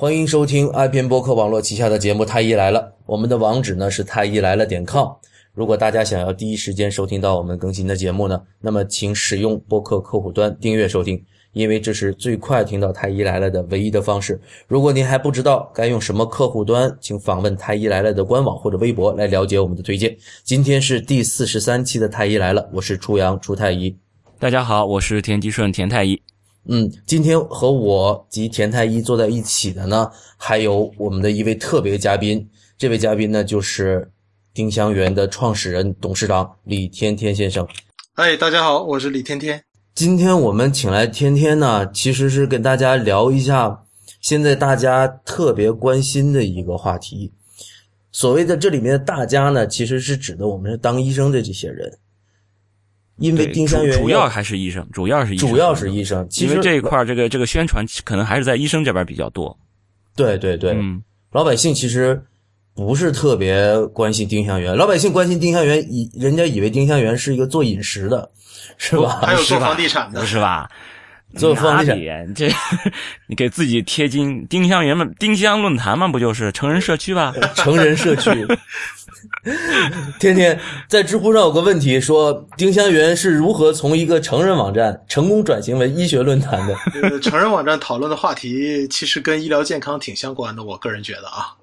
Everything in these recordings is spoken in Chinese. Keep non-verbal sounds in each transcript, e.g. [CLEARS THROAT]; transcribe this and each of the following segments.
欢迎收听爱篇播客网络旗下的节目《太医来了》，我们的网址呢是太医来了点 com。如果大家想要第一时间收听到我们更新的节目呢，那么请使用播客客户端订阅收听，因为这是最快听到太医来了的唯一的方式。如果您还不知道该用什么客户端，请访问太医来了的官网或者微博来了解我们的推荐。今天是第四十三期的太医来了，我是初阳初太医。大家好，我是田吉顺田太医。嗯，今天和我及田太医坐在一起的呢，还有我们的一位特别嘉宾。这位嘉宾呢，就是丁香园的创始人、董事长李天天先生。哎，大家好，我是李天天。今天我们请来天天呢，其实是跟大家聊一下现在大家特别关心的一个话题。所谓的这里面的大家呢，其实是指的我们是当医生的这些人。因为丁香园主要还是医生，主要是医生，主要是医生。其实这一块这个这个宣传可能还是在医生这边比较多。对对对，嗯，老百姓其实不是特别关心丁香园，老百姓关心丁香园，以人家以为丁香园是一个做饮食的，是吧？还有做房地产的，不是吧？做房地产，这 [LAUGHS] 你给自己贴金。丁香园嘛，丁香论坛嘛，不就是成人社区吧？[LAUGHS] 成人社区。[LAUGHS] 天天在知乎上有个问题说，丁香园是如何从一个成人网站成功转型为医学论坛的？成人网站讨论的话题其实跟医疗健康挺相关的，我个人觉得啊。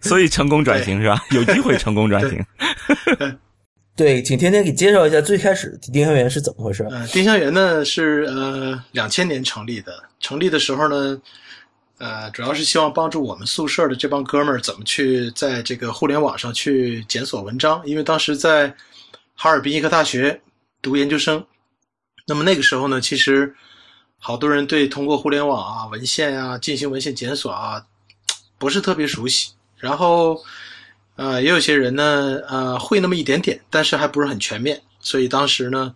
所以成功转型是吧？有机会成功转型。对，请天天给介绍一下最开始丁香园是怎么回事？嗯，丁香园呢是呃两千年成立的，成立的时候呢。呃，主要是希望帮助我们宿舍的这帮哥们儿怎么去在这个互联网上去检索文章，因为当时在哈尔滨医科大学读研究生，那么那个时候呢，其实好多人对通过互联网啊、文献啊进行文献检索啊不是特别熟悉，然后呃，也有些人呢呃会那么一点点，但是还不是很全面，所以当时呢。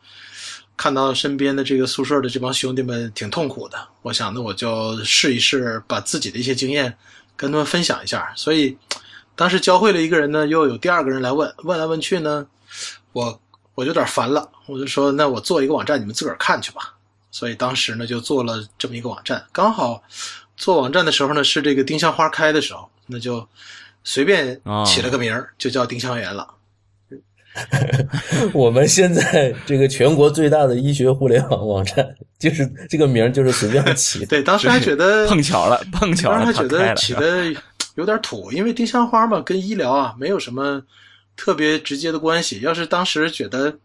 看到身边的这个宿舍的这帮兄弟们挺痛苦的，我想那我就试一试，把自己的一些经验跟他们分享一下。所以当时教会了一个人呢，又有第二个人来问，问来问去呢，我我有点烦了，我就说那我做一个网站，你们自个儿看去吧。所以当时呢就做了这么一个网站，刚好做网站的时候呢是这个丁香花开的时候，那就随便起了个名儿，就叫丁香园了。[LAUGHS] 我们现在这个全国最大的医学互联网网站，就是这个名儿就是随便起。[LAUGHS] 对，当时还觉得 [LAUGHS] 碰巧了，碰巧了，当时还觉得起的有点土，因为丁香花嘛，跟医疗啊没有什么特别直接的关系。要是当时觉得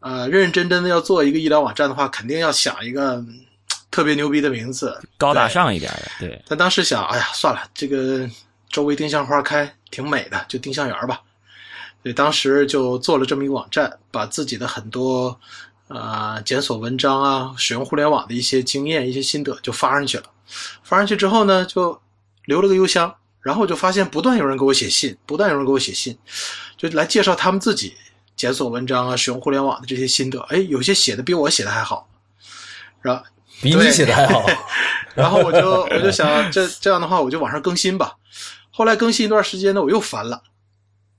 呃认认真真的要做一个医疗网站的话，肯定要想一个特别牛逼的名字，高大上一点的。对，但当时想，哎呀，算了，这个周围丁香花开挺美的，就丁香园吧。所以当时就做了这么一个网站，把自己的很多，呃，检索文章啊，使用互联网的一些经验、一些心得就发上去了。发上去之后呢，就留了个邮箱，然后就发现不断有人给我写信，不断有人给我写信，就来介绍他们自己检索文章啊、使用互联网的这些心得。哎，有些写的比我写的还好，然后？比你写的还好。然后我就我就想，这这样的话，我就往上更新吧。后来更新一段时间呢，我又烦了。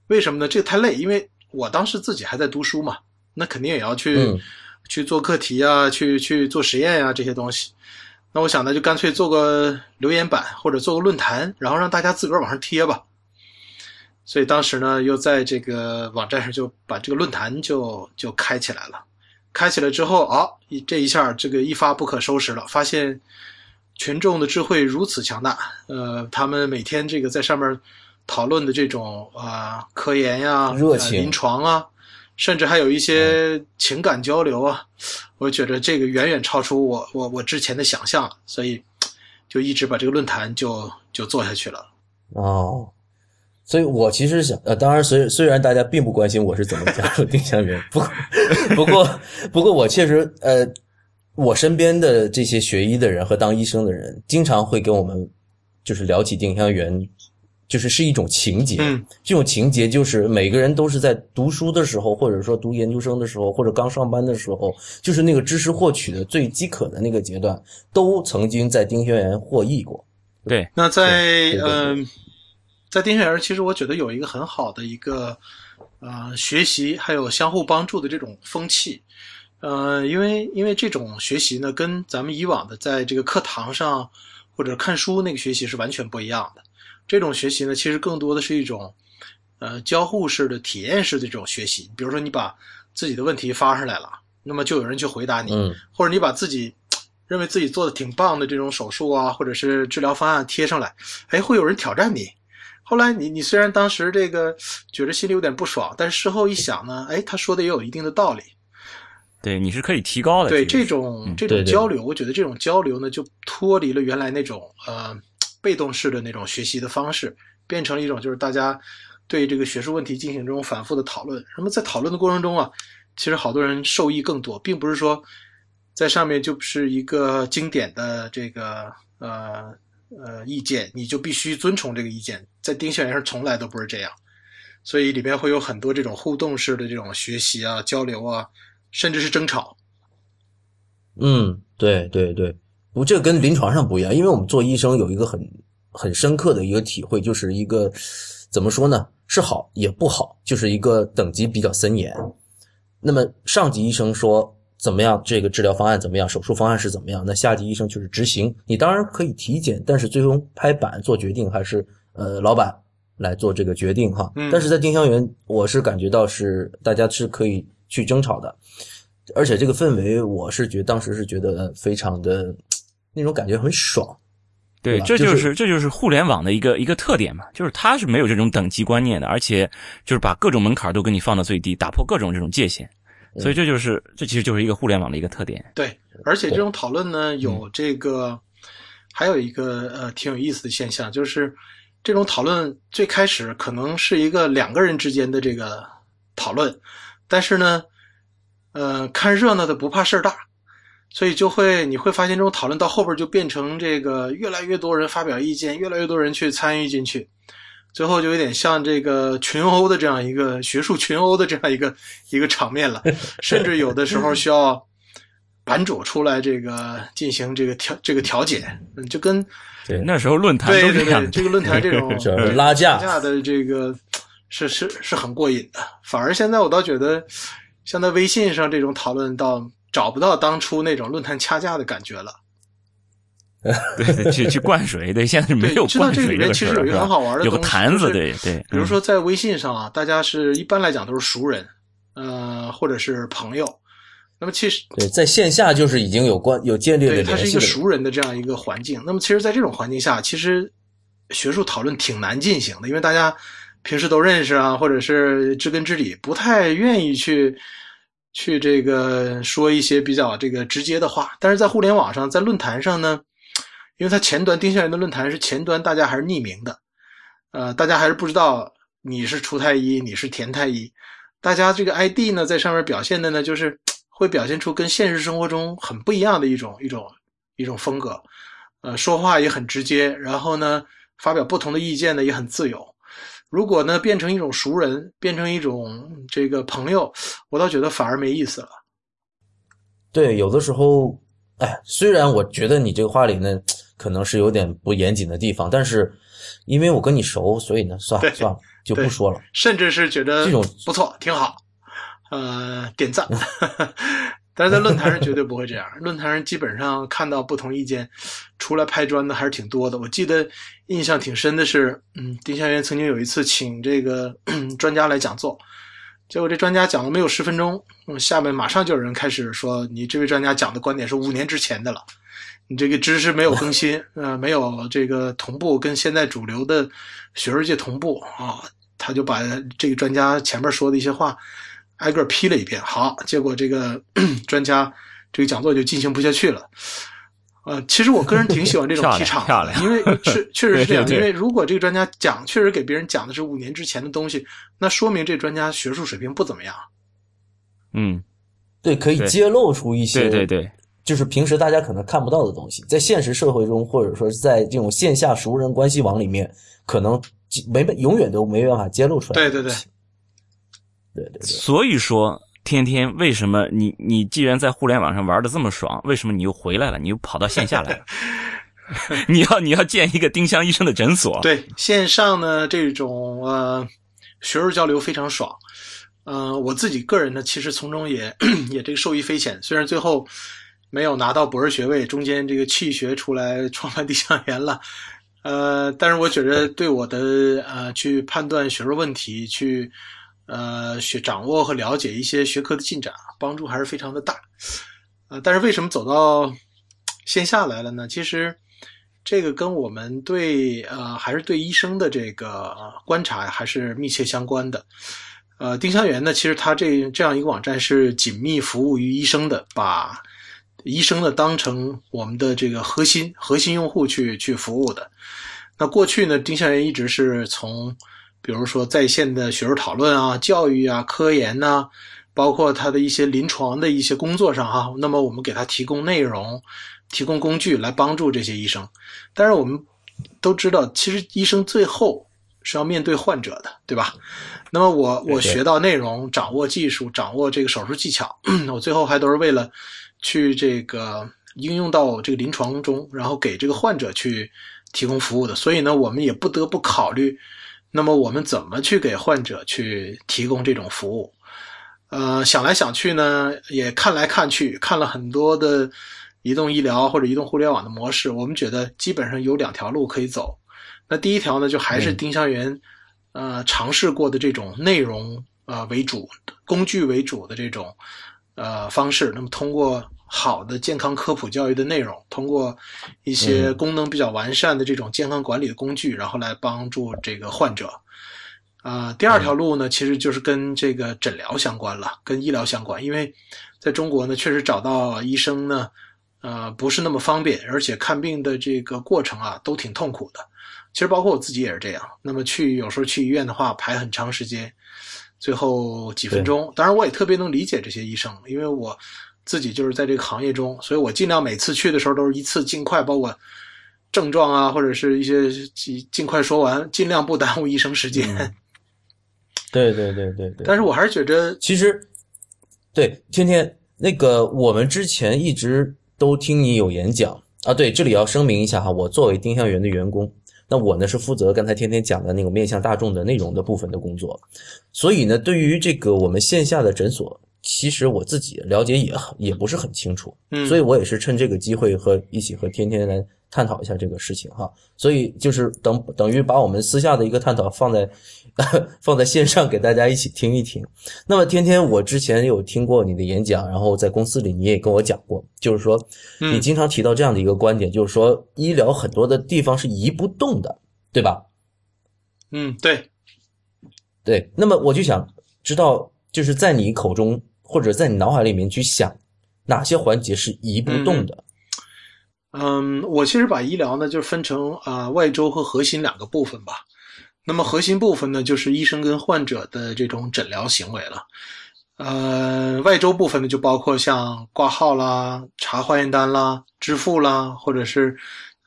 为什么呢？这个太累，因为我当时自己还在读书嘛，那肯定也要去去做课题啊，去去做实验呀这些东西。那我想呢，就干脆做个留言板或者做个论坛，然后让大家自个儿往上贴吧。所以当时呢，又在这个网站上就把这个论坛就就开起来了。开起来之后啊，这一下这个一发不可收拾了，发现群众的智慧如此强大，呃，他们每天这个在上面。讨论的这种啊，科研呀、热情、临床啊，甚至还有一些情感交流啊，我觉得这个远远超出我我我之前的想象，所以就一直把这个论坛就就做下去了。哦，所以我其实想，呃，当然，虽虽然大家并不关心我是怎么加入丁香园，不过 [LAUGHS] 不过不过我确实，呃，我身边的这些学医的人和当医生的人，经常会跟我们就是聊起丁香园。就是是一种情节，嗯这种情节就是每个人都是在读书的时候，或者说读研究生的时候，或者刚上班的时候，就是那个知识获取的最饥渴的那个阶段，都曾经在丁香园获益过。对，那在嗯，在丁香园，其实我觉得有一个很好的一个呃学习还有相互帮助的这种风气，呃，因为因为这种学习呢，跟咱们以往的在这个课堂上或者看书那个学习是完全不一样的。这种学习呢，其实更多的是一种呃交互式的、体验式的这种学习。比如说，你把自己的问题发上来了，那么就有人去回答你，嗯或者你把自己认为自己做的挺棒的这种手术啊，或者是治疗方案贴上来，哎，会有人挑战你。后来你你虽然当时这个觉得心里有点不爽，但是事后一想呢，哎，他说的也有一定的道理。对，你是可以提高的。对这种嗯这对对种交流，我觉得这种交流呢，就脱离了原来那种呃被动式的那种学习的方式，变成了一种就是大家对这个学术问题进行这种反复的讨论。那么在讨论的过程中啊，其实好多人受益更多，并不是说在上面就是一个经典的这个呃呃意见，你就必须遵从这个意见。在丁校园上从来都不是这样，所以里面会有很多这种互动式的这种学习啊、交流啊，甚至是争吵。嗯，对对对，不，这个跟临床上不一样，因为我们做医生有一个很很深刻的一个体会，就是一个怎么说呢，是好也不好，就是一个等级比较森严。那么上级医生说怎么样，这个治疗方案怎么样，手术方案是怎么样，那下级医生就是执行。你当然可以体检，但是最终拍板做决定还是呃老板来做这个决定哈。嗯但是在丁香园，我是感觉到是大家是可以去争吵的。而且这个氛围，我是觉当时是觉得非常的那种感觉很爽。对，这就是是这就是互联网的一个一个特点嘛，就是它是没有这种等级观念的，而且就是把各种门槛都给你放到最低，打破各种这种界限，所以这就是这其实就是一个互联网的一个特点。对，而且这种讨论呢，有这个，还有一个呃挺有意思的现象，就是这种讨论最开始可能是一个两个人之间的这个讨论，但是呢，呃，看热闹的不怕事儿大，所以就会你会发现这种讨论到后边就变成这个越来越多人发表意见，越来越多人去参与进去。最后就有点像这个群殴的这样一个学术群殴的这样一个一个场面了，[LAUGHS] 甚至有的时候需要版主出来这个进行这个调这个调解，嗯，就跟对那时候论坛对对对，都这样的，这个论坛这种 [LAUGHS] 拉架架的这个是是是很过瘾的。反而现在我倒觉得，像在微信上这种讨论，倒找不到当初那种论坛掐架的感觉了。[LAUGHS] 对对，去去灌水，对，现在是没有对知道灌这里面水个事儿，其实有一个很好玩的有个坛子，对对，比如嗯说在微信上啊，大家是一般来讲都是熟人，呃，或者是朋友。那么其实对，在线下就是已经有关有建立的。它是一个熟人的这样一个环境。那么其实，在这种环境下，其实学术讨论挺难进行的，因为大家平时都认识啊，或者是知根知底，不太愿意去去这个说一些比较这个直接的话。但是在互联网上，在论坛上呢，因为它前端丁香园的论坛是前端，大家还是匿名的，呃，大家还是不知道你是出太医，你是田太医，大家这个 ID 呢，在上面表现的呢，就是 [TSK] 会表现出跟现实生活中很不一样的一种一种一种风格，呃，说话也很直接，然后呢，发表不同的意见呢也很自由。如果呢变成一种熟人，变成一种这个朋友，我倒觉得反而没意思了。对，有的时候，哎，虽然我觉得你这个话里呢可能是有点不严谨的地方，但是因为我跟你熟，所以呢，算了算了，就不说了。甚至是觉得这种不错，挺好，呃，点赞。[LAUGHS] 但是在论坛上绝对不会这样，[LAUGHS] 论坛上基本上看到不同意见，出来拍砖的还是挺多的。我记得印象挺深的是，嗯，丁香园曾经有一次请这个 [CLEARS THROAT] 专家来讲座，结果这专家讲了没有十分钟，嗯，下面马上就有人开始说，你这位专家讲的观点是五年之前的了。你这个知识没有更新，[LAUGHS] 呃，没有这个同步跟现在主流的学术界同步啊，他就把这个专家前面说的一些话挨个批了一遍。好，结果这个 [CLEARS THROAT] 专家这个讲座就进行不下去了。呃，其实我个人挺喜欢这种批场漂亮的，因为 [LAUGHS] 确确实是这样。因为如果这个专家讲确实给别人讲的是五年之前的东西，那说明这专家学术水平不怎么样。嗯，对，可以揭露出一些对对对，就是平时大家可能看不到的东西，在现实社会中，或者说是在这种线下熟人关系网里面，可能没永远都没办法揭露出来。对对对，对对对，所以说。天天，为什么你你既然在互联网上玩的这么爽，为什么你又回来了？你又跑到线下来了？[LAUGHS] 你要你要建一个丁香医生的诊所？对，线上呢这种呃学术交流非常爽，呃，我自己个人呢，其实从中也 [CLEARS THROAT] 也这个受益匪浅。虽然最后没有拿到博士学位，中间这个弃学出来创办丁香园了，呃，但是我觉得对我的呃去判断学术问题，去呃学掌握和了解一些学科的进展，帮助还是非常的大。呃，但是为什么走到线下来了呢？其实这个跟我们对呃还是对医生的这个观察还是密切相关的。呃，丁香园呢，其实它这这样一个网站是紧密服务于医生的，把医生呢当成我们的这个核心核心用户去去服务的。那过去呢，丁香园一直是从比如说在线的学术讨论啊、教育啊、科研呐。包括他的一些临床的一些工作上哈，那么我们给他提供内容、提供工具来帮助这些医生。但是我们都知道，其实医生最后是要面对患者的，对吧？那么我我学到内容、掌握技术、掌握这个手术技巧，[CLEARS THROAT] 我最后还都是为了去这个应用到这个临床中，然后给这个患者去提供服务的。所以呢，我们也不得不考虑，那么我们怎么去给患者去提供这种服务？呃，想来想去呢，也看来看去，看了很多的移动医疗或者移动互联网的模式，我们觉得基本上有两条路可以走。那第一条呢，就还是丁香园呃尝试过的这种内容呃为主、工具为主的这种呃方式。那么通过好的健康科普教育的内容，通过一些功能比较完善的这种健康管理的工具，然后来帮助这个患者。啊，第二条路呢，其实就是跟这个诊疗相关了，跟医疗相关。因为在中国呢，确实找到医生呢，呃，不是那么方便，而且看病的这个过程啊，都挺痛苦的。其实包括我自己也是这样。那么去有时候去医院的话，排很长时间，最后几分钟。当然，我也特别能理解这些医生，因为我自己就是在这个行业中，所以我尽量每次去的时候都是一次尽快把我症状啊，或者是一些尽尽快说完，尽量不耽误医生时间。[LAUGHS] 对对对对对，但是我还是觉得，其实，对天天那个，我们之前一直都听你有演讲啊。对，这里要声明一下哈，我作为丁香园的员工，那我呢是负责刚才天天讲的那个面向大众的内容的部分的工作，所以呢，对于这个我们线下的诊所，其实我自己了解也也不是很清楚，嗯，所以我也是趁这个机会和一起和天天来。探讨一下这个事情哈，所以就是等等于把我们私下的一个探讨放在 [LAUGHS] 放在线上给大家一起听一听。那么天天，我之前有听过你的演讲，然后在公司里你也跟我讲过，就是说你经常提到这样的一个观点，就是说医疗很多的地方是移不动的，对吧？嗯，对，对。那么我就想知道，就是在你口中或者在你脑海里面去想哪些环节是移不动的。嗯，我其实把医疗呢就分成啊外周和核心两个部分吧。那么核心部分呢，就是医生跟患者的这种诊疗行为了。呃，外周部分呢，就包括像挂号啦、查化验单啦、支付啦，或者是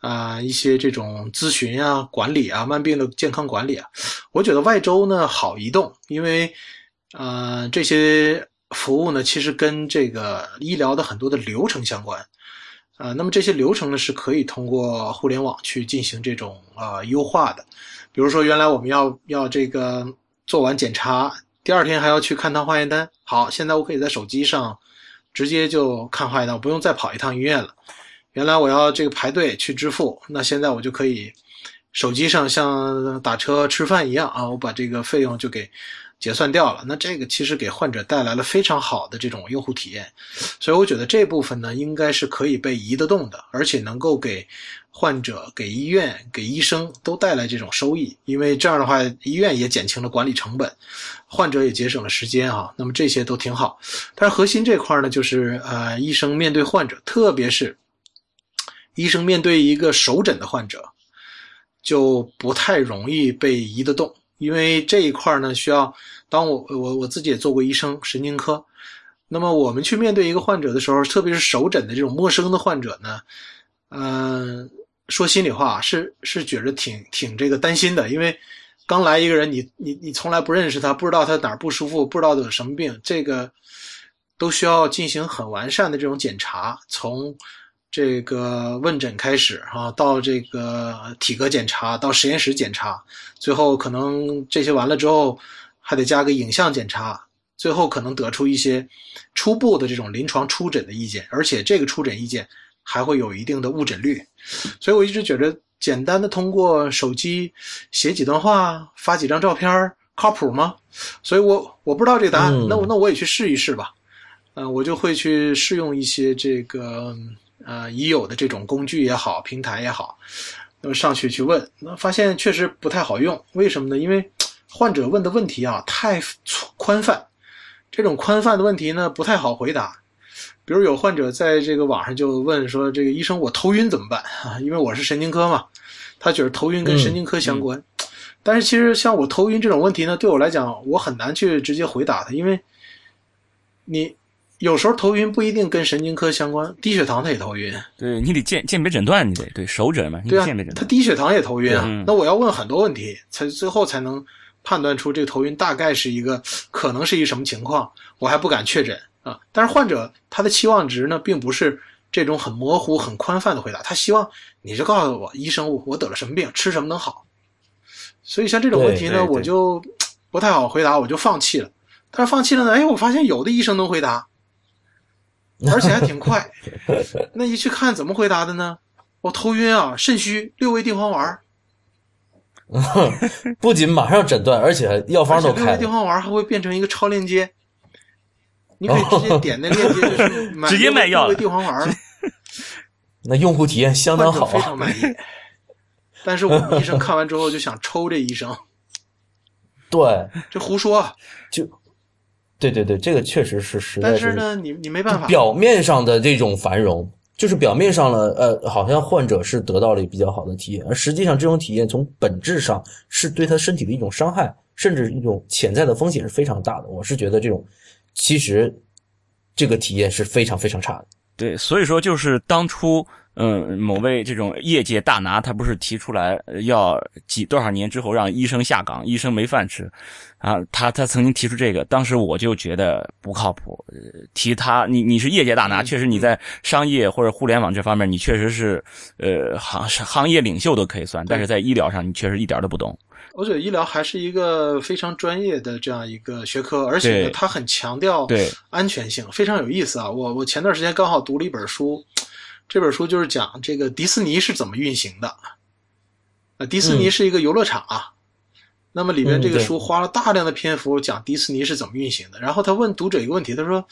啊一些这种咨询啊、管理啊、慢病的健康管理啊。我觉得外周呢好移动，因为呃这些服务呢其实跟这个医疗的很多的流程相关。啊，那么这些流程呢是可以通过互联网去进行这种啊优化的，比如说原来我们要要这个做完检查，第二天还要去看趟化验单，好，现在我可以在手机上直接就看化验单，不用再跑一趟医院了。原来我要这个排队去支付，那现在我就可以手机上像打车吃饭一样啊，我把这个费用就给。结算掉了，那这个其实给患者带来了非常好的这种用户体验，所以我觉得这部分呢应该是可以被移得动的，而且能够给患者、给医院、给医生都带来这种收益，因为这样的话，医院也减轻了管理成本，患者也节省了时间啊。那么这些都挺好，但是核心这块呢，就是呃，医生面对患者，特别是医生面对一个首诊的患者，就不太容易被移得动。因为这一块呢，需要当我我我自己也做过医生，神经科。那么我们去面对一个患者的时候，特别是首诊的这种陌生的患者呢，嗯，说心里话，是是觉得挺挺这个担心的。因为刚来一个人，你你你从来不认识他，不知道他哪儿不舒服，不知道有什么病，这个都需要进行很完善的这种检查，从。这个问诊开始哈，到这个体格检查，到实验室检查，最后可能这些完了之后，还得加个影像检查，最后可能得出一些初步的这种临床出诊的意见，而且这个出诊意见还会有一定的误诊率。所以我一直觉得，简单的通过手机写几段话、发几张照片靠谱吗？所以我我不知道这个答案，嗯那我那我也去试一试吧。呃，我就会去试用一些这个呃已有的这种工具也好，平台也好，那么上去去问，那发现确实不太好用。为什么呢？因为患者问的问题啊太粗宽泛，这种宽泛的问题呢不太好回答。比如有患者在这个网上就问说：“这个医生，我头晕怎么办 [LAUGHS] 啊？因为我是神经科嘛，他觉得头晕跟神经科相关。但是其实像我头晕这种问题呢，对我来讲，我很难去直接回答他，因为你有时候头晕不一定跟神经科相关，低血糖他也头晕，对你得鉴鉴别诊断，你得对手诊嘛，你对啊得鉴别诊，他断。低血糖也头晕啊。嗯那我要问很多问题，才最后才能判断出这个头晕大概是一个可能是一什么情况，我还不敢确诊啊。但是患者他的期望值呢，并不是这种很模糊、很宽泛的回答，他希望你就告诉我，医生，我我得了什么病，吃什么能好。所以像这种问题呢，我就不太好回答，我就放弃了。但是放弃了呢，哎，我发现有的医生能回答，[LAUGHS] 而且还挺快。[LAUGHS] 那一去看怎么回答的呢？我头晕啊，肾虚，六味地黄丸儿，[LAUGHS] 不仅马上诊断，而且药方都而且六味地。黄丸儿还会变成一个超链接，你可以直接点那链接，就是买直接卖药六味地黄丸儿，那用户体验相当好啊非常！满意。但是我们医生看完之后就想抽这医生，对，这胡说。啊就对对对，这个确实是实在但是呢，你你没办法，表面上的这种繁荣，就是表面上了，呃，好像患者是得到了比较好的体验，而实际上这种体验从本质上是对他身体的一种伤害，甚至一种潜在的风险是非常大的。我是觉得这种其实这个体验是非常非常差的。对，所以说就是当初，嗯，某位这种业界大拿，他不是提出来呃要几多少年之后让医生下岗，医生没饭吃，啊，他他曾经提出这个，当时我就觉得不靠谱。呃提他，你你是业界大拿，嗯确实你在商业或者互联网这方面，你确实是呃行行业领袖都可以算，但是在医疗上你确实一点都不懂。我觉得医疗还是一个非常专业的这样一个学科，而且呢，它很强调对安全性，非常有意思啊。我我前段时间刚好读了一本书，这本书就是讲这个迪士尼是怎么运行的。啊，迪士尼是一个游乐场啊，那么里面这个书花了大量的篇幅讲迪士尼是怎么运行的。然后他问读者一个问题，他说：“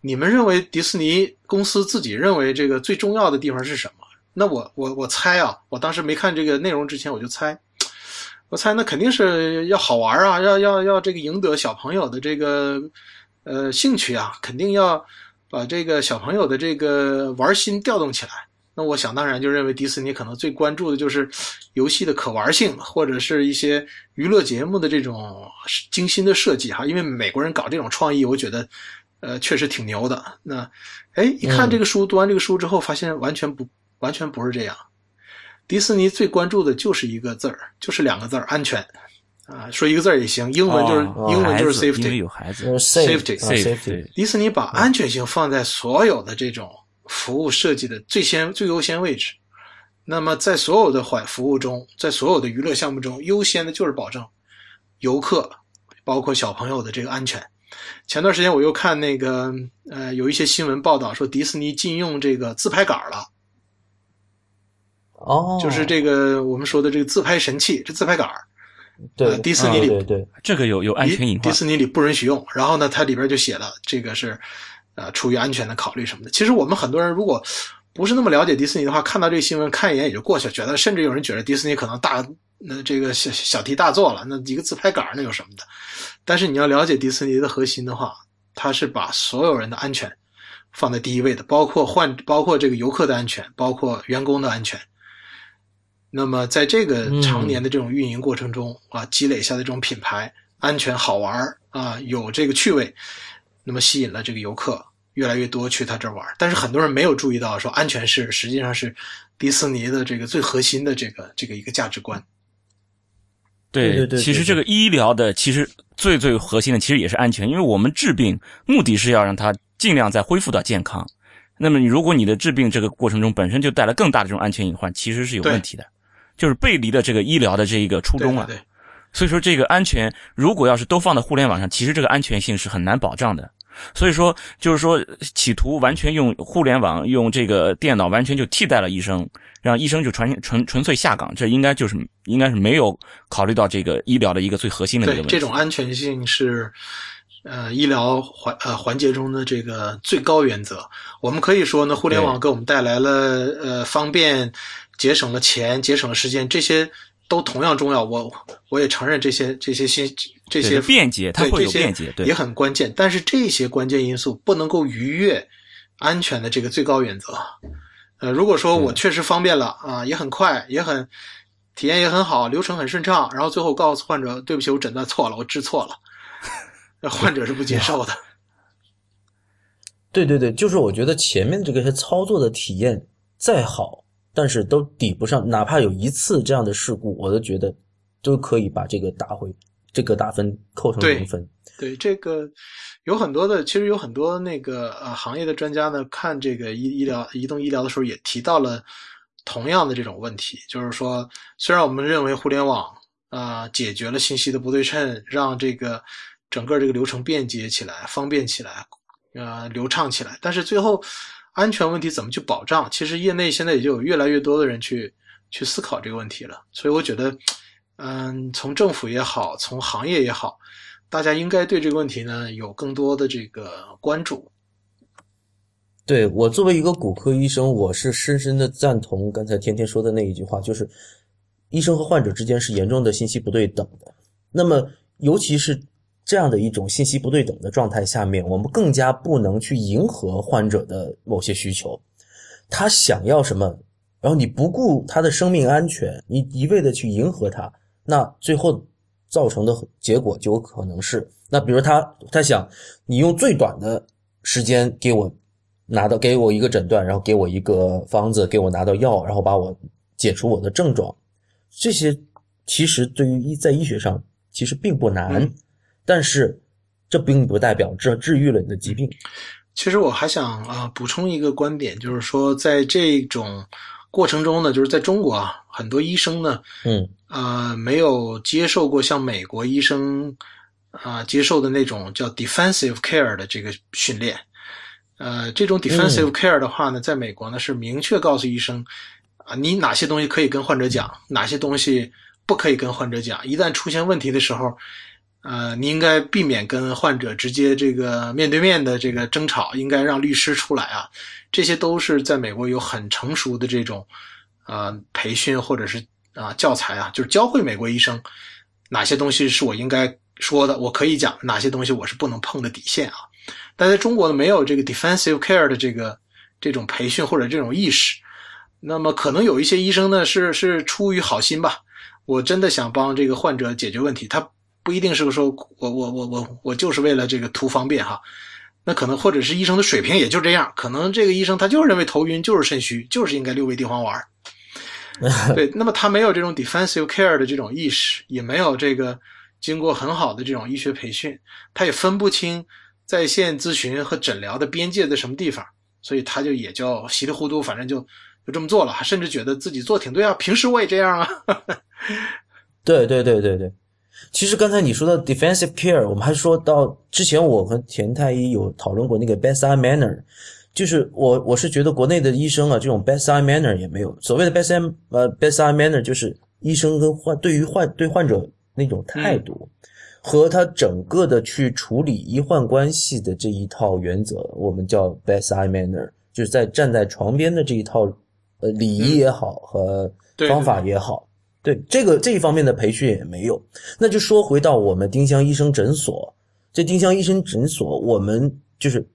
你们认为迪士尼公司自己认为这个最重要的地方是什么？”那我我我猜啊，我当时没看这个内容之前我就猜，我猜那肯定是要好玩啊，要要要这个赢得小朋友的这个呃兴趣啊，肯定要把这个小朋友的这个玩心调动起来。那我想当然就认为迪士尼可能最关注的就是游戏的可玩性，或者是一些娱乐节目的这种精心的设计哈。因为美国人搞这种创意，我觉得呃确实挺牛的。那哎，一看这个书，读完这个书之后，发现完全不完全不是这样。迪士尼最关注的就是一个字儿，就是两个字儿“安全”啊，说一个字儿也行，英文就是、哦英文就是 safety。有孩子就是 Safety safety 迪士尼把安全性放在所有的这种服务设计的最先最优先位置。那么在所有的环服务中，在所有的娱乐项目中，优先的就是保证游客，包括小朋友的这个安全。前段时间我又看那个呃有一些新闻报道说迪士尼禁用这个自拍杆了。哦，就是这个我们说的这个自拍神器，这自拍杆儿，对呃迪士尼里对对这个有有安全隐患。迪士尼里不允许用。然后呢，它里边就写了这个是呃出于安全的考虑什么的。其实我们很多人如果不是那么了解迪士尼的话，看到这个新闻看一眼也就过去了，觉得甚至有人觉得迪士尼可能大那这个小小题大做了，那一个自拍杆那有什么的？但是你要了解迪士尼的核心的话，它是把所有人的安全放在第一位的，包括换包括这个游客的安全，包括员工的安全。那么在这个常年的这种运营过程中、啊，积累下的这种品牌安全好玩啊，有这个趣味，那么吸引了这个游客越来越多去他这儿玩。但是很多人没有注意到，说安全是实际上是迪士尼的这个最核心的这个这个一个价值观。对对对对对其实这个医疗的，其实最最核心的，其实也是安全，因为我们治病目的是要让它尽量再恢复到健康。那么你如果你的治病这个过程中本身就带来更大的这种安全隐患，其实是有问题的，就是背离了这个医疗的这一个初衷啊。对对对所以说这个安全如果要是都放在互联网上，其实这个安全性是很难保障的。所以说，就是说，企图完全用互联网、用这个电脑完全就替代了医生，让医生就纯纯纯粹下岗，这应该就是应该是没有考虑到这个医疗的一个最核心的一个问题。这种安全性是呃医疗环呃环节中的这个最高原则。我们可以说呢，互联网给我们带来了呃方便，节省了钱，节省了时间，这些都同样重要。我我也承认这些这些新。这些便捷，它会有便捷，对，也很关键。但是这些关键因素不能够逾越安全的这个最高原则。呃，如果说我确实方便了啊，也很快，也很体验也很好，流程很顺畅，然后最后告诉患者对不起，我诊断错了，我治错了，那 [LAUGHS] 患者是不接受的。[LAUGHS] 对对对，就是我觉得前面这个操作的体验再好，但是都抵不上，哪怕有一次这样的事故，我都觉得都可以把这个打回。这个打分扣成零分，对这个有很多的，其实有很多那个呃行业的专家呢，看这个医医疗移动医疗的时候，也提到了同样的这种问题，就是说，虽然我们认为互联网啊解决了信息的不对称，让这个整个这个流程便捷起来、方便起来、呃流畅起来，但是最后安全问题怎么去保障？其实业内现在也就有越来越多的人去去思考这个问题了，所以我觉得。嗯，从政府也好，从行业也好，大家应该对这个问题呢有更多的这个关注。对我作为一个骨科医生，我是深深的赞同刚才天天说的那一句话，就是医生和患者之间是严重的信息不对等的。那么，尤其是这样的一种信息不对等的状态下面，我们更加不能去迎合患者的某些需求，他想要什么，然后你不顾他的生命安全，你一味的去迎合他。那最后造成的结果就有可能是，那比如他他想你用最短的时间给我拿到给我一个诊断，然后给我一个方子，给我拿到药，然后把我解除我的症状，这些其实对于医在医学上其实并不难，但是这并不代表这治愈了你的疾病。其实我还想啊补充一个观点，就是说在这种过程中呢，就是在中国啊，很多医生呢，嗯。呃，没有接受过像美国医生啊接受的那种叫 defensive care 的这个训练。呃，这种 defensive care 的话呢，在美国呢是明确告诉医生啊，你哪些东西可以跟患者讲，哪些东西不可以跟患者讲。一旦出现问题的时候，呃，你应该避免跟患者直接这个面对面的这个争吵，应该让律师出来啊。这些都是在美国有很成熟的这种啊培训或者是。啊，教材啊，就是教会美国医生哪些东西是我应该说的，我可以讲哪些东西我是不能碰的底线啊。但在中国呢，没有这个 defensive care 的这个这种培训或者这种意识。那么可能有一些医生呢，是是出于好心吧，我真的想帮这个患者解决问题，他不一定是说我我我我我就是为了这个图方便哈。那可能或者是医生的水平也就这样，可能这个医生他就是认为头晕就是肾虚，就是应该六味地黄丸。[LAUGHS] 对，那么他没有这种 defensive care 的这种意识，也没有这个经过很好的这种医学培训，他也分不清在线咨询和诊疗的边界在什么地方，所以他就也就稀里糊涂，反正就就这么做了，甚至觉得自己做挺对啊，平时我也这样啊。对对对对对，其实刚才你说到 defensive care，我们还说到之前我和田太医有讨论过那个 bedside manner。就是我，我是觉得国内的医生啊，这种 bedside manner 也没有。所谓的 bedside 呃 bedside manner，就是医生跟患对于患对患者那种态度，和他整个的去处理医患关系的这一套原则，我们叫 bedside manner，就是在站在床边的这一套呃礼仪也好和方法也好，对这个这一方面的培训也没有。那就说回到我们丁香医生诊所，这丁香医生诊所，我们就是。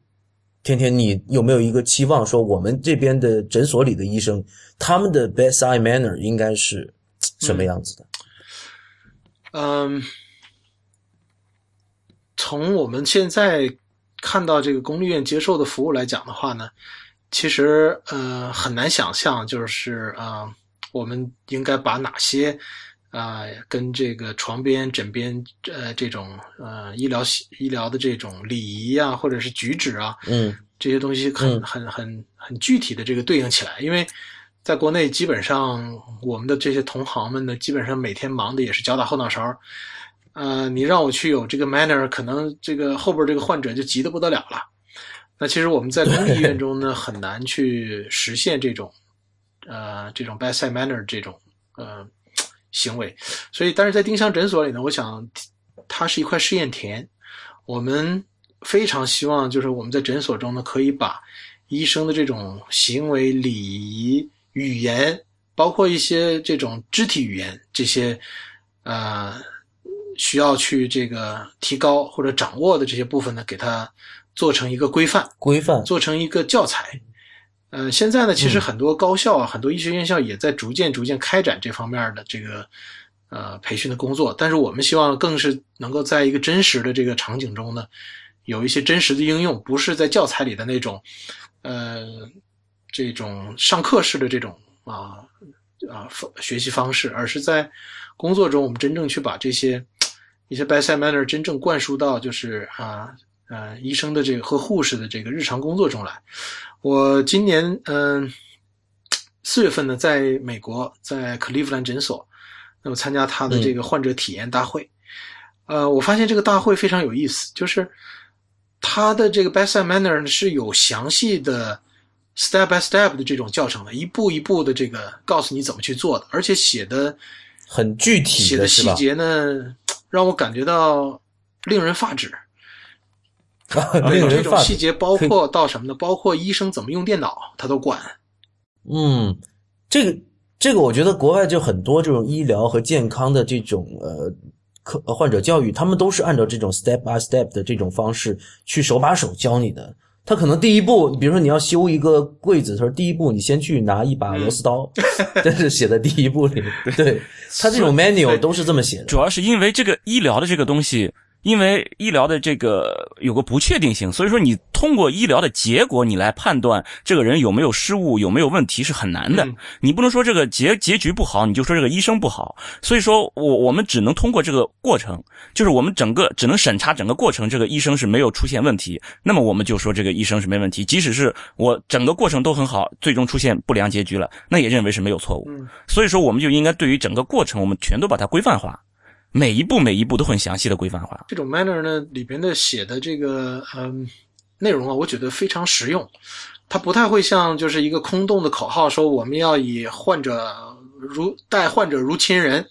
天天，你有没有一个期望说，我们这边的诊所里的医生，他们的 bedside manner 应该是什么样子的？嗯，从我们现在看到这个公立医院接受的服务来讲的话呢，其实呃很难想象，就是啊，我们应该把哪些啊跟这个床边、枕边呃这种呃医疗医疗的这种礼仪啊，或者是举止啊，嗯。这些东西很很很很具体的这个对应起来，因为在国内基本上我们的这些同行们呢，基本上每天忙的也是脚打后脑勺。呃，你让我去有这个 manner，可能这个后边这个患者就急得不得了了。那其实我们在公立医院中呢，很难去实现这种，呃，这种 bedside manner 这种呃行为。所以，但是在丁香诊所里呢，我想它是一块试验田。我们非常希望，就是我们在诊所中呢，可以把医生的这种行为、礼仪、语言，包括一些这种肢体语言这些，呃。需要去这个提高或者掌握的这些部分呢，给它做成一个规范，规范做成一个教材。呃，现在呢，其实很多高校啊，很多医学院校也在逐渐逐渐开展这方面的这个呃培训的工作。但是我们希望更是能够在一个真实的这个场景中呢，有一些真实的应用，不是在教材里的那种呃这种上课式的这种啊啊学习方式，而是在工作中我们真正去把这些。一些 bedside manner 真正灌输到就是啊呃医生的这个和护士的这个日常工作中来。我今年嗯四月份呢，在美国在克利夫兰诊所，那么参加他的这个患者体验大会。呃，我发现这个大会非常有意思，就是他的这个 bedside manner 是有详细的 step by step 的这种教程的，一步一步的这个告诉你怎么去做的，而且写的很具体，写的细节呢。让我感觉到令人发指。[LAUGHS] 对这种细节包括到什么呢？包括医生怎么用电脑，他都管。嗯，这个这个，我觉得国外就很多这种医疗和健康的这种呃科患者教育，他们都是按照这种 step by step 的这种方式去手把手教你的。他可能第一步，比如说你要修一个柜子，他说第一步你先去拿一把螺丝刀，[LAUGHS] 这是写在第一步里。对他这种 manual 都是这么写的。主要是因为这个医疗的这个东西。因为医疗的这个有个不确定性，所以说你通过医疗的结果，你来判断这个人有没有失误、有没有问题是很难的。你不能说这个结结局不好，你就说这个医生不好。所以说我我们只能通过这个过程，就是我们整个只能审查整个过程，这个医生是没有出现问题，那么我们就说这个医生是没问题。即使是我整个过程都很好，最终出现不良结局了，那也认为是没有错误。所以说我们就应该对于整个过程，我们全都把它规范化。每一步每一步都很详细的规范化。这种 manner 呢，里边的写的这个嗯内容啊，我觉得非常实用。它不太会像就是一个空洞的口号，说我们要以患者如待患者如亲人。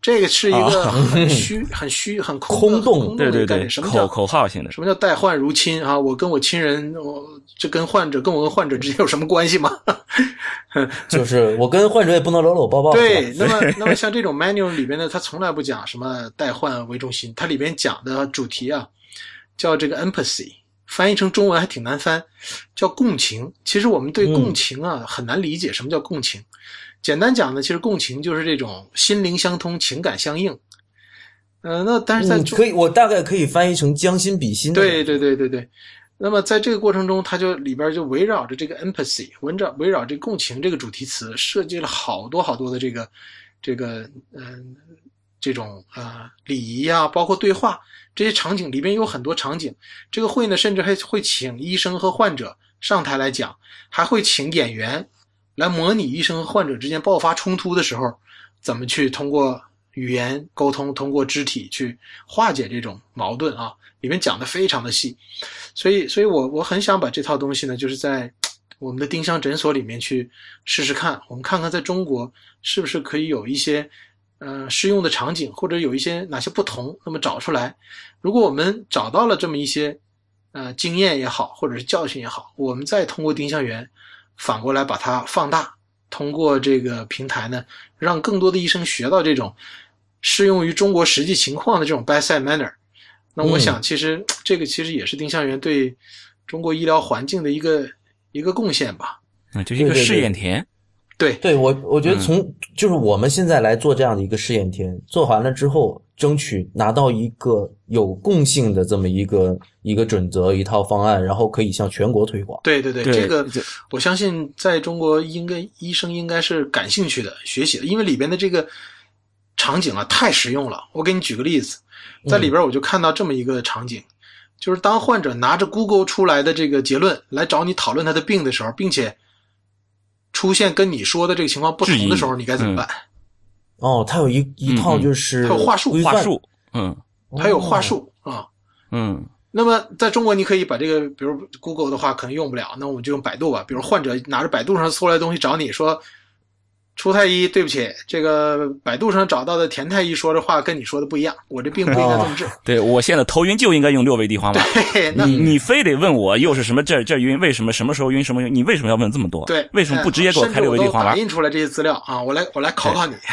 这个是一个很虚、[LAUGHS] 很虚、很空洞的概念。什么叫口号性的？什么叫代患如亲啊？我跟我亲人，我这跟患者跟我跟患者之间有什么关系吗？[LAUGHS] 就是我跟患者也不能搂搂抱抱。对，那么那么像这种 manual 里边呢，它从来不讲什么代患为中心，它里边讲的主题啊，叫这个 empathy，翻译成中文还挺难翻，叫共情。其实我们对共情啊很难理解，什么叫共情？简单讲呢，其实共情就是这种心灵相通、情感相应。呃，那但是在可以，我大概可以翻译成将心比心。对对对对对。那么在这个过程中，它就里边就围绕着这个 empathy，围绕围绕这共情这个主题词，设计了好多好多的这个这个嗯这种啊礼仪啊，包括对话这些场景里边有很多场景。这个会呢，甚至还会请医生和患者上台来讲，还会请演员。来模拟医生和患者之间爆发冲突的时候，怎么去通过语言沟通，通过肢体去化解这种矛盾啊？里面讲的非常的细，所以，所以我我很想把这套东西呢，就是在我们的丁香诊所里面去试试看，我们看看在中国是不是可以有一些呃适用的场景，或者有一些哪些不同，那么找出来。如果我们找到了这么一些呃经验也好，或者是教训也好，我们再通过丁香园。反过来把它放大，通过这个平台呢，让更多的医生学到这种适用于中国实际情况的这种 bedside manner。那我想，其实这个其实也是丁香园对中国医疗环境的一个一个贡献吧。啊，就是一个试验田。对，对我我觉得从就是我们现在来做这样的一个试验田，做完了之后，争取拿到一个有共性的这么一个一个准则、一套方案，然后可以向全国推广。对对对，这个我相信在中国应该医生应该是感兴趣的、学习的，因为里边的这个场景啊太实用了。我给你举个例子，在里边我就看到这么一个场景，就是当患者拿着 Google 出来的这个结论来找你讨论他的病的时候，并且。出现跟你说的这个情况不同的时候，你该怎么办？哦，他有一一套就是它有话术话术，嗯他有话术啊。嗯那么在中国，你可以把这个，比如 Google 的话可能用不了，那我们就用百度吧。比如患者拿着百度上搜来的东西找你说，初太医，对不起，这个百度上找到的田太医说的话跟你说的不一样，我这病不应该这么治。对我现在头晕就应该用六味地黄丸。[LAUGHS] 对，那你你非得问我又是什么这这晕，为什么什么时候晕什么晕？你为什么要问这么多？对，为什么不直接给我开六味地黄丸打？印出来这些资料啊，我来我来考考你。[LAUGHS]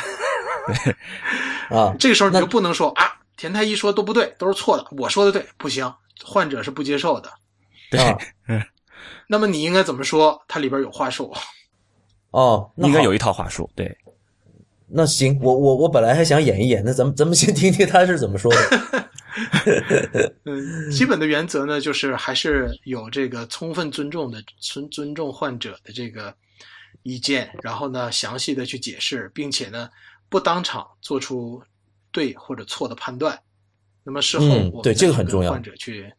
[LAUGHS] 啊，[LAUGHS] 这个时候你就不能说啊，田太医说都不对，都是错的，我说的对，不行，患者是不接受的。[LAUGHS] 对，嗯那么你应该怎么说？它里边有话术。哦，应该有一套话术。对，那行，我我我本来还想演一演，那咱们咱们先听听他是怎么说的。嗯，基本的原则呢，就是还是有这个充分尊重的尊尊重患者的这个意见，然后呢，详细的去解释，并且呢，不当场做出对或者错的判断。那么事后我们再跟这个很重要患者去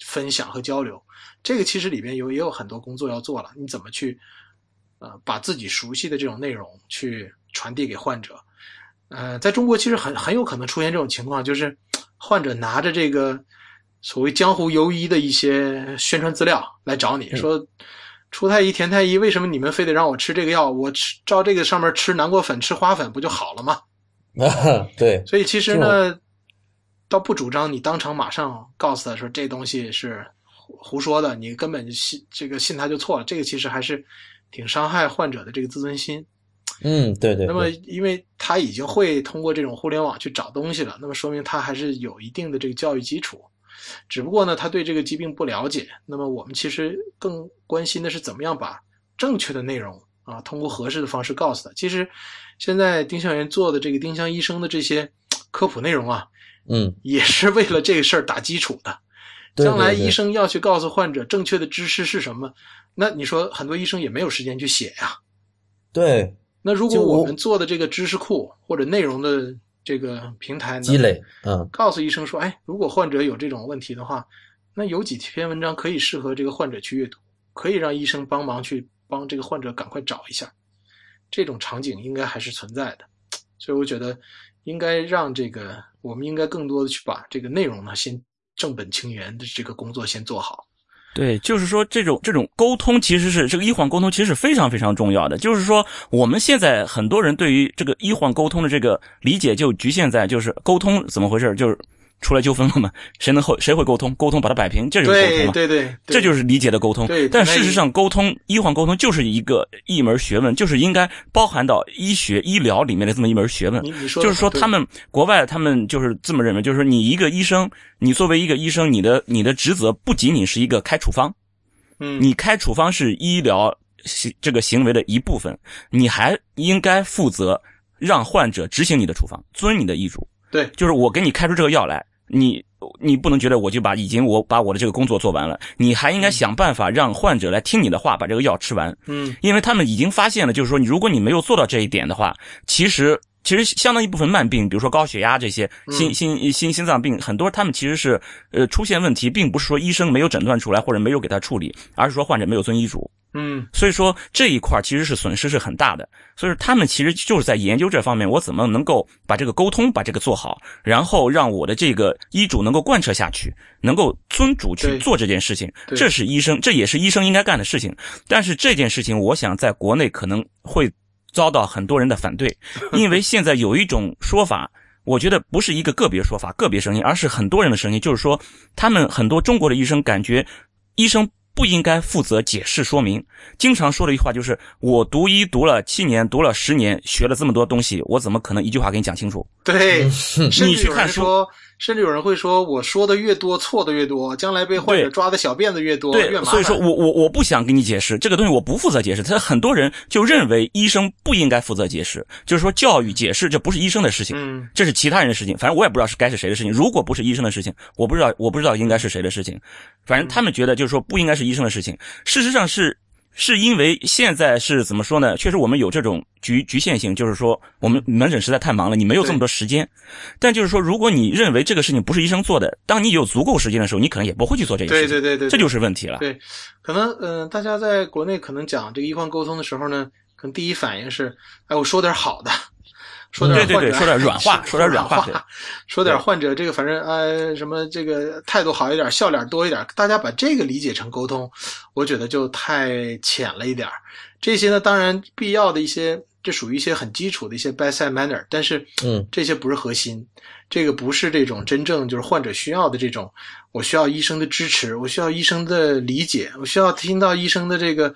分享和交流，这个其实里边有也有很多工作要做了。你怎么去呃把自己熟悉的这种内容去传递给患者？呃，在中国其实很很有可能出现这种情况，就是患者拿着这个所谓江湖游医的一些宣传资料来找你、说，初太医、田太医，为什么你们非得让我吃这个药？我吃照这个上面吃南瓜粉、吃花粉不就好了吗？啊，[LAUGHS] 对，所以其实呢，倒不主张你当场马上告诉他说这东西是胡胡说的，你根本信这个信他就错了。这个其实还是挺伤害患者的这个自尊心。嗯，对对。那么，因为他已经会通过这种互联网去找东西了，那么说明他还是有一定的这个教育基础。只不过呢，他对这个疾病不了解。那么我们其实更关心的是怎么样把正确的内容啊，通过合适的方式告诉他。其实现在丁香园做的这个丁香医生的这些科普内容啊，嗯，也是为了这个事儿打基础的。将来医生要去告诉患者正确的知识是什么，那你说很多医生也没有时间去写呀。对那如果我们做的这个知识库或者内容的这个平台呢，积累，嗯，告诉医生说，哎，如果患者有这种问题的话，那有几篇文章可以适合这个患者去阅读，可以让医生帮忙去帮这个患者赶快找一下，这种场景应该还是存在的。所以我觉得应该让这个，我们应该更多的去把这个内容呢，先正本清源的这个工作先做好。对，就是说这种这种沟通其实是这个医患沟通其实是非常非常重要的。就是说我们现在很多人对于这个医患沟通的这个理解就局限在就是沟通怎么回事，就是出来纠纷了嘛，[LAUGHS] 谁能会谁会沟通，沟通把它摆平，这就是沟通嘛。对对对，这就是理解的沟通对。但事实上，沟通医患沟通就是一个一门学问，就是应该包含到医学医疗里面的这么一门学问。就是说，他们国外他们就是这么认为，就是说，你一个医生，你作为一个医生，你的你的职责不仅仅是一个开处方，嗯你开处方是医疗行这个行为的一部分，你还应该负责让患者执行你的处方，遵你的医嘱。对就是我给你开出这个药来，你你不能觉得我就把已经我把我的这个工作做完了，你还应该想办法让患者来听你的话，把这个药吃完。嗯因为他们已经发现了，就是说，如果你没有做到这一点的话，其实其实相当一部分慢病，比如说高血压这些心嗯心心心脏病，很多他们其实是呃出现问题，并不是说医生没有诊断出来或者没有给他处理，而是说患者没有遵医嘱。嗯所以说这一块其实是损失是很大的。所以说他们其实就是在研究这方面，我怎么能够把这个沟通把这个做好，然后让我的这个医嘱能够贯彻下去，能够遵嘱去做这件事情。这是医生，这也是医生应该干的事情。但是这件事情，我想在国内可能会遭到很多人的反对，[LAUGHS] 因为现在有一种说法。我觉得不是一个个别说法、个别声音，而是很多人的声音，就是说，他们很多中国的医生感觉，医生不应该负责解释说明。经常说的一句话就是：“我读医读了七年，读了十年，学了这么多东西，我怎么可能一句话给你讲清楚对，你去看书甚至有人会说，我说的越多，错的越多，将来被患者抓的小辫子越？”多，对越麻，烦。所以说我我我不想跟你解释这个东西，我不负责解释。他很多人就认为医生不应该负责解释，就是说教育解释这不是医生的事情。嗯这是其他人的事情，反正我也不知道是该是谁的事情。如果不是医生的事情，我不知道，我不知道应该是谁的事情。反正他们觉得就是说不应该是医生的事情。事实上是是因为现在是怎么说呢？确实我们有这种局局限性，就是说我们门诊实在太忙了，你没有这么多时间。但就是说，如果你认为这个事情不是医生做的，当你有足够时间的时候，你可能也不会去做这个事情。对对对对，这就是问题了。对，可能嗯、呃大家在国内可能讲这个医患沟通的时候呢，可能第一反应是，哎，我说点好的，说点患者，对对对说点软话 [LAUGHS] 说点软话 [LAUGHS] 说点患者这个反正呃什么这个态度好一点，笑脸多一点，大家把这个理解成沟通，我觉得就太浅了一点儿。这些呢，当然必要的一些，这属于一些很基础的一些 bedside manner，但是嗯，这些不是核心，这个不是这种真正就是患者需要的这种，我需要医生的支持，我需要医生的理解，我需要听到医生的这个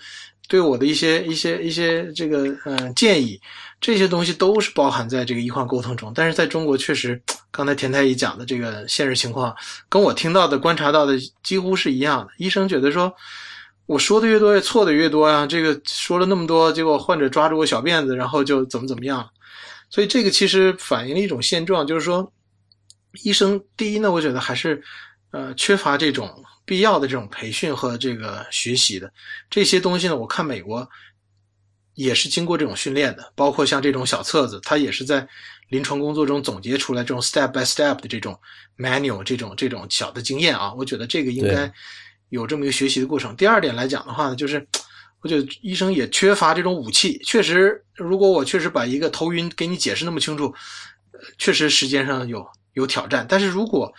对我的一些一些一些这个嗯、呃建议，这些东西都是包含在这个医患沟通中。但是在中国，确实刚才田太医讲的这个现实情况，跟我听到的、观察到的几乎是一样的。医生觉得说。我说的越多，越错的越多呀、这个说了那么多，结果患者抓住我小辫子，然后就怎么怎么样。所以这个其实反映了一种现状，就是说，医生第一呢，我觉得还是呃缺乏这种必要的这种培训和这个学习的这些东西呢。我看美国也是经过这种训练的，包括像这种小册子，它也是在临床工作中总结出来这种 step by step 的这种 manual 这种这种小的经验啊。我觉得这个应该有这么一个学习的过程。第二点来讲的话呢，就是我觉得医生也缺乏这种武器。确实，如果我确实把一个头晕给你解释那么清楚，呃确实时间上有有挑战。但是如果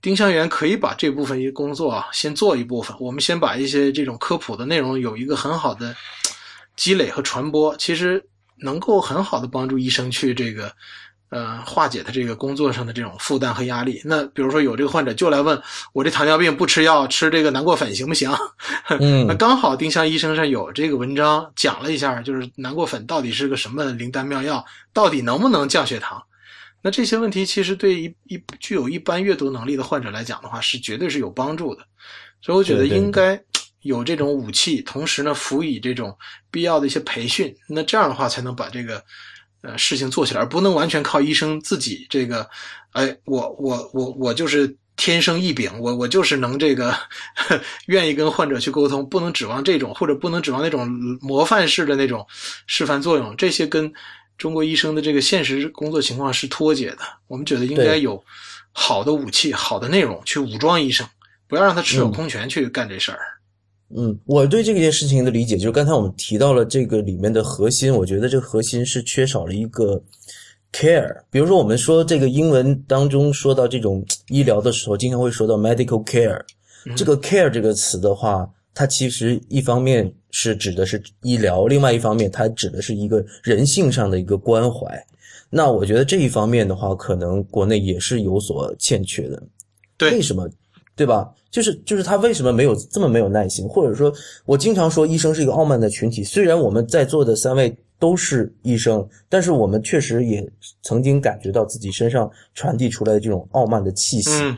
丁香园可以把这部分一个工作啊，先做一部分，我们先把一些这种科普的内容有一个很好的积累和传播，其实能够很好的帮助医生去这个呃化解他这个工作上的这种负担和压力。那比如说有这个患者就来问我这糖尿病不吃药，吃这个南瓜粉行不行？[LAUGHS] 嗯那刚好丁香医生上有这个文章讲了一下，就是南瓜粉到底是个什么灵丹妙药，到底能不能降血糖？那这些问题其实对一一具有一般阅读能力的患者来讲的话，是绝对是有帮助的。所以我觉得应该有这种武器，同时呢辅以这种必要的一些培训。那这样的话才能把这个呃事情做起来，而不能完全靠医生自己这个，哎，我我我我就是天生异禀，我我就是能这个 [LAUGHS] 愿意跟患者去沟通，不能指望这种，或者不能指望那种模范式的那种示范作用，这些跟中国医生的这个现实工作情况是脱节的。我们觉得应该有好的武器、好的内容去武装医生，不要让他持有嗯空拳去干这事儿。嗯，我对这件事情的理解就是，刚才我们提到了这个里面的核心，我觉得这个核心是缺少了一个 care。比如说，我们说这个英文当中说到这种医疗的时候，经常会说到 medical care。这个 care 这个词的话，它其实一方面是指的是医疗，另外一方面它指的是一个人性上的一个关怀。那我觉得这一方面的话，可能国内也是有所欠缺的。对为什么？对吧？就是就是他为什么没有这么没有耐心？或者说，我经常说医生是一个傲慢的群体。虽然我们在座的三位都是医生，但是我们确实也曾经感觉到自己身上传递出来的这种傲慢的气息，嗯，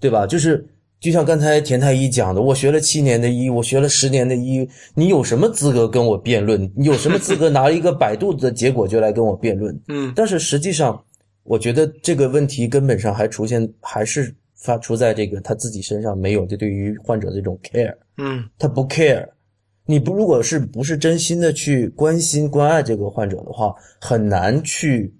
对吧？就是就像刚才田太医讲的，我学了七年的医，我学了十年的医，你有什么资格跟我辩论？你有什么资格拿一个百度的结果就来跟我辩论？嗯，但是实际上，我觉得这个问题根本上还出现，还是发出在这个他自己身上没有的对于患者的这种 care，嗯，他不 care。你不如果是不是真心的去关心关爱这个患者的话，很难去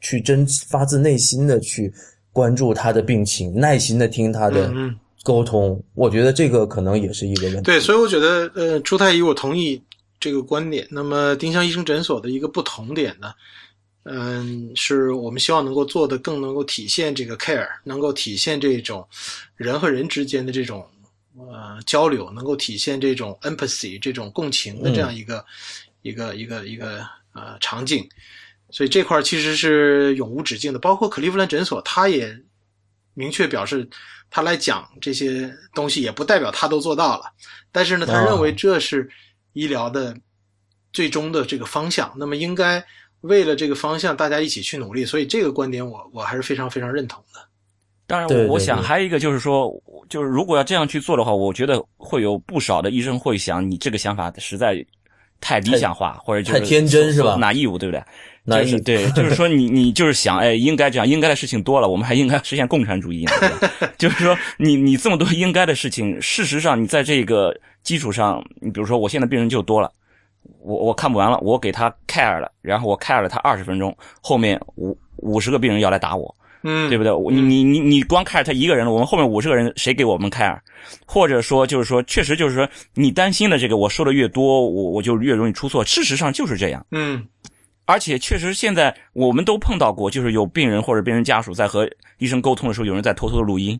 去真发自内心的去关注他的病情，耐心的听他的嗯嗯沟通。我觉得这个可能也是一个问题。对，所以我觉得，呃，朱太医，我同意这个观点。那么，丁香医生诊所的一个不同点呢，嗯，是我们希望能够做的更能够体现这个 care，能够体现这种人和人之间的这种呃交流，能够体现这种 empathy 这种共情的这样一个、一个一个一个呃场景。所以这块其实是永无止境的，包括克利夫兰诊所，他也明确表示，他来讲这些东西也不代表他都做到了，但是呢，他啊认为这是医疗的最终的这个方向，那么应该为了这个方向大家一起去努力，所以这个观点我我还是非常非常认同的。当然，对对对我想还有一个就是说，就是如果要这样去做的话，我觉得会有不少的医生会想，你这个想法实在太理想化，或者就是太天真是吧拿义务，对不对？拿义务就是对，就是说你你就是想，哎，应该这样，应该的事情多了，我们还应该实现共产主义呢。对 [LAUGHS] 就是说，你你这么多应该的事情，事实上你在这个基础上，你比如说我现在病人就多了，我我看不完了，我给他 care 了，然后我 care 了他二十分钟，后面五五十个病人要来打我，嗯，对不对？我你你你你光 care 他一个人了，我们后面五十个人谁给我们 care？或者说就是说，确实就是说，你担心的这个，我说的越多，我我就越容易出错。事实上就是这样。嗯而且确实，现在我们都碰到过，就是有病人或者病人家属在和医生沟通的时候，有人在偷偷的录音，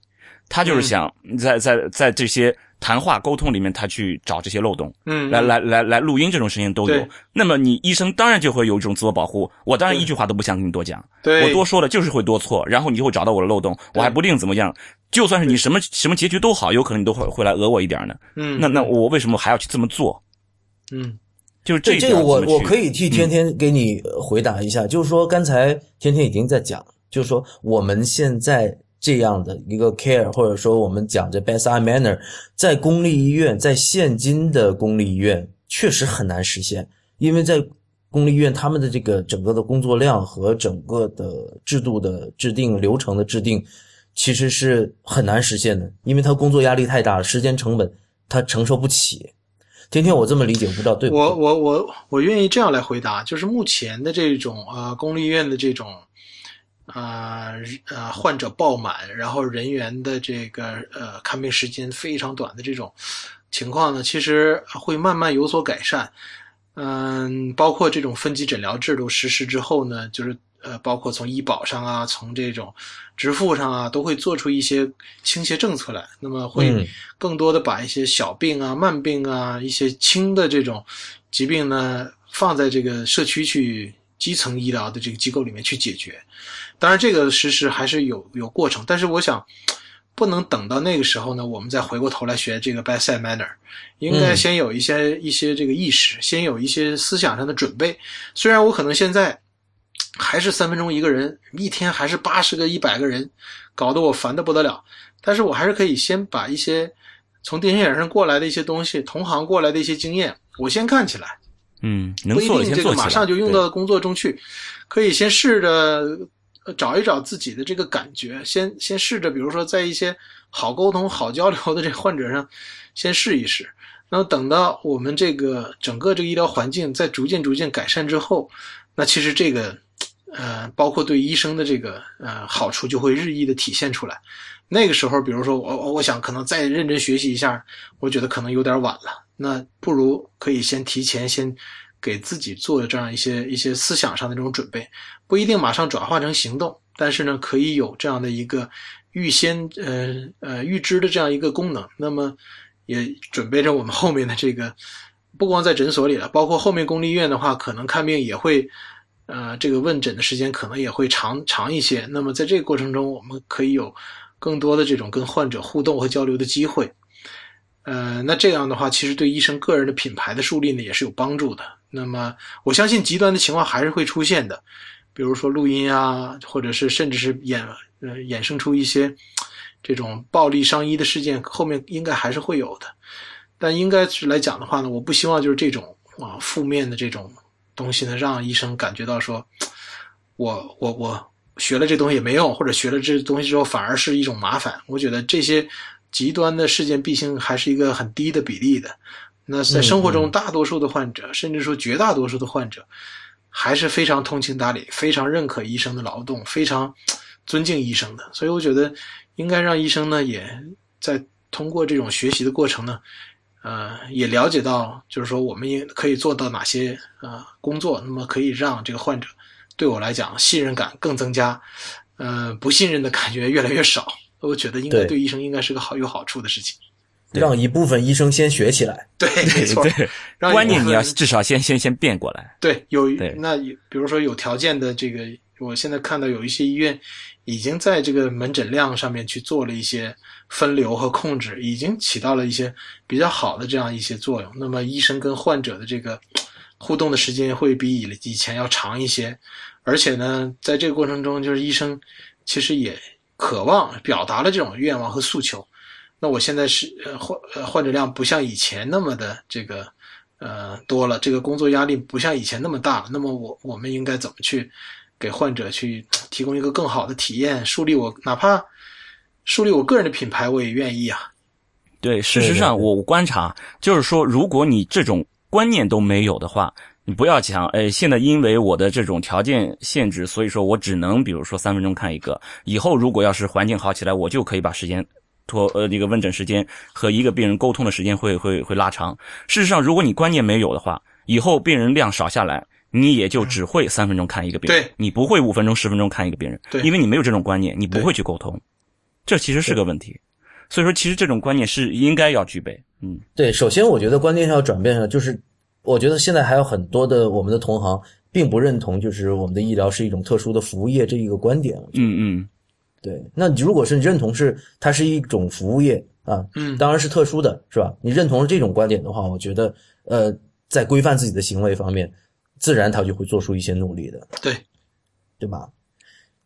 他就是想在在在这些谈话沟通里面，他去找这些漏洞，嗯，来来来来录音这种事情都有。那么你医生当然就会有一种自我保护，我当然一句话都不想跟你多讲，对我多说了就是会多错，然后你就会找到我的漏洞，我还不定怎么样。就算是你什么什么结局都好，有可能你都会会来讹我一点呢。嗯，那那我为什么还要去这么做？嗯就是这这个我我可以以替天天给你呃回答一下，就是说刚才天天已经在讲，就是说我们现在这样的一个 care，或者说我们讲这 best eye manner，在公立医院，在现今的公立医院确实很难实现，因为在公立医院他们的这个整个的工作量和整个的制度的制定、流程的制定，其实是很难实现的，因为他工作压力太大了，时间成本他承受不起。天天我这么理解，我不知道对不？我我我我愿意这样来回答，就是目前的这种呃公立医院的这种呃呃患者爆满，然后人员的这个呃看病时间非常短的这种情况呢，其实会慢慢有所改善。嗯，包括这种分级诊疗制度实施之后呢，就是呃，包括从医保上啊，从这种支付上啊，都会做出一些倾斜政策来。那么会嗯更多的把一些小病啊、慢病啊、一些轻的这种疾病呢，放在这个社区去基层医疗的这个机构里面去解决。当然，这个实施还是有有过程，但是我想。不能等到那个时候呢，我们再回过头来学这个 bedside manner，应该嗯先有一些、一些这个意识，先有一些思想上的准备。虽然我可能现在还是三分钟一个人，一天还是八十个、一百个人，搞得我烦得不得了，但是我还是可以先把一些从电线杆上过来的一些东西，同行过来的一些经验，我先干起来。嗯，能做先做起来，定这个马上就用到工作中去，可以先试着呃找一找自己的这个感觉，先先试着，比如说在一些好沟通、好交流的这患者上，先试一试。那么等到我们这个整个这个医疗环境在逐渐逐渐改善之后，那其实这个呃，包括对医生的这个呃好处就会日益的体现出来。那个时候，比如说我我我想可能再认真学习一下，我觉得可能有点晚了。那不如可以先提前先给自己做这样一些一些思想上的这种准备，不一定马上转化成行动，但是呢，可以有这样的一个预先呃呃预知的这样一个功能。那么也准备着我们后面的这个，不光在诊所里了，包括后面公立医院的话，可能看病也会。呃，这个问诊的时间可能也会长长一些。那么在这个过程中，我们可以有更多的这种跟患者互动和交流的机会。呃，那这样的话，其实对医生个人的品牌的树立呢，也是有帮助的。那么，我相信极端的情况还是会出现的，比如说录音啊，或者是甚至是衍呃衍生出一些这种暴力伤医的事件，后面应该还是会有的。但应该是来讲的话呢，我不希望就是这种啊负面的这种东西呢，让医生感觉到说，我我我学了这东西也没用，或者学了这东西之后反而是一种麻烦。我觉得这些极端的事件，毕竟还是一个很低的比例的。那在生活中，大多数的患者，甚至说绝大多数的患者，还是非常通情达理，非常认可医生的劳动，非常尊敬医生的。所以，我觉得应该让医生呢，也在通过这种学习的过程呢，呃，也了解到，就是说我们也可以做到哪些呃工作，那么可以让这个患者对我来讲信任感更增加，呃，不信任的感觉越来越少。我觉得应该对对医生应该是个好有好处的事情。让一部分医生先学起来。对，没错。观念你要至少先先先变过来。对，有对那比如说有条件的这个，我现在看到有一些医院已经在这个门诊量上面去做了一些分流和控制，已经起到了一些比较好的这样一些作用。那么医生跟患者的这个互动的时间会比以以前要长一些，而且呢，在这个过程中，就是医生其实也渴望表达了这种愿望和诉求。那我现在是呃患呃患者量不像以前那么的这个呃多了，这个工作压力不像以前那么大了。那么我我们应该怎么去给患者去提供一个更好的体验，树立我哪怕树立我个人的品牌，我也愿意啊。对，事实上我观察就是说，如果你这种观念都没有的话，你不要讲，哎，现在因为我的这种条件限制，所以说我只能比如说三分钟看一个。以后如果要是环境好起来，我就可以把时间拖呃这个问诊时间和一个病人沟通的时间会会会拉长。事实上，如果你观念没有的话，以后病人量少下来，你也就只会三分钟看一个病人，对你不会五分钟十分钟看一个病人，对因为你没有这种观念，你不会去沟通，这其实是个问题。所以说，其实这种观念是应该要具备。嗯，对，首先我觉得观念上要转变上，就是我觉得现在还有很多的我们的同行并不认同，就是我们的医疗是一种特殊的服务业这一个观点。嗯嗯，对，那你如果是你认同是它是一种服务业啊，嗯当然是特殊的，是吧？你认同了这种观点的话，我觉得呃，在规范自己的行为方面，自然他就会做出一些努力的，对，对吧？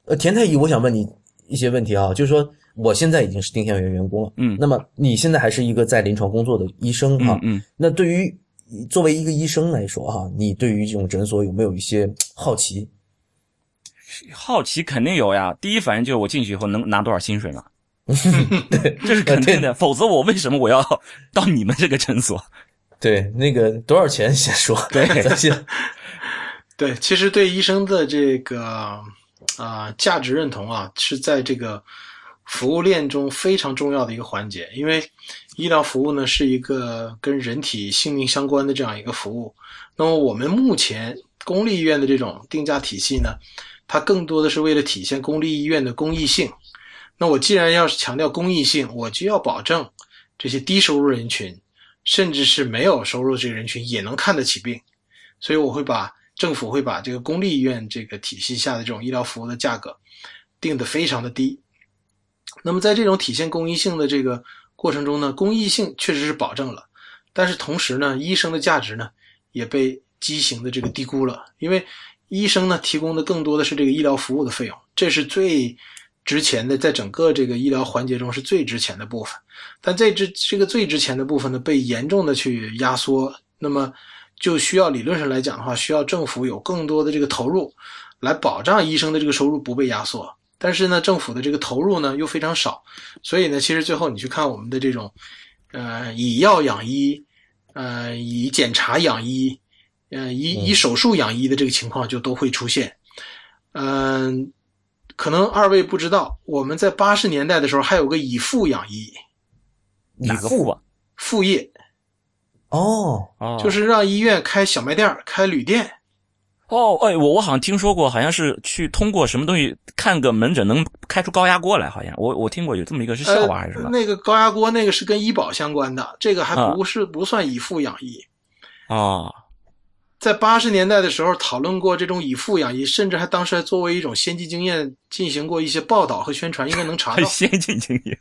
呃，田太医，我想问你一些问题啊，就是说我现在已经是丁香园员工了，嗯那么你现在还是一个在临床工作的医生哈，嗯嗯，那对于作为一个医生来说哈，你对于这种诊所有没有一些好奇？好奇肯定有呀。第一反应就是我进去以后能拿多少薪水嘛？[LAUGHS] 对，[LAUGHS] 这是肯定的。否则我为什么我要到你们这个诊所？[LAUGHS] 对，那个多少钱先说，对咱先对，其实对医生的这个啊、价值认同啊，是在这个服务链中非常重要的一个环节。因为医疗服务呢是一个跟人体性命相关的这样一个服务。那么我们目前公立医院的这种定价体系呢，它更多的是为了体现公立医院的公益性。那我既然要是强调公益性，我就要保证这些低收入人群，甚至是没有收入这个人群也能看得起病。所以我会把政府会把这个公立医院这个体系下的这种医疗服务的价格定得非常的低。那么在这种体现公益性的这个过程中呢，公益性确实是保证了，但是同时呢，医生的价值呢也被畸形的这个低估了，因为医生呢提供的更多的是这个医疗服务的费用，这是最值钱的，在整个这个医疗环节中是最值钱的部分。但这这这个最值钱的部分呢，被严重的去压缩，那么就需要理论上来讲的话，需要政府有更多的这个投入，来保障医生的这个收入不被压缩。但是呢，政府的这个投入呢又非常少，所以呢，其实最后你去看我们的这种，呃，以药养医，呃，以检查养医，呃，以以手术养医的这个情况就都会出现。嗯、可能二位不知道，我们在八十年代的时候还有个以父养医，哪个付啊？副业哦，哦，就是让医院开小卖店、开旅店。哦，哎，我我好像听说过，好像是去通过什么东西看个门诊能开出高压锅来，好像我我听过有这么一个是笑话还是什么？呃？那个高压锅那个是跟医保相关的，这个还啊不是、不算以父养医。哦，在八十年代的时候讨论过这种以父养医，甚至还当时还作为一种先进经验进行过一些报道和宣传，应该能查到。[LAUGHS] 先进经验。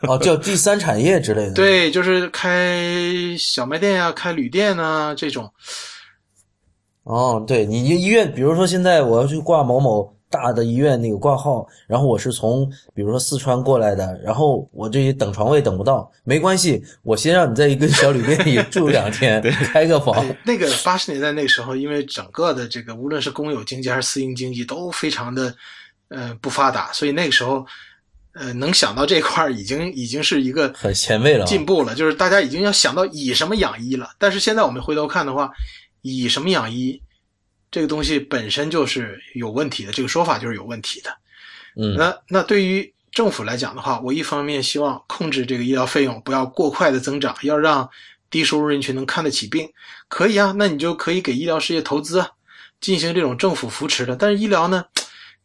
哦，叫第三产业之类的。[LAUGHS] 对，就是开小卖店呀、开旅店啊这种。哦，对你医院，比如说现在我要去挂某某大的医院那个挂号，然后我是从比如说四川过来的，然后我这里等床位等不到，没关系，我先让你在一个小旅店里住两天，[LAUGHS] 开个房。那个八十年代那时候，因为整个的这个无论是公有经济还是私营经济都非常的呃不发达，所以那个时候呃能想到这块儿已经已经是一个很前卫了啊进步了，就是大家已经要想到以什么养医了。但是现在我们回头看的话，以什么养医这个东西本身就是有问题的，这个说法就是有问题的。嗯，那那对于政府来讲的话，我一方面希望控制这个医疗费用不要过快的增长，要让低收入人群能看得起病，可以啊，那你就可以给医疗事业投资啊，进行这种政府扶持的。但是医疗呢，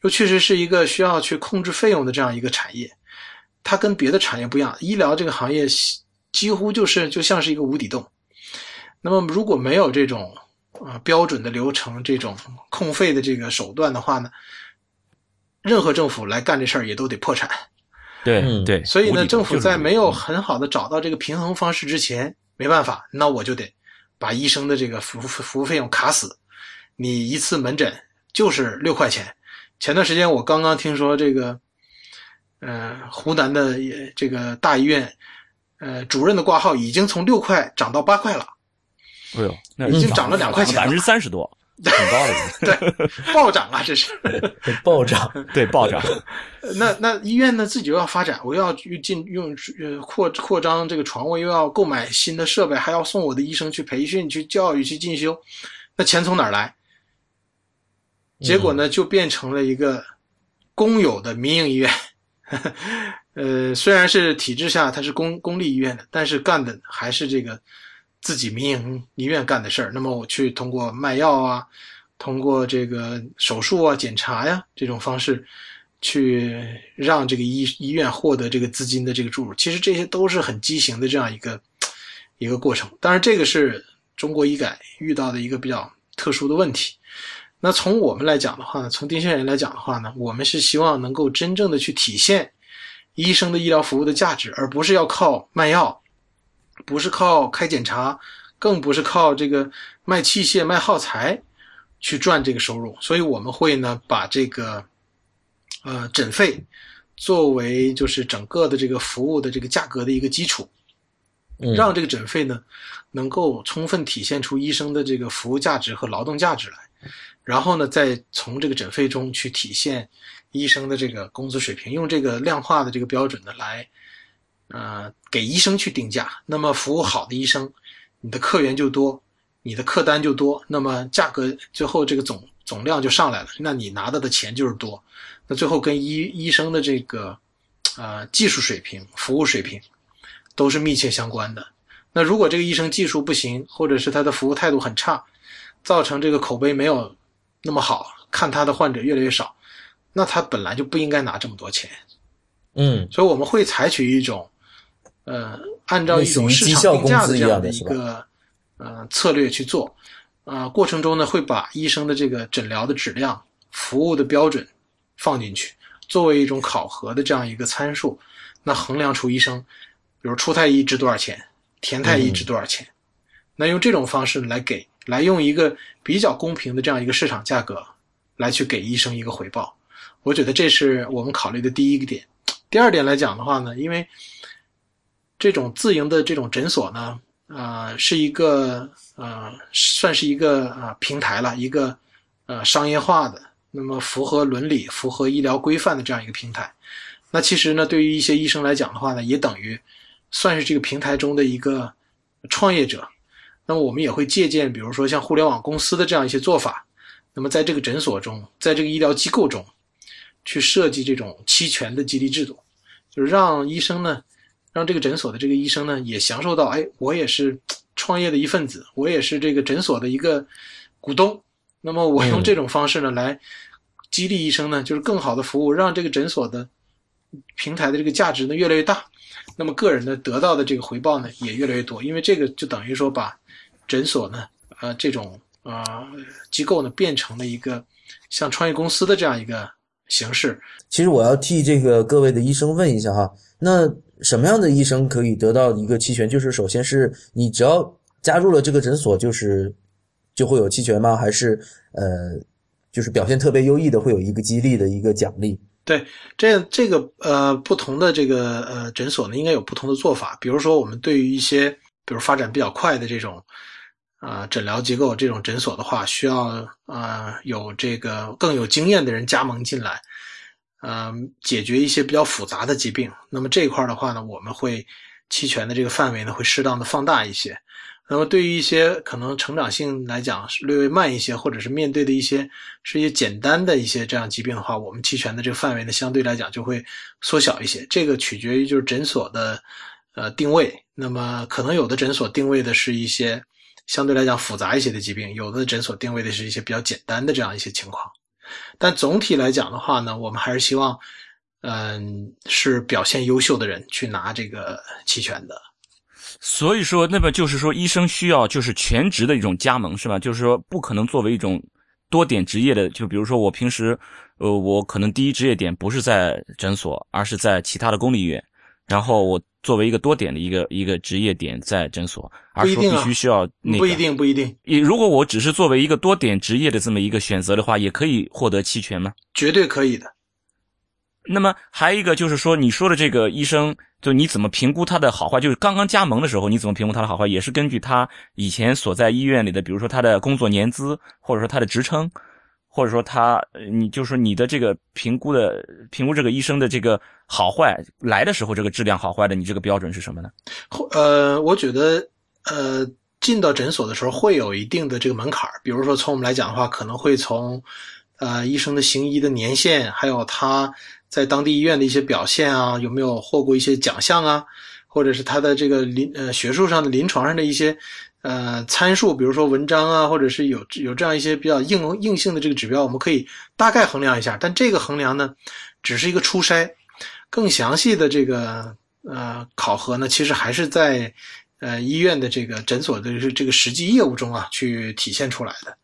又确实是一个需要去控制费用的这样一个产业，它跟别的产业不一样，医疗这个行业几乎就是就像是一个无底洞。那么如果没有这种啊、呃标准的流程、这种控费的这个手段的话呢，任何政府来干这事儿也都得破产。对嗯对，所以呢，政府在没有很好的找到这个平衡方式之前，没办法，那我就得把医生的这个服务服务费用卡死。你一次门诊就是六块钱。前段时间我刚刚听说这个，呃，湖南的这个大医院，呃，主任的挂号已经从六块涨到八块了。哎呦，那已经涨了两块钱了百分之三十多，[LAUGHS] 挺高的。对，暴涨啊，这是。[LAUGHS] 暴涨，[LAUGHS] 对，暴涨。那那医院呢自己又要发展，我又要去进用呃扩扩张这个床位，又要购买新的设备，还要送我的医生去培训、去教育、去进修，那钱从哪儿来？结果呢，就变成了一个公有的民营医院。呃，虽然是体制下它是公公立医院的，但是干的还是这个自己民营医院干的事儿。那么我去通过卖药啊，通过这个手术啊、检查呀这种方式，去让这个医医院获得这个资金的这个注入。其实这些都是很畸形的这样一个一个过程。当然，这个是中国医改遇到的一个比较特殊的问题。那从我们来讲的话呢，从丁香园来讲的话呢，我们是希望能够真正的去体现医生的医疗服务的价值，而不是要靠卖药，不是靠开检查，更不是靠这个卖器械、卖耗材去赚这个收入。所以我们会呢，把这个呃诊费作为就是整个的这个服务的这个价格的一个基础，让这个诊费呢能够充分体现出医生的这个服务价值和劳动价值来。然后呢，再从这个诊费中去体现医生的这个工资水平，用这个量化的这个标准呢来，呃，给医生去定价。那么服务好的医生，你的客源就多，你的客单就多，那么价格最后这个总总量就上来了，那你拿到的钱就是多。那最后跟医医生的这个，呃，技术水平、服务水平都是密切相关的。那如果这个医生技术不行，或者是他的服务态度很差，造成这个口碑没有。那么好看他的患者越来越少，那他本来就不应该拿这么多钱，嗯，所以我们会采取一种，呃，按照一种市场定价的这样的一个呃策略去做，啊，过程中呢会把医生的这个诊疗的质量、服务的标准放进去，作为一种考核的这样一个参数，那衡量出医生，比如出太医值多少钱，填太医值多少钱，那用这种方式来给。来用一个比较公平的这样一个市场价格，来去给医生一个回报，我觉得这是我们考虑的第一个点。第二点来讲的话呢，因为这种自营的这种诊所呢，啊，是一个呃，算是一个啊平台了，一个呃商业化的，那么符合伦理、符合医疗规范的这样一个平台。那其实呢，对于一些医生来讲的话呢，也等于算是这个平台中的一个创业者。那么我们也会借鉴，比如说像互联网公司的这样一些做法。那么在这个诊所中，在这个医疗机构中，去设计这种期权的激励制度，就是让医生呢，让这个诊所的这个医生呢，也享受到，哎，我也是创业的一份子，我也是这个诊所的一个股东。那么我用这种方式呢，来激励医生呢，就是更好的服务，让这个诊所的平台的这个价值呢越来越大。那么个人呢得到的这个回报呢也越来越多，因为这个就等于说把。诊所呢，呃，这种呃机构呢，变成了一个像创业公司的这样一个形式。其实我要替这个各位的医生问一下哈，那什么样的医生可以得到一个期权？就是首先是你只要加入了这个诊所，就是就会有期权吗？还是呃，就是表现特别优异的会有一个激励的一个奖励？对，这这个呃不同的这个呃诊所呢，应该有不同的做法。比如说，我们对于一些比如发展比较快的这种。啊，诊疗机构这种诊所的话，需要啊有这个更有经验的人加盟进来，嗯，解决一些比较复杂的疾病。那么这一块的话呢，我们会期权的这个范围呢会适当的放大一些。那么对于一些可能成长性来讲略微慢一些，或者是面对的一些是一些简单的一些这样疾病的话，我们期权的这个范围呢相对来讲就会缩小一些。这个取决于就是诊所的呃定位。那么可能有的诊所定位的是一些。相对来讲复杂一些的疾病，有的诊所定位的是一些比较简单的这样一些情况，但总体来讲的话呢，我们还是希望，嗯，是表现优秀的人去拿这个期权的。所以说，那么就是说，医生需要就是全职的一种加盟，是吧？就是说，不可能作为一种多点职业的，就比如说我平时，呃，我可能第一职业点不是在诊所，而是在其他的公立医院，然后我。作为一个多点的一个一个职业点在诊所，而说必须需要那个不一定不一定。如果我只是作为一个多点职业的这么一个选择的话，也可以获得期权吗？绝对可以的。那么还有一个就是说，你说的这个医生，就你怎么评估他的好坏？就是刚刚加盟的时候，你怎么评估他的好坏？也是根据他以前所在医院里的，比如说他的工作年资，或者说他的职称，或者说他，你就是说你的这个评估的评估这个医生的这个好坏来的时候，这个质量好坏的，你这个标准是什么呢？呃，我觉得呃，进到诊所的时候会有一定的这个门槛儿比如说从我们来讲的话，可能会从呃医生的行医的年限，还有他在当地医院的一些表现啊，有没有获过一些奖项啊，或者是他的这个临呃学术上的临床上的一些呃参数，比如说文章啊，或者是有有这样一些比较硬硬性的这个指标，我们可以大概衡量一下。但这个衡量呢，只是一个初筛，更详细的这个呃考核呢，其实还是在呃医院的这个诊所的这个实际业务中啊去体现出来的。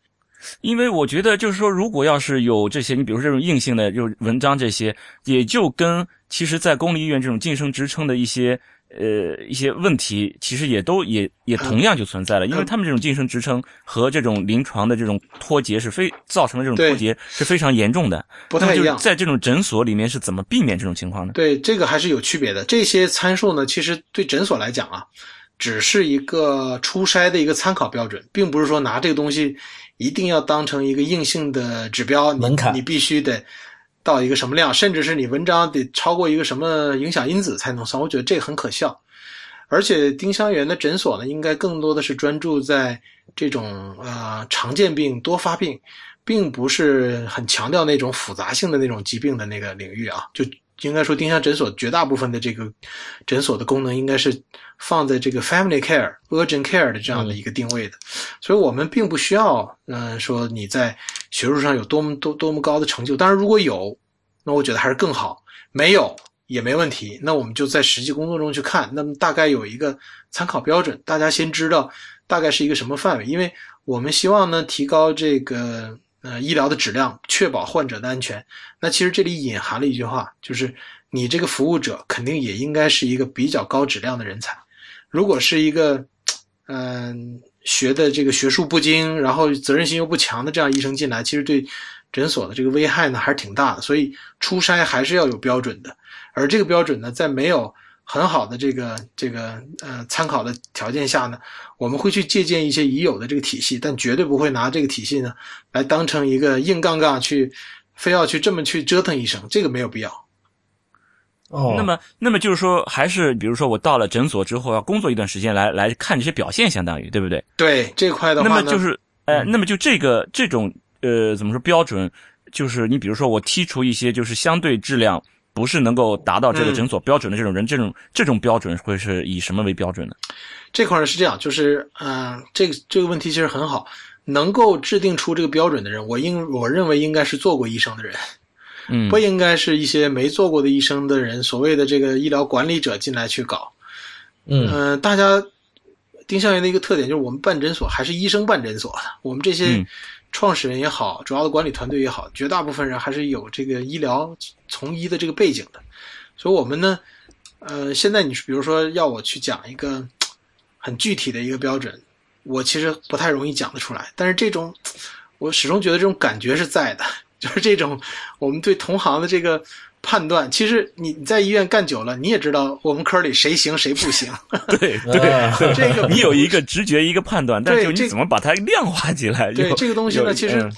因为我觉得，就是说，如果要是有这些，你比如这种硬性的，就文章这些，也就跟其实，在公立医院这种晋升职称的一些呃一些问题，其实也都也也同样就存在了，因为他们这种晋升职称和这种临床的这种脱节是非造成的这种脱节是非常严重的。不太一样在这种诊所里面是怎么避免这种情况呢？对，这个还是有区别的。这些参数呢，其实对诊所来讲啊，只是一个初筛的一个参考标准，并不是说拿这个东西一定要当成一个硬性的指标，门槛你必须得到一个什么量，甚至是你文章得超过一个什么影响因子才能算。我觉得这个很可笑。而且丁香园的诊所呢，应该更多的是专注在这种呃常见病、多发病，并不是很强调那种复杂性的那种疾病的那个领域啊。就应该说，丁香诊所绝大部分的这个诊所的功能应该是放在这个 family care、urgent care 的这样的一个定位的。所以我们并不需要，嗯、说你在学术上有多么多多么高的成就。当然，如果有，那我觉得还是更好；没有也没问题。那我们就在实际工作中去看，那么大概有一个参考标准，大家先知道大概是一个什么范围。因为我们希望呢提高这个呃医疗的质量，确保患者的安全。那其实这里隐含了一句话，就是你这个服务者肯定也应该是一个比较高质量的人才。如果是一个嗯、学的这个学术不精，然后责任心又不强的这样医生进来，其实对诊所的这个危害呢还是挺大的。所以初筛还是要有标准的，而这个标准呢，在没有很好的这个这个呃参考的条件下呢，我们会去借鉴一些已有的这个体系，但绝对不会拿这个体系呢来当成一个硬杠杠去，非要去这么去折腾医生，这个没有必要。哦，那么，那么就是说，还是比如说，我到了诊所之后，要工作一段时间来来看这些表现，相当于对不对？对这块的话，那么就是，呃，那么就这个这种呃，怎么说标准？就是你比如说，我剔除一些就是相对质量不是能够达到这个嗯诊所标准的这种人，这种这种标准会是以什么为标准呢？这块儿是这样，就是嗯、呃这个这个问题其实很好，能够制定出这个标准的人，我应我认为应该是做过医生的人，嗯。不应该是一些没做过的医生的人，所谓的这个医疗管理者进来去搞。嗯。呃，大家丁香园的一个特点就是我们办诊所还是医生办诊所的，我们这些嗯。创始人也好，主要的管理团队也好，绝大部分人还是有这个医疗从医的这个背景的，所以我们呢，呃，现在你比如说要我去讲一个很具体的一个标准，我其实不太容易讲得出来，但是这种我始终觉得这种感觉是在的，就是这种我们对同行的这个判断，其实你你在医院干久了，你也知道我们科里谁行谁不行。[LAUGHS] 对啊对，这个你有一个直觉，一个判断，但是你怎么把它量化起来？对有这个东西呢，其实嗯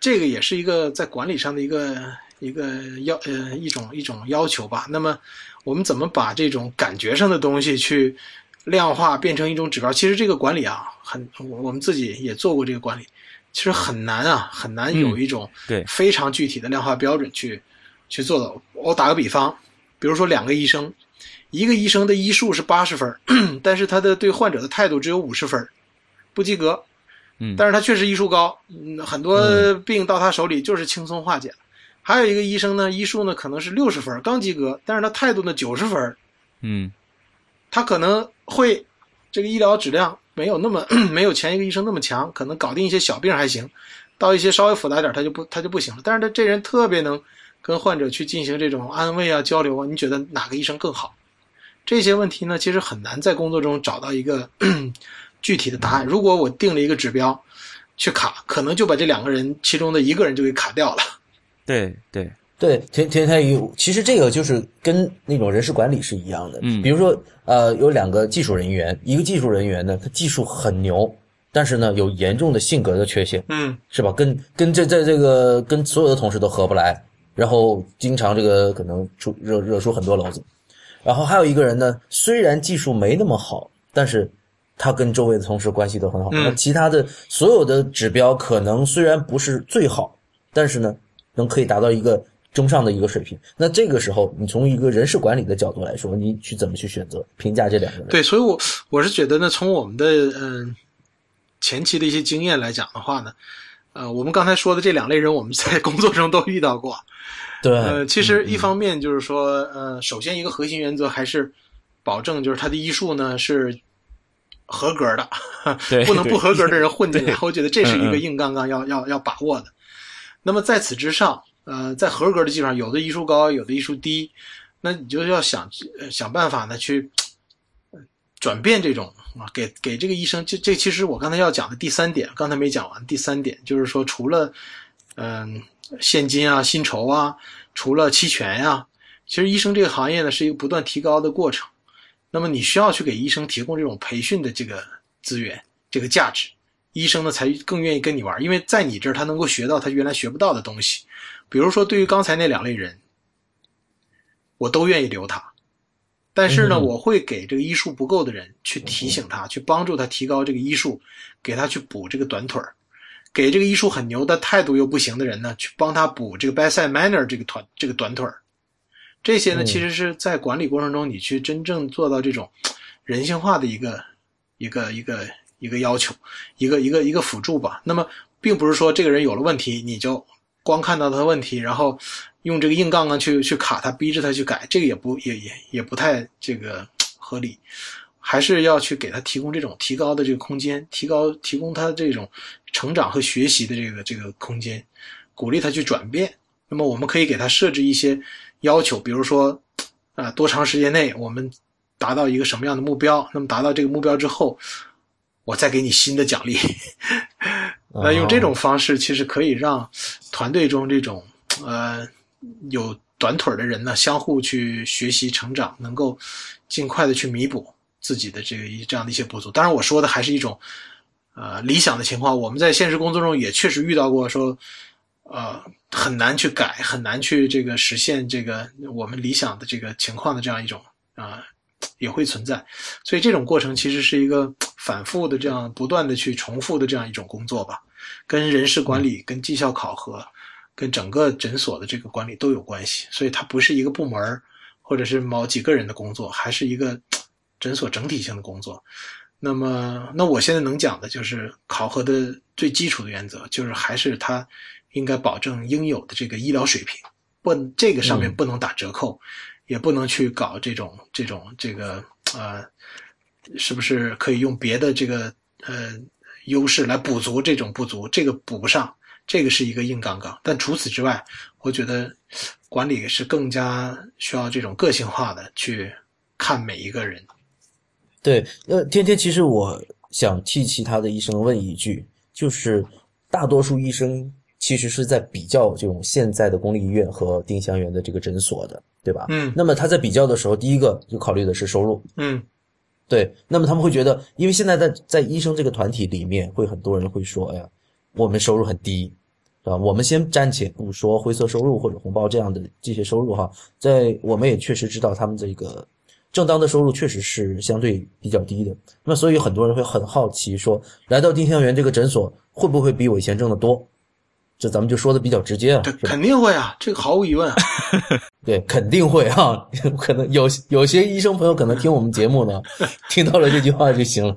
这个也是一个在管理上的一个一个要呃一种一种要求吧。那么我们怎么把这种感觉上的东西去量化变成一种指标？其实这个管理啊，很我我们自己也做过这个管理，其实很难啊，很难有一种对非常具体的量化标准去去做的。我打个比方，比如说两个医生，一个医生的医术是八十分儿，[CLEARS THROAT] 但是他的对患者的态度只有五十分儿，不及格。嗯但是他确实医术高，嗯，很多病到他手里就是轻松化解了。还有一个医生呢，医术呢可能是六十分，刚及格，但是他态度呢九十分，嗯他可能会这个医疗质量没有那么 [CLEARS THROAT] 没有前一个医生那么强，可能搞定一些小病还行，到一些稍微复杂点他就不他就不行了。但是他这人特别能跟患者去进行这种安慰啊交流啊，你觉得哪个医生更好？这些问题呢，其实很难在工作中找到一个 [CLEARS THROAT] 具体的答案。如果我定了一个指标去卡，可能就把这两个人其中的一个人就给卡掉了。对对，对，田田太医，其实这个就是跟那种人事管理是一样的。嗯比如说，呃，有两个技术人员，一个技术人员呢，他技术很牛，但是呢，有严重的性格的缺陷，嗯是吧？跟跟这在这个跟所有的同事都合不来，然后经常这个可能出惹惹出很多篓子。然后还有一个人呢，虽然技术没那么好，但是他跟周围的同事关系都很好。嗯那其他的所有的指标可能虽然不是最好，但是呢，能可以达到一个中上的一个水平。那这个时候，你从一个人事管理的角度来说，你去怎么去选择评价这两个人？对，所以我我是觉得呢，从我们的嗯、前期的一些经验来讲的话呢，呃，我们刚才说的这两类人，我们在工作中都遇到过。对，呃，其实一方面就是说，呃，首先一个核心原则还是保证，就是他的医术呢是合格的，[LAUGHS] 对不能不合格的人混进来。我觉得这是一个硬杠杠要要要把握的。那么在此之上，呃，在合格的基础上，有的医术高，有的医术低，那你就要想想办法呢去呃转变这种啊，给给这个医生，这这其实我刚才要讲的第三点，刚才没讲完。第三点就是说，除了嗯、现金啊、薪酬啊，除了期权呀、其实医生这个行业呢是一个不断提高的过程。那么你需要去给医生提供这种培训的这个资源、这个价值，医生呢才更愿意跟你玩，因为在你这儿他能够学到他原来学不到的东西。比如说，对于刚才那两类人，我都愿意留他，但是呢，嗯我会给这个医术不够的人去提醒他，去帮助他提高这个医术，给他去补这个短腿儿。给这个医术很牛但态度又不行的人呢，去帮他补这个 bedside manner 这个团这个短腿儿。这些呢，嗯其实是在管理过程中，你去真正做到这种人性化的一个一个一个一个要求，一个一个一个辅助吧。那么，并不是说这个人有了问题，你就光看到他的问题，然后用这个硬杠杠去去卡他，逼着他去改，这个也不也也也不太这个合理。还是要去给他提供这种提高的这个空间，提高提供他这种成长和学习的这个这个空间，鼓励他去转变。那么我们可以给他设置一些要求，比如说，啊、多长时间内我们达到一个什么样的目标？那么达到这个目标之后，我再给你新的奖励。那用这种方式，其实可以让团队中这种呃有短腿儿的人呢，相互去学习成长，能够尽快的去弥补自己的这个一这样的一些不足。当然，我说的还是一种呃理想的情况。我们在现实工作中也确实遇到过说，呃很难去改，很难去这个实现这个我们理想的这个情况的这样一种啊、也会存在。所以这种过程其实是一个反复的这样不断的去重复的这样一种工作吧，跟人事管理、跟绩效考核、跟整个诊所的这个管理都有关系。所以它不是一个部门儿或者是某几个人的工作，还是一个诊所整体性的工作。那么，那我现在能讲的就是考核的最基础的原则，就是还是它应该保证应有的这个医疗水平，不，这个上面嗯不能打折扣，也不能去搞这种这种这个呃，是不是可以用别的这个呃优势来补足这种不足？这个补不上，这个是一个硬杠杠。但除此之外，我觉得管理是更加需要这种个性化的去看每一个人。对，呃，天天，其实我想替其他的医生问一句，就是大多数医生其实是在比较这种现在的公立医院和丁香园的这个诊所的，对吧？嗯那么他在比较的时候，第一个就考虑的是收入，嗯对。那么他们会觉得，因为现在在在医生这个团体里面，会很多人会说，哎呀，我们收入很低，是吧？我们先暂且不说灰色收入或者红包这样的这些收入哈，在我们也确实知道他们这个正当的收入确实是相对比较低的。那所以很多人会很好奇说，来到丁香园这个诊所会不会比我以前挣的多？这咱们就说的比较直接啊，对？肯定会啊，这个毫无疑问啊。[LAUGHS] 对，肯定会啊，[LAUGHS] 可能有有些医生朋友可能听我们节目呢，[LAUGHS] 听到了这句话就行了，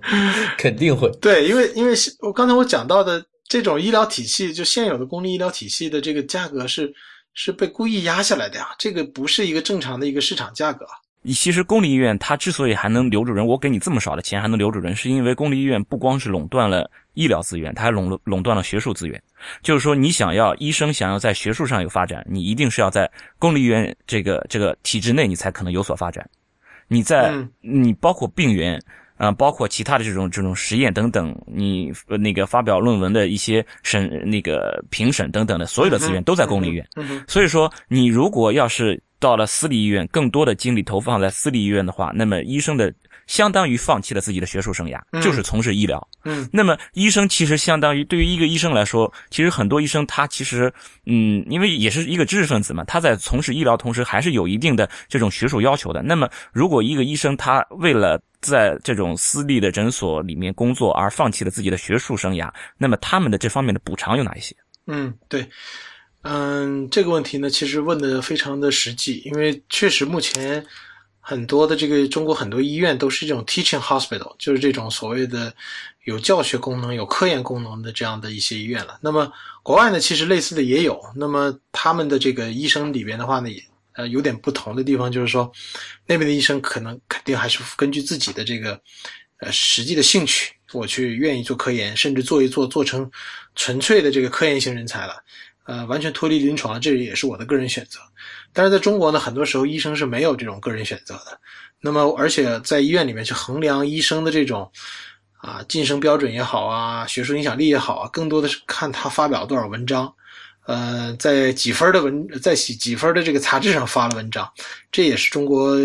肯定会。对，因为因为是我刚才我讲到的这种医疗体系，就现有的公立医疗体系的这个价格是是被故意压下来的呀，这个不是一个正常的一个市场价格。其实公立医院它之所以还能留住人，我给你这么少的钱还能留住人，是因为公立医院不光是垄断了医疗资源，它还垄垄断了学术资源。就是说，你想要医生想要在学术上有发展，你一定是要在公立医院这个这个体制内，你才可能有所发展。你在、嗯你包括病源，啊、包括其他的这种这种实验等等，你呃那个发表论文的一些审那个评审等等的所有的资源都在公立医院。所以说，你如果要是到了私立医院，更多的精力投放在私立医院的话，那么医生的相当于放弃了自己的学术生涯，嗯就是从事医疗。嗯那么医生其实相当于对于一个医生来说，其实很多医生他其实嗯，因为也是一个知识分子嘛，他在从事医疗同时还是有一定的这种学术要求的。那么如果一个医生他为了在这种私立的诊所里面工作而放弃了自己的学术生涯，那么他们的这方面的补偿有哪一些？嗯，对，嗯，这个问题呢，其实问的非常的实际，因为确实目前很多的这个中国很多医院都是这种 teaching hospital，就是这种所谓的有教学功能、有科研功能的这样的一些医院了。那么国外呢，其实类似的也有，那么他们的这个医生里边的话呢，也呃有点不同的地方，就是说那边的医生可能肯定还是根据自己的这个呃实际的兴趣，我去愿意做科研，甚至做一做做成纯粹的这个科研型人才了。呃，完全脱离临床，这也是我的个人选择。但是在中国呢，很多时候医生是没有这种个人选择的。那么，而且在医院里面去衡量医生的这种啊晋升标准也好啊，学术影响力也好啊，更多的是看他发表多少文章，呃，在几分的文，在几几分的这个杂志上发了文章，这也是中国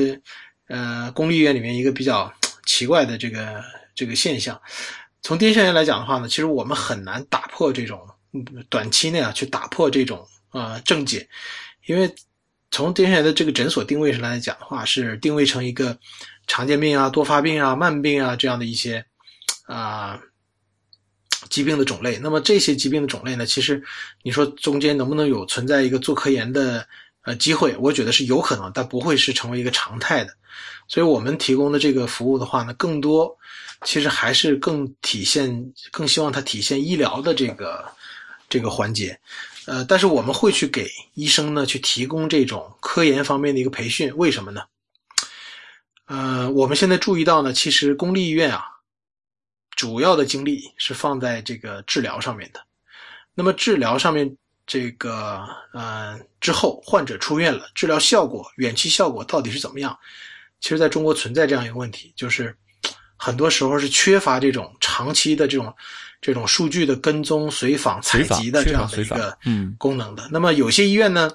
呃公立医院里面一个比较奇怪的这个这个现象。从丁香园来讲的话呢，其实我们很难打破这种。短期内啊，去打破这种呃症结，因为从丁香园的这个诊所定位上来讲的话，是定位成一个常见病啊、多发病啊、慢病啊这样的一些啊、疾病的种类。那么这些疾病的种类呢，其实你说中间能不能有存在一个做科研的呃机会？我觉得是有可能，但不会是成为一个常态的。所以我们提供的这个服务的话呢，更多其实还是更体现、更希望它体现医疗的这个。这个环节，呃，但是我们会去给医生呢去提供这种科研方面的一个培训，为什么呢？呃，我们现在注意到呢，其实公立医院啊，主要的精力是放在这个治疗上面的。那么治疗上面这个呃之后，患者出院了，治疗效果、远期效果到底是怎么样？其实在中国存在这样一个问题，就是很多时候是缺乏这种长期的这种。这种数据的跟踪、随访、采集的这样的一个嗯功能的，那么有些医院呢，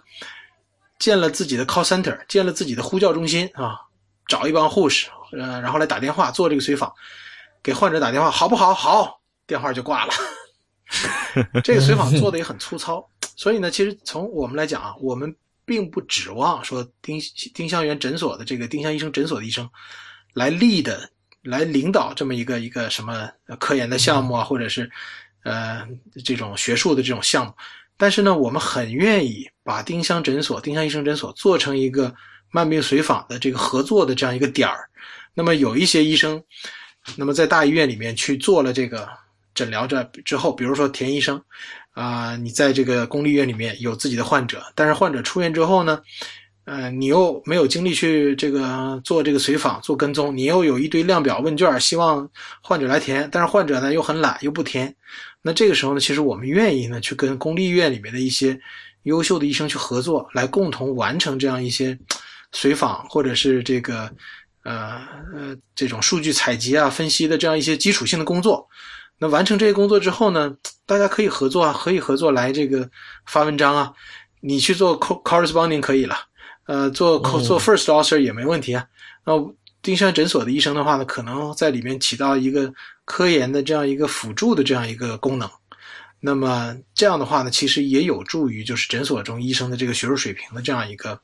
建了自己的 call center，建了自己的呼叫中心啊，找一帮护士，呃，然后来打电话做这个随访，给患者打电话，好不好？好，电话就挂了。[LAUGHS] 这个随访做的也很粗糙，所以呢，其实从我们来讲啊，我们并不指望说丁丁香园诊所的这个丁香医生诊所的医生来立的。来领导这么一个一个什么科研的项目啊，或者是呃这种学术的这种项目，但是呢，我们很愿意把丁香诊所、丁香医生诊所做成一个慢病随访的这个合作的这样一个点儿。那么有一些医生，那么在大医院里面去做了这个诊疗这之后，比如说田医生啊、呃，你在这个公立医院里面有自己的患者，但是患者出院之后呢？呃，你又没有精力去这个做这个随访、做跟踪，你又有一堆量表问卷，希望患者来填，但是患者呢又很懒，又不填。那这个时候呢，其实我们愿意呢去跟公立医院里面的一些优秀的医生去合作，来共同完成这样一些随访或者是这个呃呃这种数据采集啊、分析的这样一些基础性的工作。那完成这些工作之后呢，大家可以合作啊，可以合作来这个发文章啊，你去做 corresponding 可以了。呃，做做 first author 也没问题啊。那丁香诊所的医生的话呢，可能在里面起到一个科研的这样一个辅助的这样一个功能。那么这样的话呢，其实也有助于就是诊所中医生的这个学术水平的这样一个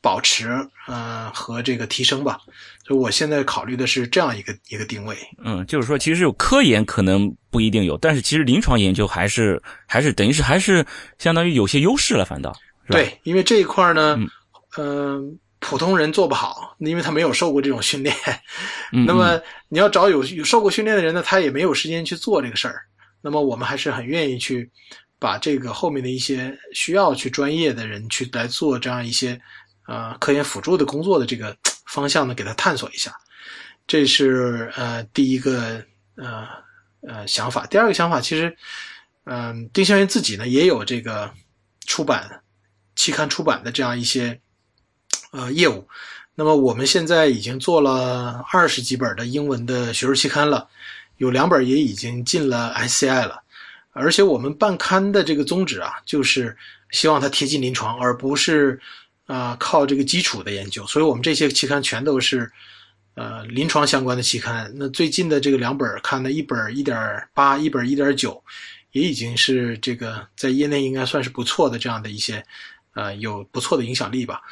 保持，呃和这个提升吧。所以我现在考虑的是这样一个一个定位。嗯，就是说，其实有科研可能不一定有，但是其实临床研究还是还是等于是还是相当于有些优势了，反倒对，因为这一块呢。嗯嗯、呃，普通人做不好，因为他没有受过这种训练。嗯、[LAUGHS] 那么你要找有有受过训练的人呢，他也没有时间去做这个事儿。那么我们还是很愿意去把这个后面的一些需要去专业的人去来做这样一些呃科研辅助的工作的这个方向呢，给他探索一下。这是呃第一个呃呃想法。第二个想法，其实嗯、呃，丁香园自己呢也有这个出版期刊出版的这样一些。呃，业务，那么我们现在已经做了二十几本的英文的学术期刊了，有两本也已经进了 SCI 了，而且我们办刊的这个宗旨啊，就是希望它贴近临床，而不是啊、靠这个基础的研究，所以我们这些期刊全都是呃临床相关的期刊。那最近的这个两本看的，一本一点八，一本一点九，也已经是这个在业内应该算是不错的这样的一些呃有不错的影响力吧。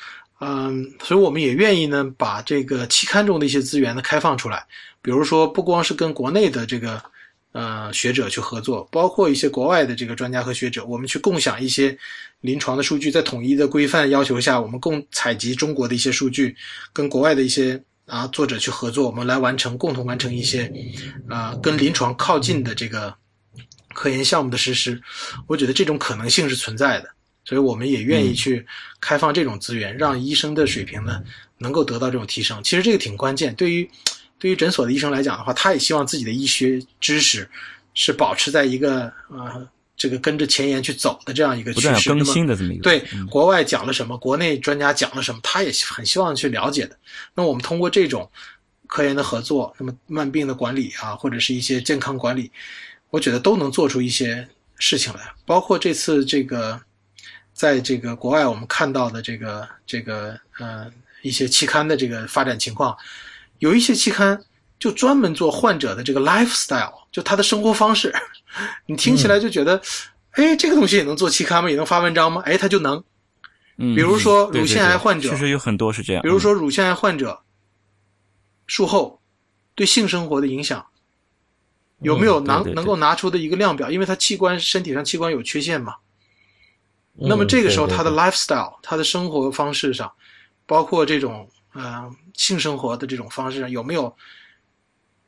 嗯，所以我们也愿意呢，把这个期刊中的一些资源呢开放出来，比如说不光是跟国内的这个呃学者去合作，包括一些国外的这个专家和学者，我们去共享一些临床的数据，在统一的规范要求下，我们共采集中国的一些数据，跟国外的一些啊作者去合作，我们来完成共同完成一些啊跟临床靠近的这个科研项目的实施。我觉得这种可能性是存在的。所以我们也愿意去开放这种资源，让医生的水平呢能够得到这种提升。其实这个挺关键，对于对于诊所的医生来讲的话，他也希望自己的医学知识是保持在一个呃这个跟着前沿去走的这样一个趋势。更新的这么一个对嗯，国外讲了什么，国内专家讲了什么，他也很希望去了解的。那我们通过这种科研的合作，那么慢病的管理啊，或者是一些健康管理，我觉得都能做出一些事情来。包括这次这个，在这个国外我们看到的这个这个呃一些期刊的这个发展情况，有一些期刊就专门做患者的这个 lifestyle，就他的生活方式，你听起来就觉得，哎，这个东西也能做期刊吗？也能发文章吗？哎，他就能。嗯，比如说乳腺癌患者确实有很多是这样。比如说乳腺癌患者术后对性生活的影响，有没有能、能够拿出的一个量表？因为他器官身体上器官有缺陷嘛。那么嗯这个时候，他的 lifestyle，他的生活方式上，包括这种呃性生活的这种方式上，有没有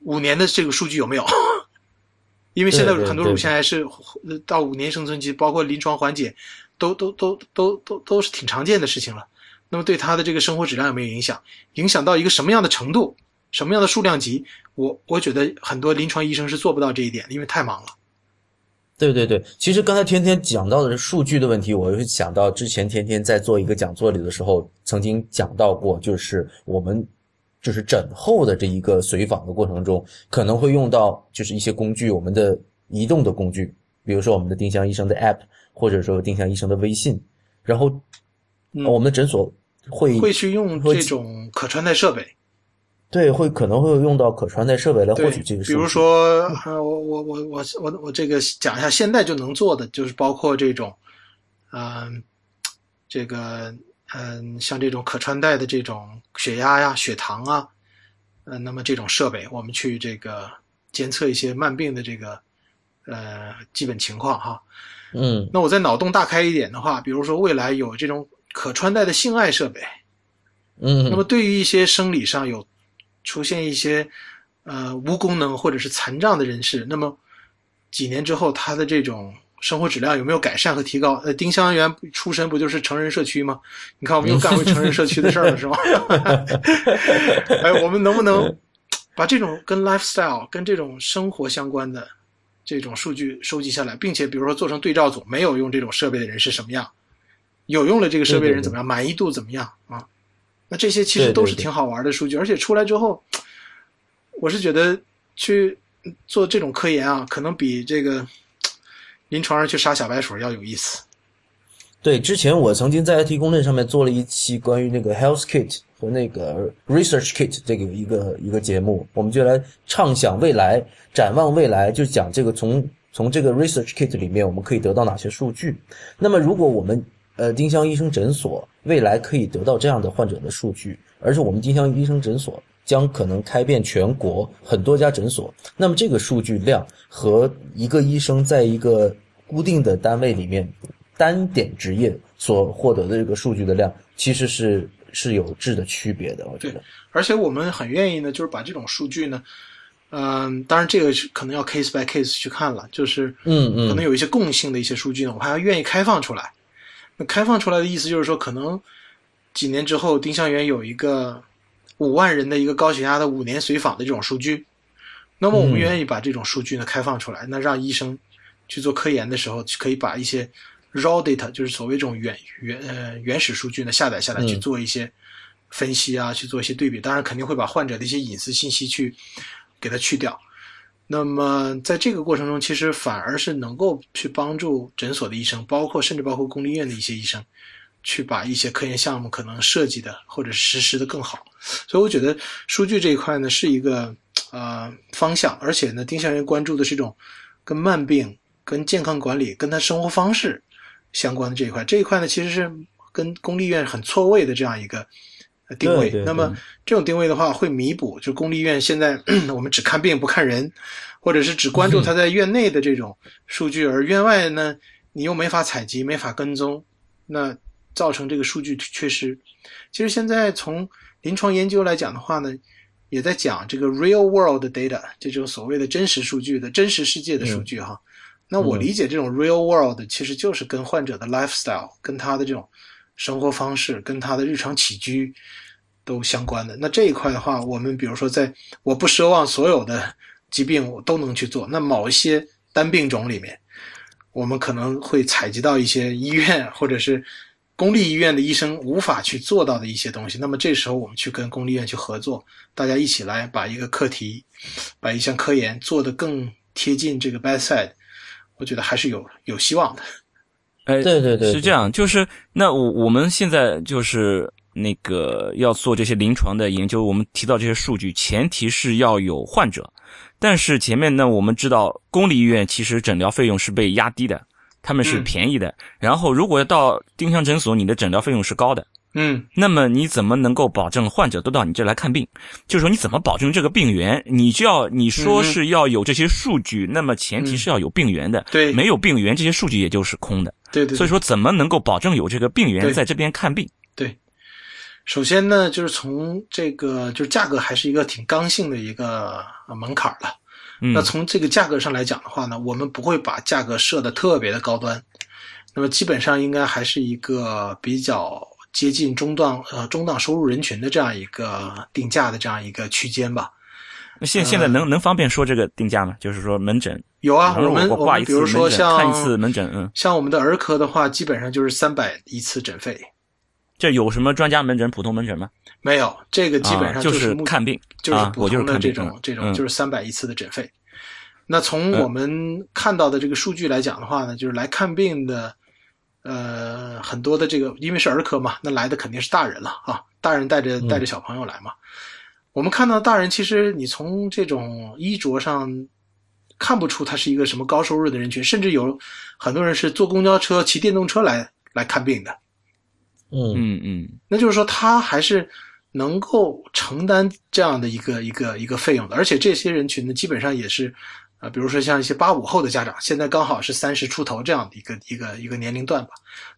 五年的这个数据有没有？[LAUGHS] 因为现在很多乳腺癌是呃到五年生存期，包括临床缓解，都都都都都都是挺常见的事情了。那么对他的这个生活质量有没有影响？影响到一个什么样的程度？什么样的数量级？我我觉得很多临床医生是做不到这一点的，因为太忙了。对对对，其实刚才天天讲到的是数据的问题，我又想到之前天天在做一个讲座里的时候，曾经讲到过，就是我们就是诊后的这一个随访的过程中，可能会用到就是一些工具，我们的移动的工具，比如说我们的丁香医生的 App，或者说丁香医生的微信，然后嗯。我们的诊所会会去用这种可穿戴设备，对会可能会用到可穿戴设备来获取这个数据，比如说，呃，我我我我我我这个讲一下，现在就能做的就是包括这种，嗯、这个嗯、像这种可穿戴的这种血压呀、血糖啊，呃，那么这种设备，我们去这个监测一些慢病的这个呃基本情况哈。嗯那我再脑洞大开一点的话，比如说未来有这种可穿戴的性爱设备，嗯，那么对于一些生理上有出现一些呃无功能或者是残障的人士，那么几年之后他的这种生活质量有没有改善和提高？呃，丁香园出身不就是成人社区吗？你看我们又干回成人社区的事儿了，是吗？[LAUGHS] 哎，我们能不能把这种跟 lifestyle、跟这种生活相关的这种数据收集下来，并且比如说做成对照组，没有用这种设备的人是什么样？有用了这个设备的人怎么样？满意度怎么样啊？那这些其实都是挺好玩的数据，而且出来之后，我是觉得去做这种科研啊，可能比这个临床上去杀小白鼠要有意思。对，之前我曾经在 IT 公论上面做了一期关于那个 Health Kit 和那个 Research Kit 这个一个一个节目，我们就来畅想未来、展望未来，就讲这个从从这个 Research Kit 里面我们可以得到哪些数据。那么，如果我们呃丁香医生诊所未来可以得到这样的患者的数据，而且我们丁香医生诊所将可能开遍全国很多家诊所，那么这个数据量和一个医生在一个固定的单位里面单点职业所获得的这个数据的量，其实是是有质的区别的。我觉得，而且我们很愿意呢，就是把这种数据呢，嗯、当然这个是可能要 case by case 去看了，就是嗯嗯，可能有一些共性的一些数据呢，我还要愿意开放出来。那开放出来的意思就是说，可能几年之后，丁香园有一个五万人的一个高血压的五年随访的这种数据，那么我们嗯愿意把这种数据呢开放出来，那让医生去做科研的时候，可以把一些 raw data，就是所谓这种原原呃原始数据呢下载下来，嗯去做一些分析啊，去做一些对比。当然，肯定会把患者的一些隐私信息去给它去掉。那么在这个过程中，其实反而是能够去帮助诊所的医生，包括甚至包括公立医院的一些医生，去把一些科研项目可能设计的或者实施的更好。所以我觉得数据这一块呢是一个呃方向，而且呢，丁香园关注的是一种跟慢病、跟健康管理、跟他生活方式相关的这一块。这一块呢，其实是跟公立医院很错位的这样一个定位。对对那么这种定位的话，会弥补就公立医院现在 [CLEARS THROAT] 我们只看病不看人，或者是只关注他在院内的这种数据，而院外呢，你又没法采集、没法跟踪，那造成这个数据缺失。其实现在从临床研究来讲的话呢，也在讲这个 real world data 这种所谓的真实数据的真实世界的数据哈。那我理解这种 real world 其实就是跟患者的 lifestyle、跟他的这种生活方式、跟他的日常起居都相关的。那这一块的话，我们比如说在我不奢望所有的疾病我都能去做，那某一些单病种里面，我们可能会采集到一些医院或者是公立医院的医生无法去做到的一些东西。那么这时候我们去跟公立医院去合作，大家一起来把一个课题，把一项科研做得更贴近这个 bedside，我觉得还是有有希望的。哎，对对对是这样，就是那我我们现在就是那个要做这些临床的研究，我们提到这些数据，前提是要有患者，但是前面呢，我们知道公立医院其实诊疗费用是被压低的，他们是嗯便宜的，然后如果到丁香诊所，你的诊疗费用是高的。嗯那么你怎么能够保证患者都到你这来看病？就是说你怎么保证这个病源？你就要你说嗯是要有这些数据，那么前提是要有病源的。对没有病源，这些数据也就是空的。对对对所以说，怎么能够保证有这个病源在这边看病？对。首先呢，就是从这个就是价格还是一个挺刚性的一个呃门槛儿了。嗯那从这个价格上来讲的话呢，我们不会把价格设的特别的高端，那么基本上应该还是一个比较接近中档呃中档收入人群的这样一个定价的这样一个区间吧。那现现在能能方便说这个定价吗？就是说门诊，有啊，我们我挂一次我们比如说，像看一次门诊，嗯，像我们的儿科的话，基本上就是三百一次诊费，这有什么专家门诊、普通门诊吗？没有这个基本上啊就是看病，就是普通的这种这种嗯就是三百一次的诊费。那从嗯我们看到的这个数据来讲的话呢，就是来看病的，呃，很多的这个因为是儿科嘛，那来的肯定是大人了啊，大人带着带着小朋友来嘛。我们看到大人，其实你从这种衣着上看不出他是一个什么高收入的人群，甚至有很多人是坐公交车、骑电动车来来看病的。嗯嗯嗯那就是说他还是能够承担这样的一个一个一个费用的，而且这些人群呢，基本上也是，啊，比如说像一些八五后的家长，现在刚好是三十出头这样的一个一个一个年龄段吧。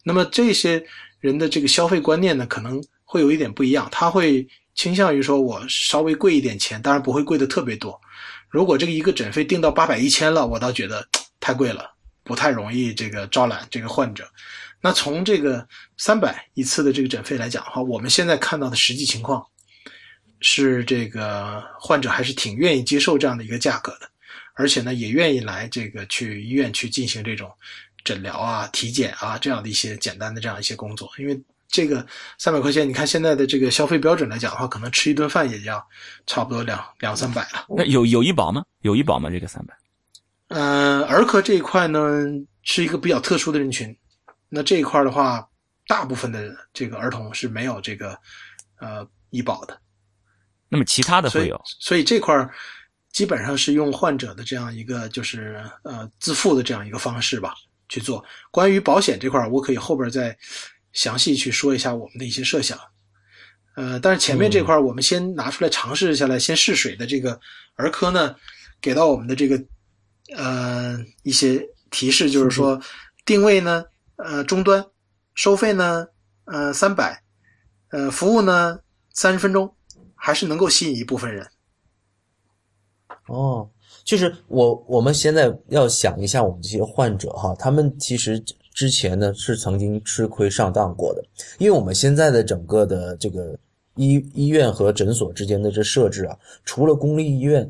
那么这些人的这个消费观念呢，可能会有一点不一样，他会倾向于说我稍微贵一点钱，当然不会贵的特别多。如果这个一个诊费定到八百一千了，我倒觉得太贵了，不太容易这个招揽这个患者。那从这个三百一次的这个诊费来讲的话，我们现在看到的实际情况是，这个患者还是挺愿意接受这样的一个价格的，而且呢，也愿意来这个去医院去进行这种诊疗啊、体检啊这样的一些简单的这样一些工作。因为这个三百块钱，你看现在的这个消费标准来讲的话，可能吃一顿饭也要差不多两两三百了。那有有医保吗？有医保吗？这个三百？嗯、儿科这一块呢是一个比较特殊的人群，那这一块的话，大部分的这个儿童是没有这个呃医保的，那么其他的会有？所以这块儿基本上是用患者的这样一个就是呃自付的这样一个方式吧去做。关于保险这块儿，我可以后边再详细去说一下我们的一些设想。呃，但是前面这块我们先拿出来尝试下来，先试水的这个儿科呢，给到我们的这个呃一些提示，就是说定位呢，呃终端，收费呢，呃三百，呃服务呢三十分钟，还是能够吸引一部分人。哦，就是我我们现在要想一下我们这些患者哈，他们其实之前呢是曾经吃亏上当过的，因为我们现在的整个的这个医医院和诊所之间的这设置啊，除了公立医院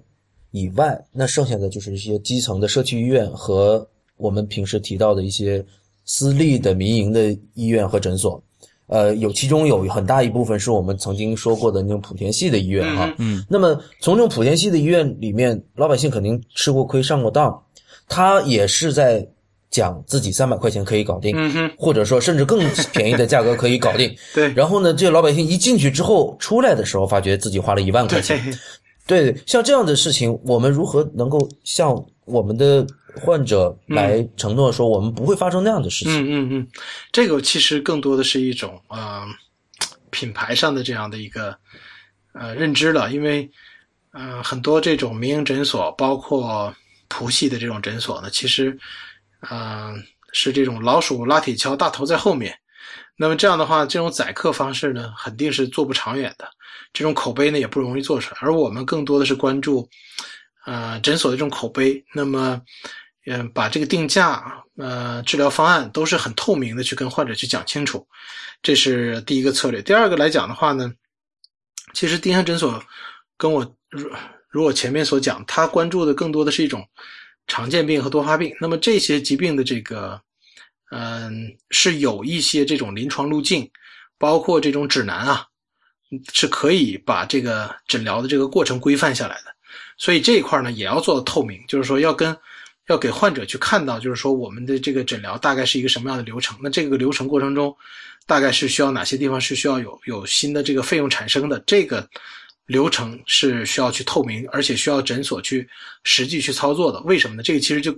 以外，那剩下的就是一些基层的社区医院和我们平时提到的一些私立的民营的医院和诊所。呃，有其中有很大一部分是我们曾经说过的那种莆田系的医院哈。嗯那么从这种莆田系的医院里面，老百姓肯定吃过亏、上过当，他也是在讲自己三百块钱可以搞定，或者说甚至更便宜的价格可以搞定。[LAUGHS] 对，然后呢，这个老百姓一进去之后，出来的时候发觉自己花了一万块钱。对，[LAUGHS] 像这样的事情，我们如何能够向我们的患者来承诺说，我们不会发生那样的事情？嗯嗯嗯，这个其实更多的是一种呃品牌上的这样的一个呃认知了，因为呃很多这种民营诊所，包括谱系的这种诊所呢，其实呃是这种老鼠拉铁锹，大头在后面。那么这样的话，这种宰客方式呢，肯定是做不长远的。这种口碑呢，也不容易做出来。而我们更多的是关注，呃，诊所的这种口碑。那么，嗯、把这个定价、呃，治疗方案都是很透明的去跟患者去讲清楚，这是第一个策略。第二个来讲的话呢，其实丁香诊所跟我如如我前面所讲，他关注的更多的是一种常见病和多发病。那么这些疾病的这个，嗯，是有一些这种临床路径，包括这种指南啊，是可以把这个诊疗的这个过程规范下来的。所以这一块呢，也要做到透明，就是说要跟要给患者去看到，就是说我们的这个诊疗大概是一个什么样的流程。那这个流程过程中，大概是需要哪些地方是需要有有新的这个费用产生的？这个流程是需要去透明，而且需要诊所去实际去操作的。为什么呢？这个其实就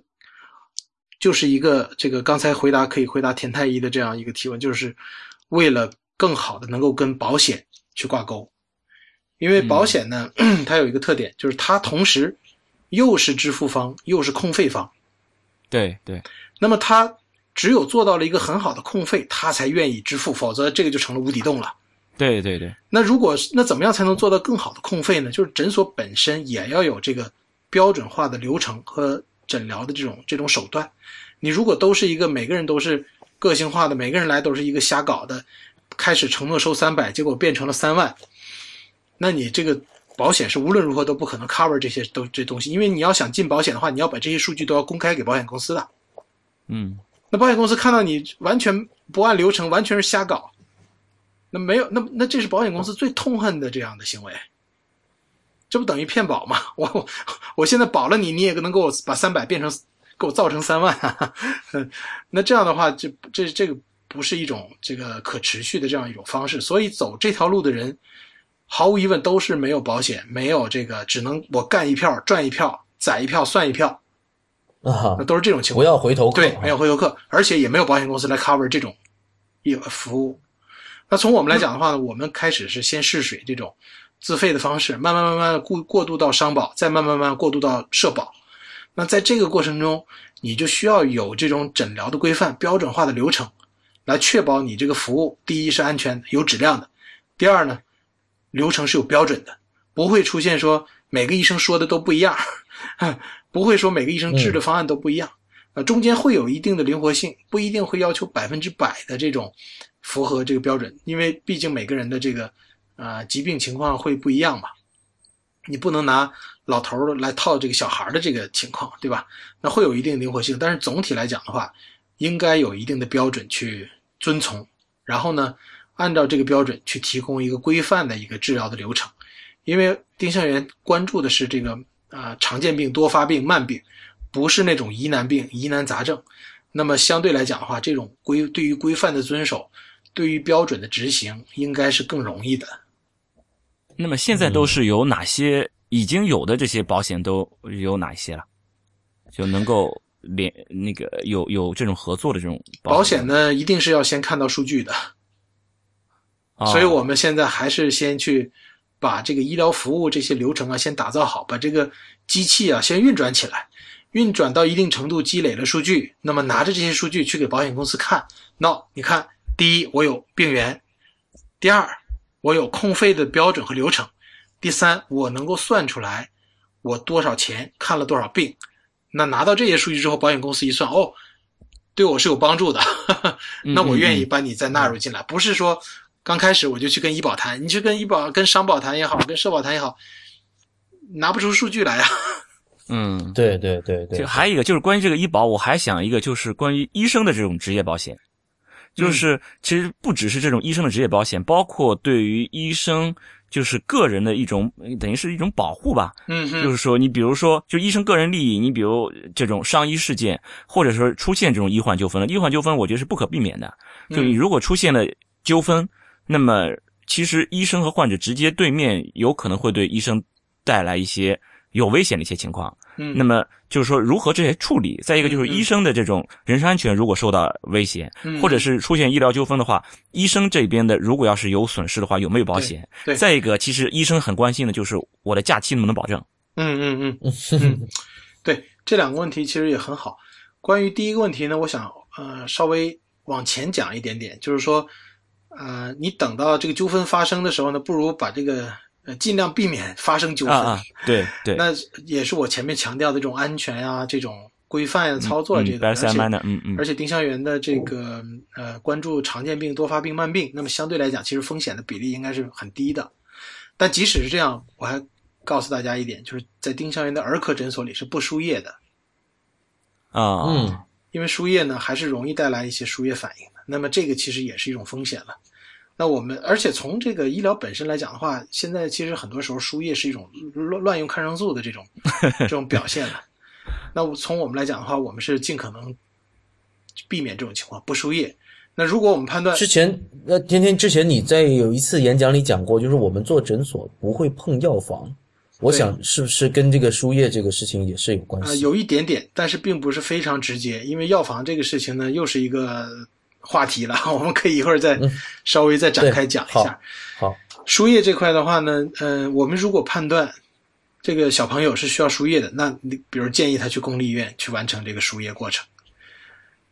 就是一个这个刚才回答可以回答田太医的这样一个提问，就是为了更好的能够跟保险去挂钩。因为保险呢，[CLEARS THROAT] 它有一个特点，就是它同时又是支付方，又是控费方。对对，那么它只有做到了一个很好的控费，它才愿意支付，否则这个就成了无底洞了。对对对，那如果那怎么样才能做到更好的控费呢？就是诊所本身也要有这个标准化的流程和诊疗的这种这种手段。你如果都是一个每个人都是个性化的，每个人来都是一个瞎搞的，开始承诺收三百，结果变成了三万，那你这个保险是无论如何都不可能 cover 这些都这东西，因为你要想进保险的话，你要把这些数据都要公开给保险公司的。嗯，那保险公司看到你完全不按流程，完全是瞎搞，那没有，那那这是保险公司最痛恨的这样的行为，这不等于骗保吗？我我我现在保了你，你也能给我把三百变成给我造成三万、啊，那这样的话，这这这个不是一种这个可持续的这样一种方式，所以走这条路的人，毫无疑问都是没有保险，没有这个，只能我干一票赚一票，宰一票算一票，啊那，都是这种情况不况。要回头客，对，没有回头客，而且也没有保险公司来 cover 这种业服务。那从我们来讲的话呢，我们开始是先试水这种自费的方式，慢慢慢慢的过过渡到商保，再慢慢慢慢过渡到社保。那在这个过程中，你就需要有这种诊疗的规范、标准化的流程，来确保你这个服务，第一是安全、有质量的，第二呢，流程是有标准的，不会出现说每个医生说的都不一样，[LAUGHS] 不会说每个医生治的方案都不一样。呃，中间会有一定的灵活性，不一定会要求百分之百的这种符合这个标准，因为毕竟每个人的这个呃疾病情况会不一样嘛。你不能拿老头儿来套这个小孩儿的这个情况，对吧？那会有一定灵活性，但是总体来讲的话，应该有一定的标准去遵从，然后呢，按照这个标准去提供一个规范的一个治疗的流程。因为丁香园关注的是这个啊、呃常见病、多发病、慢病，不是那种疑难病、疑难杂症。那么相对来讲的话，这种规对于规范的遵守，对于标准的执行，应该是更容易的。那么现在都是有哪些已经有的这些保险都有哪些了？就能够连那个有有这种合作的这种保险呢，一定是要先看到数据的，啊所以我们现在还是先去把这个医疗服务这些流程啊先打造好，把这个机器啊先运转起来，运转到一定程度积累了数据，那么拿着这些数据去给保险公司看，那你看，第一我有病源，第二我有控费的标准和流程，第三我能够算出来我多少钱看了多少病，那拿到这些数据之后，保险公司一算，哦，对我是有帮助的，那我愿意把你再纳入进来，不是说刚开始我就去跟医保谈，你去跟医保、跟商保谈也好，跟社保谈也好，拿不出数据来啊。嗯，对对对对。这，还有一个就是关于这个医保，我还想一个就是关于医生的这种职业保险，就是其实不只是这种医生的职业保险，包括对于医生就是个人的一种等于是一种保护吧。嗯嗯，就是说，你比如说，就医生个人利益，你比如这种伤医事件，或者说出现这种医患纠纷了，医患纠纷我觉得是不可避免的。就你如果出现了纠纷，那么其实医生和患者直接对面有可能会对医生带来一些有危险的一些情况。嗯，那么就是说如何这些处理，再一个就是医生的这种人身安全如果受到威胁，嗯或者是出现医疗纠纷的话，医生这边的如果要是有损失的话，有没有保险？对对再一个，其实医生很关心的就是我的假期能不能保证。嗯嗯嗯 [LAUGHS] 嗯，对，这两个问题其实也很好。关于第一个问题呢，我想呃稍微往前讲一点点，就是说，呃，你等到这个纠纷发生的时候呢，不如把这个呃尽量避免发生纠纷。啊啊，对对，那也是我前面强调的这种安全呀、这种规范呀、操作嗯这个，而 better safe 且 manner，嗯嗯而且丁香园的这个呃关注常见病、多发病、慢病，那么相对来讲，其实风险的比例应该是很低的。但即使是这样，我还告诉大家一点，就是在丁香园的儿科诊所里是不输液的，啊，嗯，因为输液呢还是容易带来一些输液反应的。那么这个其实也是一种风险了。那我们而且从这个医疗本身来讲的话，现在其实很多时候输液是一种乱乱用抗生素的这种 [LAUGHS] 这种表现了。那我从我们来讲的话，我们是尽可能避免这种情况，不输液。那如果我们判断之前那，天天之前你在有一次演讲里讲过，就是我们做诊所不会碰药房，我想是不是跟这个输液这个事情也是有关呃，系？有一点点，但是并不是非常直接，因为药房这个事情呢，又是一个话题了，[LAUGHS] 我们可以一会儿再稍微再展开讲一下。好，输液这块的话呢，呃，我们如果判断这个小朋友是需要输液的，那你比如建议他去公立医院去完成这个输液过程。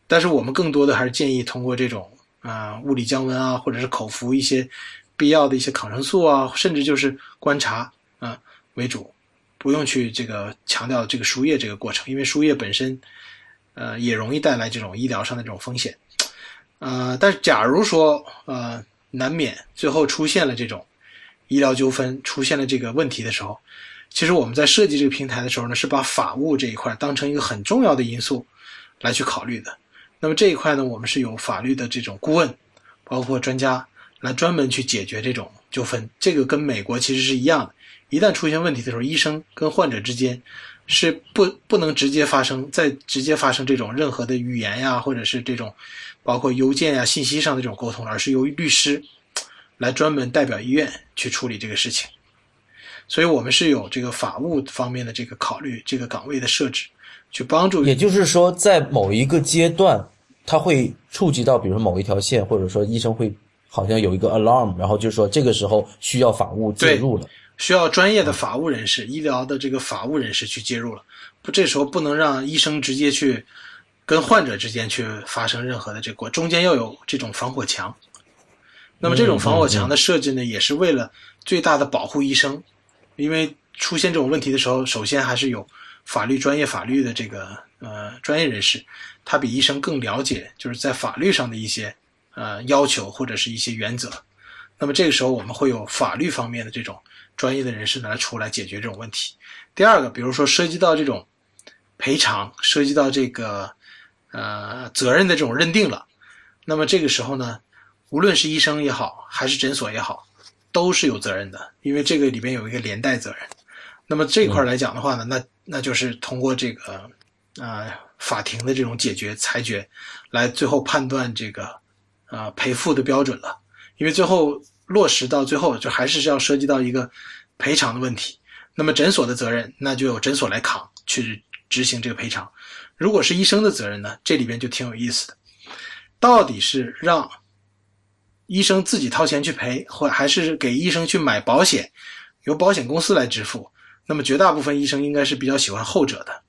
但是我们更多的还是建议通过这种啊、呃物理降温啊，或者是口服一些必要的一些抗生素啊，甚至就是观察啊、为主，不用去这个强调这个输液这个过程，因为输液本身呃也容易带来这种医疗上的这种风险。呃，但是假如说呃难免最后出现了这种医疗纠纷，出现了这个问题的时候，其实我们在设计这个平台的时候呢，是把法务这一块当成一个很重要的因素来去考虑的。那么这一块呢，我们是有法律的这种顾问，包括专家来专门去解决这种纠纷。这个跟美国其实是一样的，一旦出现问题的时候，医生跟患者之间是不不能直接发生，再直接发生这种任何的语言呀，或者是这种包括邮件啊、信息上的这种沟通，而是由于律师来专门代表医院去处理这个事情。所以我们是有这个法务方面的这个考虑，这个岗位的设置，去帮助也就是说，在某一个阶段，它会触及到，比如说某一条线，或者说医生会好像有一个 alarm，然后就是说这个时候需要法务介入了。需要专业的法务人士、医疗的这个法务人士去介入了。不，这时候不能让医生直接去跟患者之间去发生任何的这个，中间要有这种防火墙。那么这种防火墙的设置呢，也是为了最大的保护医生，因为出现这种问题的时候，首先还是有法律专业法律的这个呃专业人士，他比医生更了解，就是在法律上的一些呃要求或者是一些原则。那么这个时候我们会有法律方面的这种专业的人士呢来出来解决这种问题。第二个，比如说涉及到这种赔偿，涉及到这个呃责任的这种认定了，那么这个时候呢，无论是医生也好，还是诊所也好，都是有责任的，因为这个里边有一个连带责任。那么这一块来讲的话呢，那那就是通过这个呃法庭的这种解决裁决，来最后判断这个呃赔付的标准了。因为最后落实到最后，就还是要涉及到一个赔偿的问题。那么诊所的责任，那就由诊所来扛去执行这个赔偿。如果是医生的责任呢，这里边就挺有意思的，到底是让医生自己掏钱去赔，或还是给医生去买保险，由保险公司来支付？那么绝大部分医生应该是比较喜欢后者的。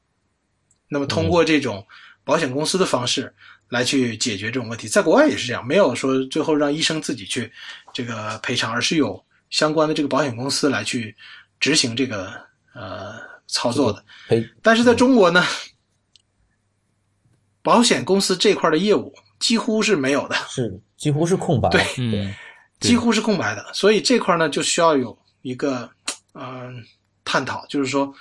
那么通过这种保险公司的方式来去解决这种问题，在国外也是这样，没有说最后让医生自己去这个赔偿，而是有相关的这个保险公司来去执行这个呃操作的。赔但是在中国呢，保险公司这块的业务几乎是没有的，是几乎是空白。对嗯，对几乎是空白的，所以这块呢就需要有一个嗯、探讨，就是说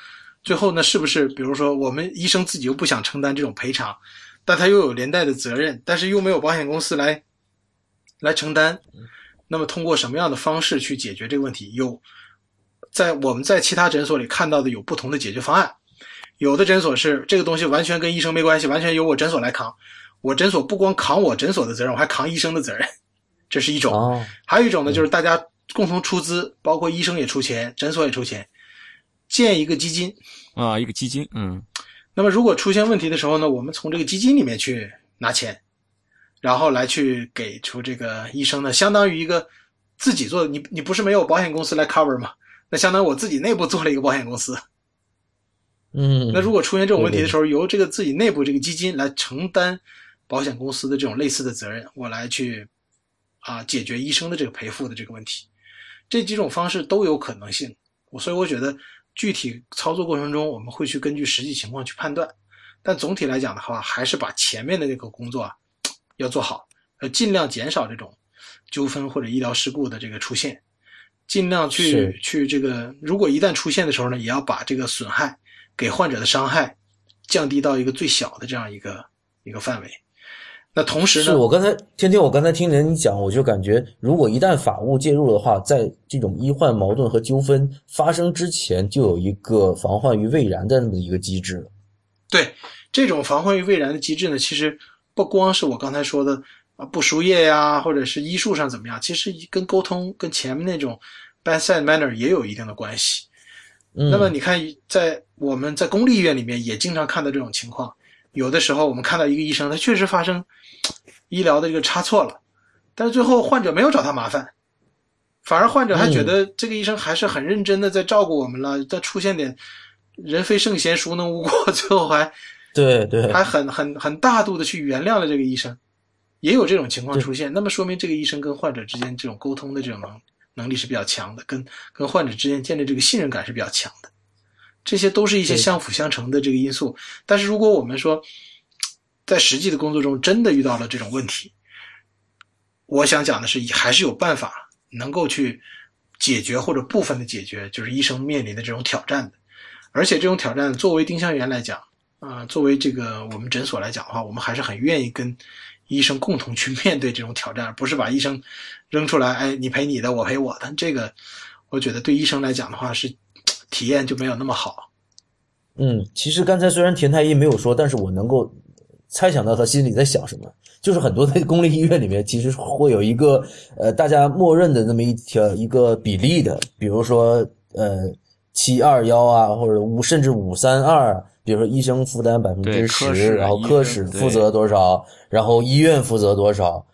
最后呢是不是比如说我们医生自己又不想承担这种赔偿，但他又有连带的责任，但是又没有保险公司来来承担。那么通过什么样的方式去解决这个问题？有在我们在其他诊所里看到的有不同的解决方案。有的诊所是这个东西完全跟医生没关系，完全由我诊所来扛。我诊所不光扛我诊所的责任，我还扛医生的责任，这是一种。哦，还有一种呢，就是大家共同出资，包括医生也出钱，诊所也出钱，建一个基金。啊，一个基金，嗯，那么如果出现问题的时候呢，我们从这个基金里面去拿钱，然后来去给出这个医生呢，相当于一个自己做的。你你不是没有保险公司来 cover 吗？那相当于我自己内部做了一个保险公司。嗯，那如果出现这种问题的时候，由这个自己内部这个基金来承担保险公司的这种类似的责任，我来去啊解决医生的这个赔付的这个问题，这几种方式都有可能性。我所以我觉得具体操作过程中，我们会去根据实际情况去判断，但总体来讲的话，还是把前面的这个工作啊要做好，呃，尽量减少这种纠纷或者医疗事故的这个出现，尽量去去这个，如果一旦出现的时候呢，也要把这个损害。给患者的伤害降低到一个最小的这样一个一个范围。那同时呢，是我刚才天天，我刚才听着你讲，我就感觉，如果一旦法务介入的话，在这种医患矛盾和纠纷发生之前，就有一个防患于未然的那么一个机制。对这种防患于未然的机制呢，其实不光是我刚才说的啊不输液呀，或者是医术上怎么样，其实跟沟通跟前面那种 bedside manner 也有一定的关系。嗯，那么你看，在我们在公立医院里面也经常看到这种情况。有的时候我们看到一个医生，他确实发生 [TSK] 医疗的这个差错了，但是最后患者没有找他麻烦，反而患者还觉得这个医生还是很认真的在照顾我们了。再出现点人非圣贤，孰能无过？最后还对对，还很很很大度的去原谅了这个医生，也有这种情况出现。那么说明这个医生跟患者之间这种沟通的这种能能力是比较强的，跟跟患者之间建立这个信任感是比较强的。这些都是一些相辅相成的这个因素。但是如果我们说在实际的工作中真的遇到了这种问题，我想讲的是，还是有办法能够去解决或者部分的解决，就是医生面临的这种挑战的。而且这种挑战，作为丁香园来讲，啊、作为这个我们诊所来讲的话，我们还是很愿意跟医生共同去面对这种挑战，而不是把医生扔出来，哎，你赔你的，我赔我的。这个，我觉得对医生来讲的话，是体验就没有那么好。嗯，其实刚才虽然田太医没有说，但是我能够猜想到他心里在想什么。就是很多在公立医院里面，其实会有一个呃，大家默认的那么一条一个比例的，比如说呃七二幺啊，或者五甚至五三二，比如说医生负担百分之十，然后科室负责多少，然后医院负责多少，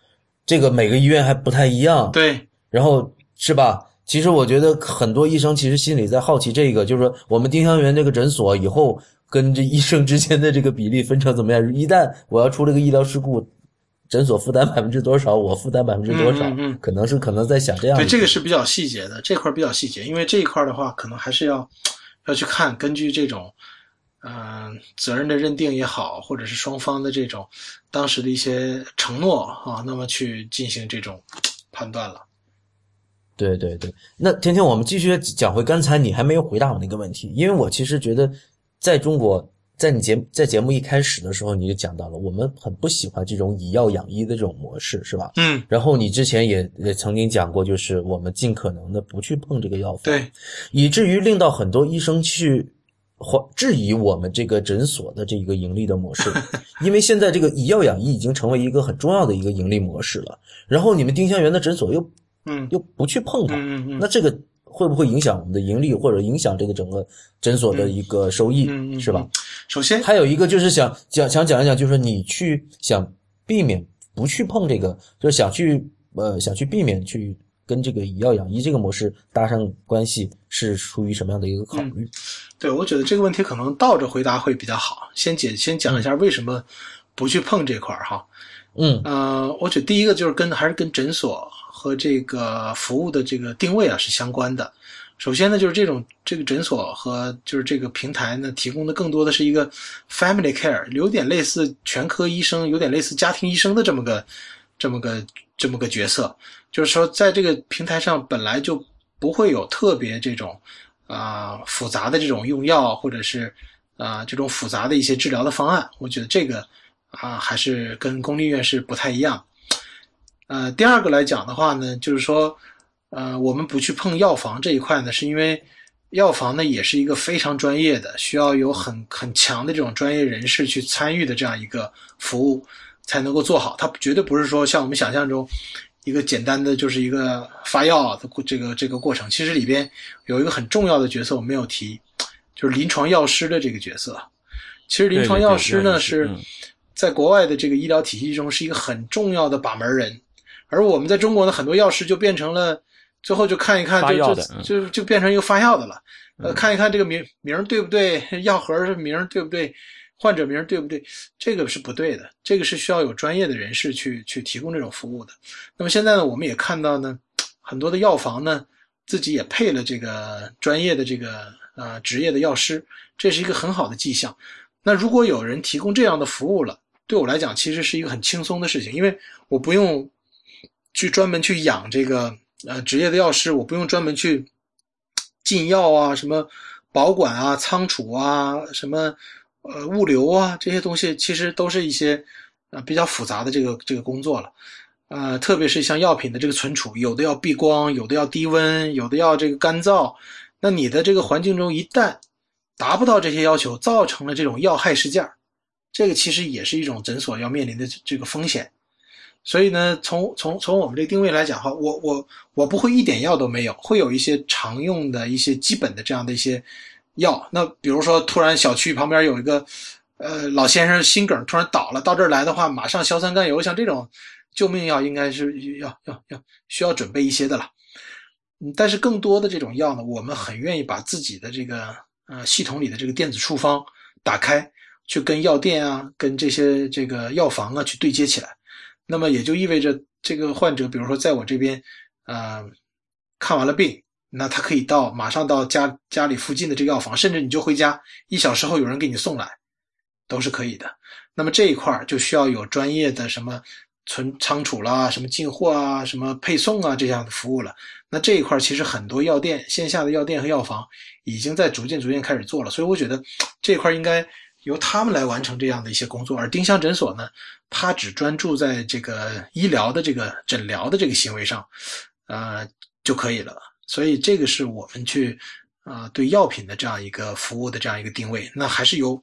这个每个医院还不太一样。对，然后是吧？其实我觉得很多医生其实心里在好奇这个，就是说我们丁香园这个诊所以后跟这医生之间的这个比例分成怎么样？一旦我要出了个医疗事故，诊所负担 [LAUGHS] 百分之多少，我负担百分之多少？嗯嗯嗯可能是可能在想这样对，这个是比较细节的，这块儿比较细节，因为这一块儿的话，可能还是要要去看，根据这种嗯、责任的认定也好，或者是双方的这种当时的一些承诺啊，那么去进行这种判断了。对对对，那天天我们继续讲回刚才你还没有回答我那个问题，因为我其实觉得在中国，在你节在节目一开始的时候你就讲到了，我们很不喜欢这种以药养医的这种模式，是吧？嗯，然后你之前也也曾经讲过，就是我们尽可能的不去碰这个药房，对，以至于令到很多医生去怀质疑我们这个诊所的这一个盈利的模式，因为现在这个以药养医已经成为一个很重要的一个盈利模式了。然后你们丁香园的诊所又嗯又不去碰它，嗯嗯嗯，那这个会不会影响我们的盈利，或者影响这个整个诊所的一个收益，是吧？？首先，还有一个就是想讲想讲一讲，就是你去想避免不去碰这个，就是想去呃想去避免去跟这个以药养医这个模式搭上关系，是出于什么样的一个考虑？对我觉得这个问题可能倒着回答会比较好。先解先讲一下为什么不去碰这块儿哈。嗯呃，我觉得第一个就是跟还是跟诊所和这个服务的这个定位啊是相关的。首先呢，就是这种这个诊所和就是这个平台呢，提供的更多的是一个 family care，有点类似全科医生，有点类似家庭医生的这么个这么个这么个角色。就是说，在这个平台上本来就不会有特别这种啊、复杂的这种用药，或者是啊、这种复杂的一些治疗的方案。我觉得这个啊、还是跟公立医院是不太一样。呃，第二个来讲的话呢，就是说，呃，我们不去碰药房这一块呢，是因为药房呢也是一个非常专业的，需要有很很强的这种专业人士去参与的这样一个服务才能够做好。它绝对不是说像我们想象中一个简单的就是一个发药的这个这个过程。其实里边有一个很重要的角色我没有提，就是临床药师的这个角色。其实临床药师呢是在国外的这个医疗体系中是一个很重要的把门人。而我们在中国呢，很多药师就变成了最后就看一看，就就就就变成一个发药的了。呃，看一看这个名名对不对，药盒是名对不对，患者名对不对，这个是不对的。这个是需要有专业的人士去去提供这种服务的。那么现在呢，我们也看到呢，很多的药房呢自己也配了这个专业的这个呃职业的药师，这是一个很好的迹象。那如果有人提供这样的服务了，对我来讲其实是一个很轻松的事情，因为我不用。去专门去养这个呃职业的药师，我不用专门去进药啊，什么保管啊、仓储啊、什么呃物流啊这些东西，其实都是一些呃比较复杂的这个这个工作了。呃，特别是像药品的这个存储，有的要避光，有的要低温，有的要这个干燥。那你的这个环境中一旦达不到这些要求，造成了这种药害事件，这个其实也是一种诊所要面临的这个风险。所以呢，从从从我们这定位来讲哈，我我我不会一点药都没有，会有一些常用的一些基本的这样的一些药。那比如说，突然小区旁边有一个呃老先生心梗突然倒了，到这儿来的话，马上硝酸甘油，像这种救命药应该是要要要需要准备一些的了。嗯，但是更多的这种药呢，我们很愿意把自己的这个呃系统里的这个电子处方打开，去跟药店啊，跟这些这个药房啊去对接起来。那么也就意味着，这个患者，比如说在我这边，呃，看完了病，那他可以到马上到家家里附近的这个药房，甚至你就回家，一小时后有人给你送来，都是可以的。那么这一块就需要有专业的什么存仓储啦、什么进货啊、什么配送啊这样的服务了。那这一块其实很多药店、线下的药店和药房已经在逐渐逐渐开始做了，所以我觉得这一块应该。由他们来完成这样的一些工作，而丁香诊所呢，它只专注在这个医疗的这个诊疗的这个行为上，呃就可以了。所以这个是我们去啊对药品的这样一个服务的这样一个定位。那还是由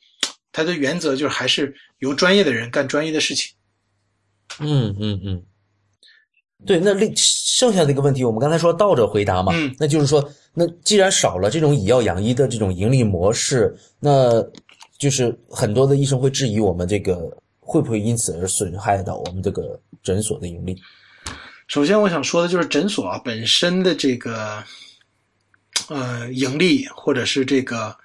它的原则就是还是由专业的人干专业的事情。嗯嗯嗯，对。那另剩下的一个问题，我们刚才说倒着回答嘛，嗯，那就是说，那既然少了这种以药养医的这种盈利模式，那就是很多的医生会质疑我们这个会不会因此而损害到我们这个诊所的盈利。首先，我想说的就是诊所啊本身的这个呃盈利或者是这个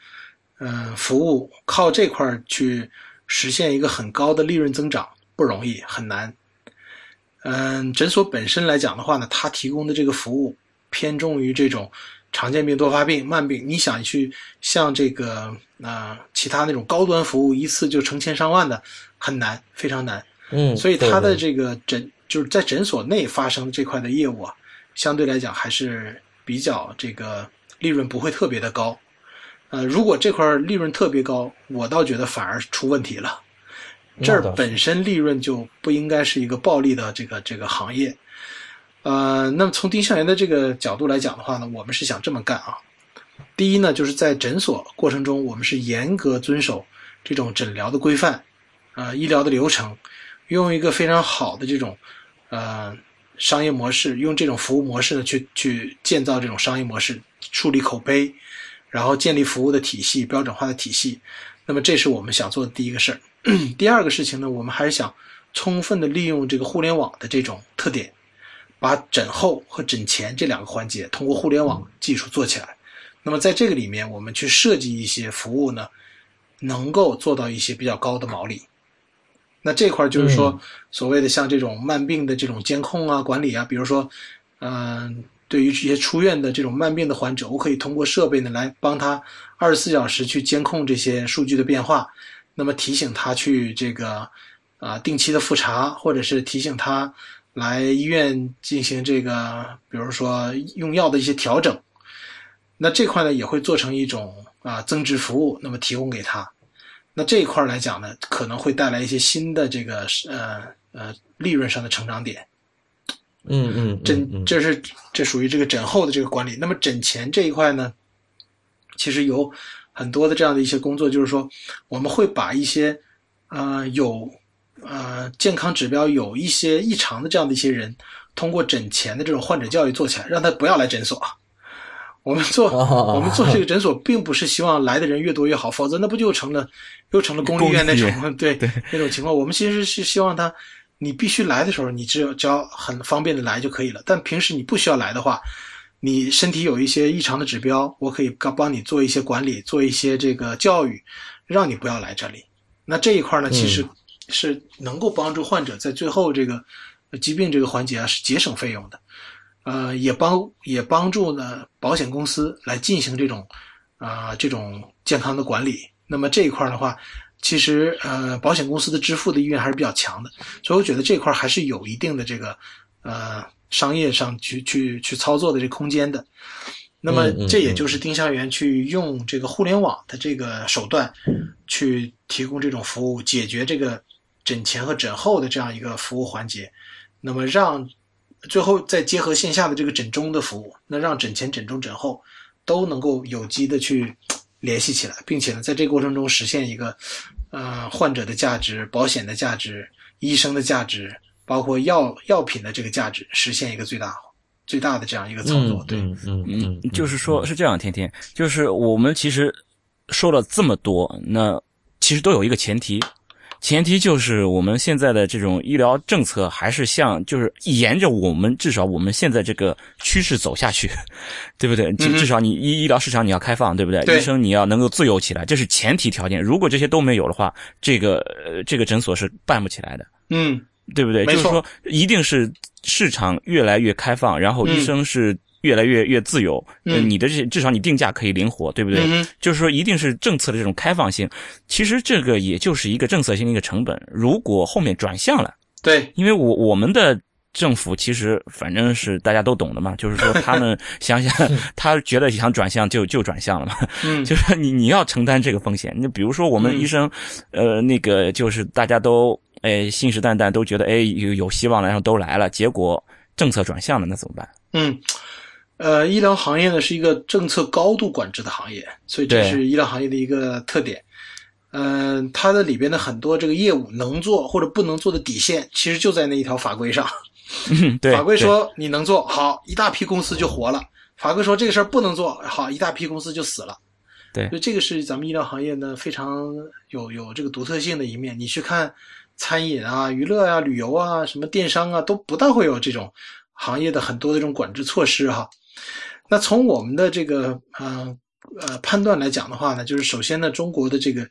呃服务，靠这块去实现一个很高的利润增长不容易，很难。嗯，诊所本身来讲的话呢，它提供的这个服务偏重于这种。常见病、多发病、慢病，你想去像这个啊其他那种高端服务，一次就成千上万的，很难，非常难。嗯，所以它的这个诊就是在诊所内发生这块的业务啊，相对来讲还是比较这个利润不会特别的高。呃，如果这块利润特别高，我倒觉得反而出问题了。这儿本身利润就不应该是一个暴利的这个这个行业。呃，那么从丁香园的这个角度来讲的话呢，我们是想这么干啊。第一呢，就是在诊所过程中，我们是严格遵守这种诊疗的规范，啊，医疗的流程，用一个非常好的这种呃商业模式，用这种服务模式呢去去建造这种商业模式，树立口碑，然后建立服务的体系，标准化的体系。那么这是我们想做的第一个事儿。[CLEARS THROAT] 第二个事情呢，我们还是想充分的利用这个互联网的这种特点。把诊后和诊前这两个环节通过互联网技术做起来，那么在这个里面，我们去设计一些服务呢，能够做到一些比较高的毛利。那这块就是说，所谓的像这种慢病的这种监控啊、管理啊，比如说，嗯，对于这些出院的这种慢病的患者，我可以通过设备呢来帮他二十四小时去监控这些数据的变化，那么提醒他去这个啊定期的复查，或者是提醒他。来医院进行这个，比如说用药的一些调整，那这块呢也会做成一种啊增值服务，那么提供给他。那这一块来讲呢，可能会带来一些新的这个呃呃利润上的成长点。嗯嗯，嗯诊嗯这是这属于这个诊后的这个管理。那么诊前这一块呢，其实有很多的这样的一些工作，就是说我们会把一些呃有呃健康指标有一些异常的这样的一些人，通过诊前的这种患者教育做起来，让他不要来诊所。我们做哦我们做这个诊所，并不是希望来的人越多越好，否则那不就成了又成了公立医院那种对那种情况。我们其实是希望他，你必须来的时候，你只有只要很方便的来就可以了。但平时你不需要来的话，你身体有一些异常的指标，我可以帮帮你做一些管理，做一些这个教育，让你不要来这里。那这一块呢，其实是能够帮助患者在最后这个呃疾病这个环节啊，是节省费用的。呃，也帮也帮助呢保险公司来进行这种啊、这种健康的管理。那么这一块的话，其实呃保险公司的支付的意愿还是比较强的，所以我觉得这块还是有一定的这个呃商业上去去去操作的这空间的。那么这也就是丁香园去用这个互联网的这个手段，去提供这种服务，解决这个诊前和诊后的这样一个服务环节。那么让最后再结合线下的这个诊中的服务，那让诊前、诊中、诊后都能够有机的去联系起来，并且呢，在这个过程中实现一个呃患者的价值、保险的价值、医生的价值，包括药药品的这个价值，实现一个最大最大的这样一个操作。对，嗯嗯嗯嗯，就是说，是这样，天天，就是我们其实说了这么多，那其实都有一个前提，前提就是我们现在的这种医疗政策还是像，就是沿着我们至少我们现在这个趋势走下去，[LAUGHS] 对不对？至少你医医疗市场你要开放，对不对？医生你要能够自由起来，这是前提条件。如果这些都没有的话，这个呃这个诊所是办不起来的。嗯，对不对？就是说，一定是市场越来越开放，然后医生是越来越越自由，呃嗯你的这至少你定价可以灵活，对不对？嗯就是说，一定是政策的这种开放性。其实这个也就是一个政策性的一个成本。如果后面转向了，对，因为我我们的。政府其实反正是大家都懂的嘛，[LAUGHS] 就是说他们想想，[LAUGHS] 他觉得想转向就就转向了嘛，嗯，就是你你要承担这个风险。你比如说我们嗯医生，呃，那个就是大家都哎信誓旦旦都觉得哎有有希望了，然后都来了，结果政策转向了，那怎么办？嗯，呃，医疗行业呢是一个政策高度管制的行业，所以这是医疗行业的一个特点。嗯、它的里边的很多这个业务能做或者不能做的底线，其实就在那一条法规上。[LAUGHS] 嗯，对，法规说你能做好，一大批公司就活了；法规说这个事儿不能做好，一大批公司就死了。对所以这个是咱们医疗行业呢非常有有这个独特性的一面。你去看餐饮啊、娱乐啊、旅游啊、什么电商啊，都不大会有这种行业的很多的这种管制措施哈。那从我们的这个呃呃判断来讲的话呢，就是首先呢，中国的这个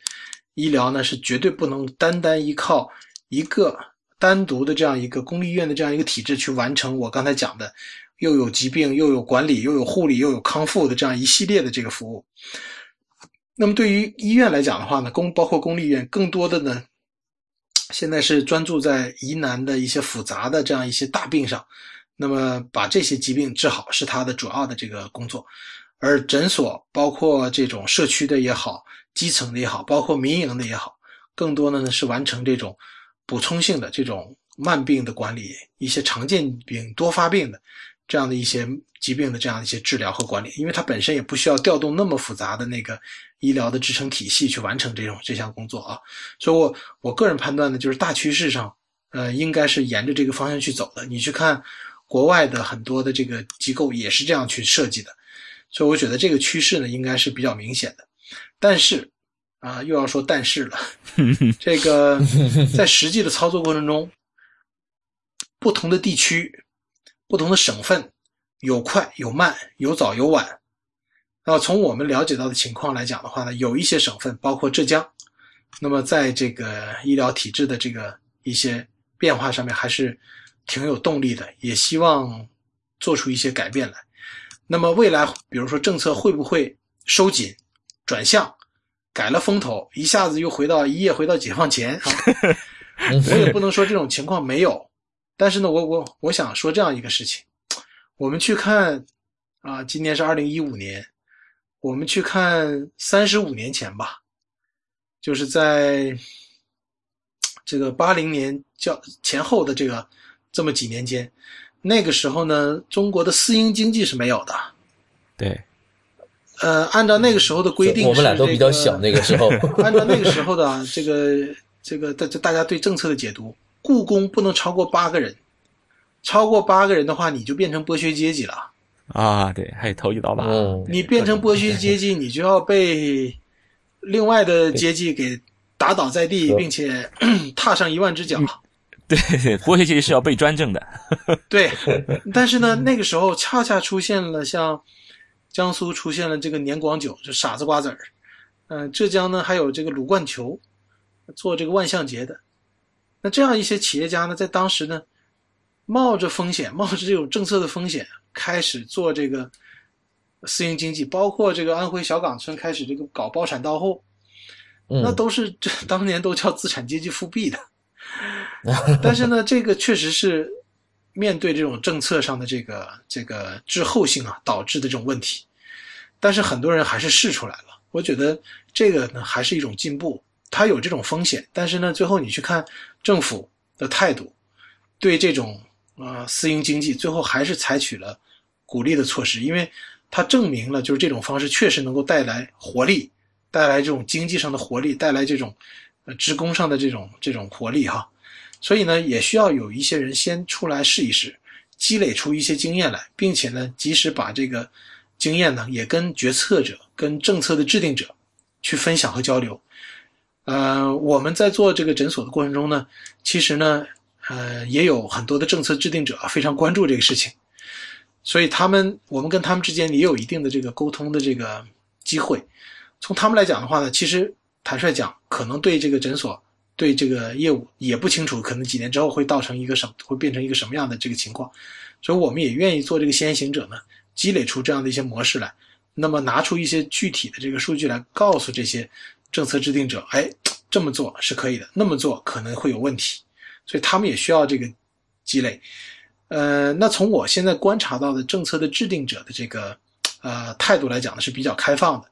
医疗呢是绝对不能单单依靠一个单独的这样一个公立医院的这样一个体制去完成我刚才讲的又有疾病又有管理又有护理又有康复的这样一系列的这个服务。那么对于医院来讲的话呢，公包括公立医院，更多的呢，现在是专注在疑难的一些复杂的这样一些大病上，那么把这些疾病治好是它的主要的这个工作。而诊所包括这种社区的也好，基层的也好，包括民营的也好，更多的呢是完成这种补充性的这种慢病的管理，一些常见病、多发病的这样的一些疾病的这样一些治疗和管理，因为它本身也不需要调动那么复杂的那个医疗的支撑体系去完成这种这项工作啊。所以我我个人判断呢，就是大趋势上，呃，应该是沿着这个方向去走的。你去看国外的很多的这个机构也是这样去设计的，所以我觉得这个趋势呢应该是比较明显的。但是啊、又要说但是了，[LAUGHS] 这个在实际的操作过程中，不同的地区、不同的省份有快有慢，有早有晚。那从我们了解到的情况来讲的话呢，有一些省份，包括浙江，那么在这个医疗体制的这个一些变化上面，还是挺有动力的，也希望做出一些改变来。那么未来，比如说政策会不会收紧、转向，改了风头，一下子又回到一夜回到解放前啊？[LAUGHS] 我也不能说这种情况没有，但是呢，我我我想说这样一个事情，我们去看啊，今年是二零一五年，我们去看三十五年前吧，就是在这个八零年较前后的这个这么几年间，那个时候呢，中国的私营经济是没有的。对，呃，按照那个时候的规定，我们俩都比较小，那个时候。[LAUGHS] 按照那个时候的啊这个这个大大家对政策的解读，故宫不能超过八个人，超过八个人的话，你就变成剥削阶级了。啊，对，还有投机倒把。嗯，你变成剥削阶级，[LAUGHS] 你就要被另外的阶级给打倒在地，并且 [CLEARS THROAT] 踏上一万只脚。对，剥削阶级是要被专政的。[LAUGHS] 对，但是呢，那个时候恰恰出现了像江苏出现了这个年广久，就傻子瓜子儿。嗯，浙江呢还有这个鲁冠球，做这个万象节的。那这样一些企业家呢，在当时呢，冒着风险，冒着这种政策的风险，开始做这个私营经济，包括这个安徽小岗村开始这个搞包产到户，那都是这当年都叫资产阶级复辟的。但是呢，这个确实是面对这种政策上的这个这个滞后性啊，导致的这种问题。但是很多人还是试出来了，我觉得这个呢还是一种进步。它有这种风险，但是呢，最后你去看政府的态度，对这种啊私营经济，最后还是采取了鼓励的措施，因为它证明了就是这种方式确实能够带来活力，带来这种经济上的活力，带来这种呃职工上的这种这种活力哈。所以呢，也需要有一些人先出来试一试，积累出一些经验来，并且呢，及时把这个经验呢，也跟决策者、跟政策的制定者去分享和交流。呃，我们在做这个诊所的过程中呢，其实呢，呃，也有很多的政策制定者非常关注这个事情，所以他们，我们跟他们之间也有一定的这个沟通的这个机会。从他们来讲的话呢，其实坦率讲，可能对这个诊所。对这个业务也不清楚，可能几年之后会造成一个什么，会变成一个什么样的这个情况，所以我们也愿意做这个先行者呢，积累出这样的一些模式来，那么拿出一些具体的这个数据来，告诉这些政策制定者，哎，这么做是可以的，那么做可能会有问题，所以他们也需要这个积累。呃，那从我现在观察到的政策的制定者的这个呃态度来讲呢，是比较开放的，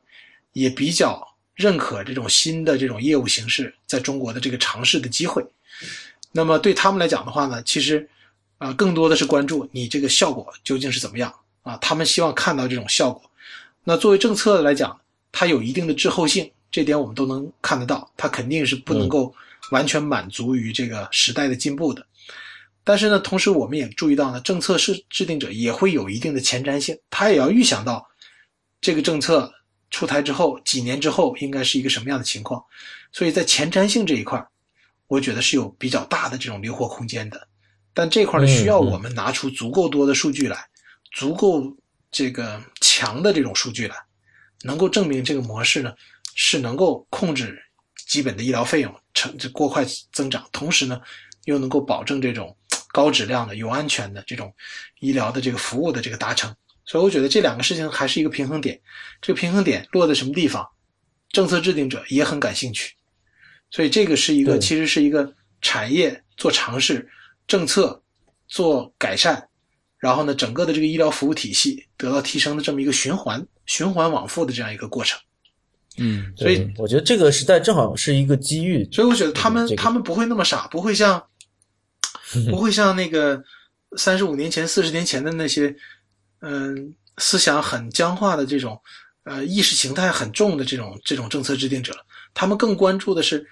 也比较。认可这种新的这种业务形式在中国的这个尝试的机会，那么对他们来讲的话呢，其实啊更多的是关注你这个效果究竟是怎么样啊，他们希望看到这种效果。那作为政策来讲，它有一定的滞后性，这点我们都能看得到，它肯定是不能够完全满足于这个时代的进步的。但是呢，同时我们也注意到呢，政策是制定者也会有一定的前瞻性，他也要预想到这个政策。出台之后，几年之后应该是一个什么样的情况？所以在前瞻性这一块，我觉得是有比较大的这种灵活空间的。但这块呢，需要我们拿出足够多的数据来，足够这个强的这种数据来，能够证明这个模式呢是能够控制基本的医疗费用成这过快增长，同时呢又能够保证这种高质量的、有安全的这种医疗的这个服务的这个达成。所以我觉得这两个事情还是一个平衡点，这个平衡点落在什么地方，政策制定者也很感兴趣。所以这个是一个，其实是一个产业做尝试，政策做改善，然后呢，整个的这个医疗服务体系得到提升的这么一个循环、循环往复的这样一个过程。嗯，所以我觉得这个时代正好是一个机遇。所以我觉得他们他们不会那么傻，不会像 [LAUGHS] 不会像那个三十五年前、四十年前的那些。嗯，思想很僵化的这种，呃，意识形态很重的这种这种政策制定者，他们更关注的是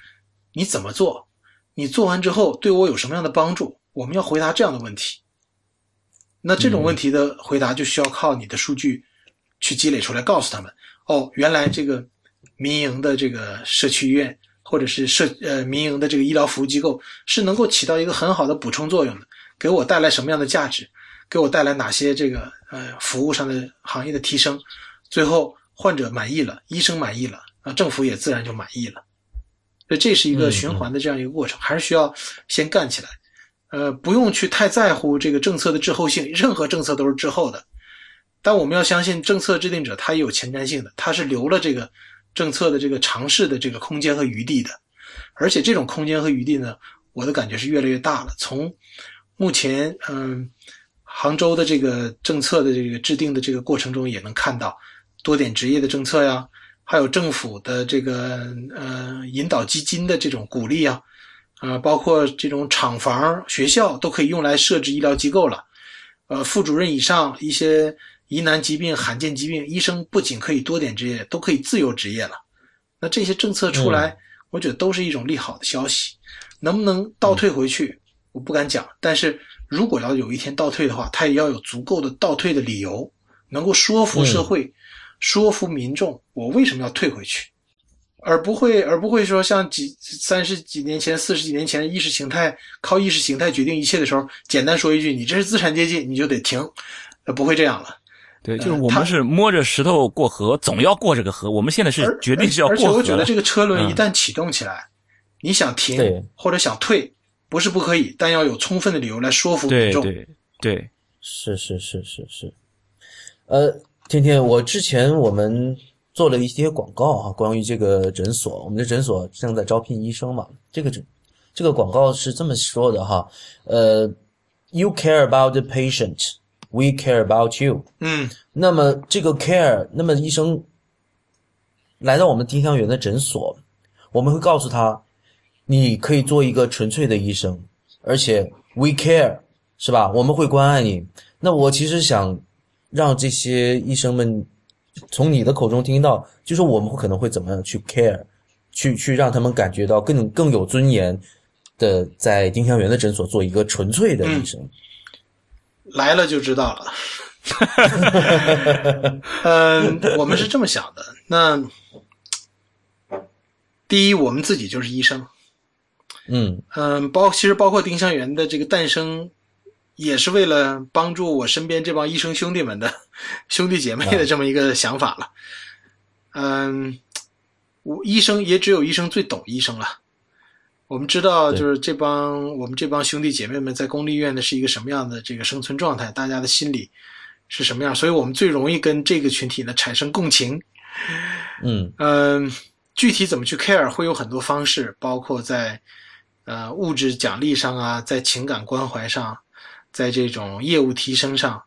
你怎么做，你做完之后对我有什么样的帮助？我们要回答这样的问题。那这种问题的回答就需要靠你的数据去积累出来，告诉他们，哦，原来这个民营的这个社区医院或者是社呃民营的这个医疗服务机构是能够起到一个很好的补充作用的，给我带来什么样的价值？给我带来哪些这个呃服务上的行业的提升？最后患者满意了，医生满意了，啊，政府也自然就满意了。所以这是一个循环的这样一个过程，还是需要先干起来。呃，不用去太在乎这个政策的滞后性，任何政策都是滞后的。但我们要相信政策制定者他也有前瞻性的，他是留了这个政策的这个尝试的这个空间和余地的。而且这种空间和余地呢，我的感觉是越来越大了。从目前，嗯。杭州的这个政策的这个制定的这个过程中，也能看到多点执业的政策呀，还有政府的这个呃引导基金的这种鼓励啊，啊，包括这种厂房、学校都可以用来设置医疗机构了，呃副主任以上一些疑难疾病、罕见疾病，医生不仅可以多点执业，都可以自由执业了。那这些政策出来，我觉得都是一种利好的消息。能不能倒退回去，我不敢讲。但是如果要有一天倒退的话，他也要有足够的倒退的理由，能够说服社会、说服民众，我为什么要退回去，而不会而不会说像几三十几年前、四十几年前意识形态靠意识形态决定一切的时候，简单说一句，你这是资产阶级，你就得停，呃，不会这样了。对，就是我们是摸着石头过河，总要过这个河。我们现在是决定是要过河。而且我觉得这个车轮一旦启动起来，你想停或者想退，不是不可以，但要有充分的理由来说服民众。对对对，是是是是是。呃，天天，我之前我们做了一些广告啊，关于这个诊所，我们的诊所正在招聘医生嘛。这个这个广告是这么说的哈，呃，You care about the patient。We care about you。嗯，那么这个 care，那么医生来到我们丁香园的诊所，我们会告诉他，你可以做一个纯粹的医生，而且 we care，是吧？我们会关爱你。那我其实想让这些医生们从你的口中听到，就是我们可能会怎么样去 care，去去让他们感觉到更更有尊严的在丁香园的诊所做一个纯粹的医生。来了就知道了。[LAUGHS] 嗯，我们是这么想的。那第一，我们自己就是医生。嗯嗯，包其实包括丁香园的这个诞生，也是为了帮助我身边这帮医生兄弟们的 [LAUGHS] 兄弟姐妹的这么一个想法了。嗯，我医生也只有医生最懂医生了。我们知道，就是这帮我们这帮兄弟姐妹们在公立医院的是一个什么样的这个生存状态，大家的心理是什么样，所以我们最容易跟这个群体呢产生共情。嗯嗯，具体怎么去 care 会有很多方式，包括在呃物质奖励上啊，在情感关怀上，在这种业务提升上，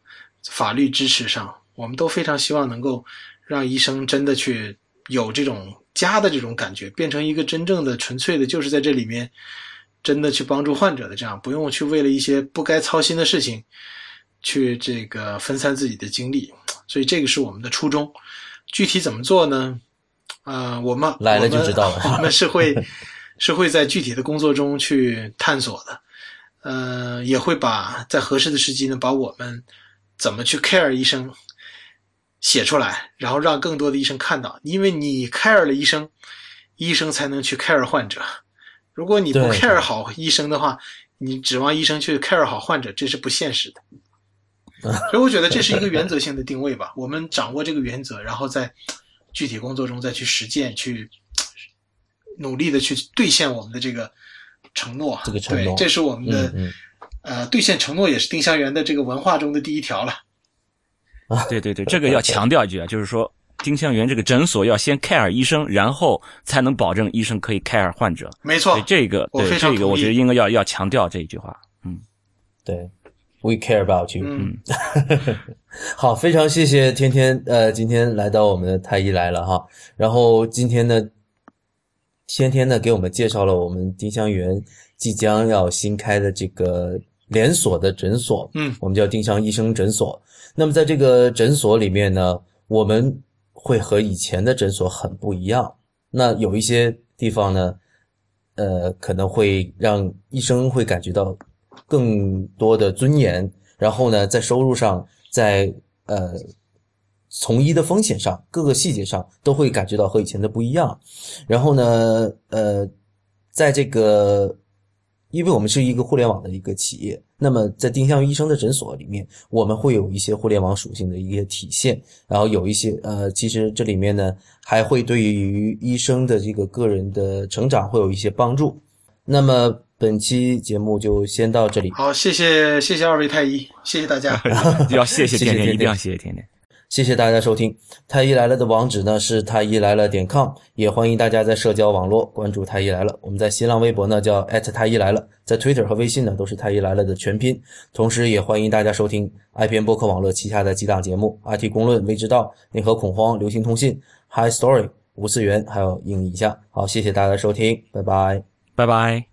法律支持上，我们都非常希望能够让医生真的去有这种。家的这种感觉，变成一个真正的、纯粹的，就是在这里面真的去帮助患者的，这样不用去为了一些不该操心的事情去这个分散自己的精力。所以这个是我们的初衷。具体怎么做呢？呃，我们来了就知道了。我们是会是会在具体的工作中去探索的。呃，也会把在合适的时机呢，把我们怎么去 care 医生。写出来，然后让更多的医生看到，因为你 care 了医生，医生才能去 care 患者。如果你不 care 好医生的话，你指望医生去 care 好患者，这是不现实的。[LAUGHS] 所以我觉得这是一个原则性的定位吧。我们掌握这个原则，然后在具体工作中再去实践，去努力的去兑现我们的这个承诺。这个承诺，对，这是我们的呃兑现承诺，也是丁香园的这个文化中的第一条了。啊对对对，这个要强调一句啊，[LAUGHS] 就是说丁香园这个诊所要先 care 医生，然后才能保证医生可以 care 患者。没错，这个对这个我觉得应该要要强调这一句话。嗯，对，we care about you。嗯，[LAUGHS] 好，非常谢谢天天呃，今天来到我们的太医来了哈。然后今天呢，天天呢给我们介绍了我们丁香园即将要新开的这个连锁的诊所，嗯，我们叫丁香医生诊所。那么在这个诊所里面呢，我们会和以前的诊所很不一样。那有一些地方呢，呃，可能会让医生会感觉到更多的尊严。然后呢，在收入上，在呃从医的风险上，各个细节上都会感觉到和以前的不一样。然后呢，呃，在这个。因为我们是一个互联网的一个企业，那么在丁香医生的诊所里面，我们会有一些互联网属性的一些体现，然后有一些呃，其实这里面呢还会对于医生的这个个人的成长会有一些帮助。那么本期节目就先到这里。好，谢谢谢谢二位太医，谢谢大家。[LAUGHS] [LAUGHS] 要谢谢天天，一定要谢谢天天。谢谢大家收听《太医来了》的网址呢是太医来了点 com，也欢迎大家在社交网络关注太医来了。我们在新浪微博呢叫太医来了，在 Twitter 和微信呢都是太医来了的全拼。同时也欢迎大家收听 IPN 播客网络旗下的几档节目：IT 公论、未知道、内核恐慌、流行通信、High Story、无次元，还有应一下。好，谢谢大家收听，拜拜，拜拜。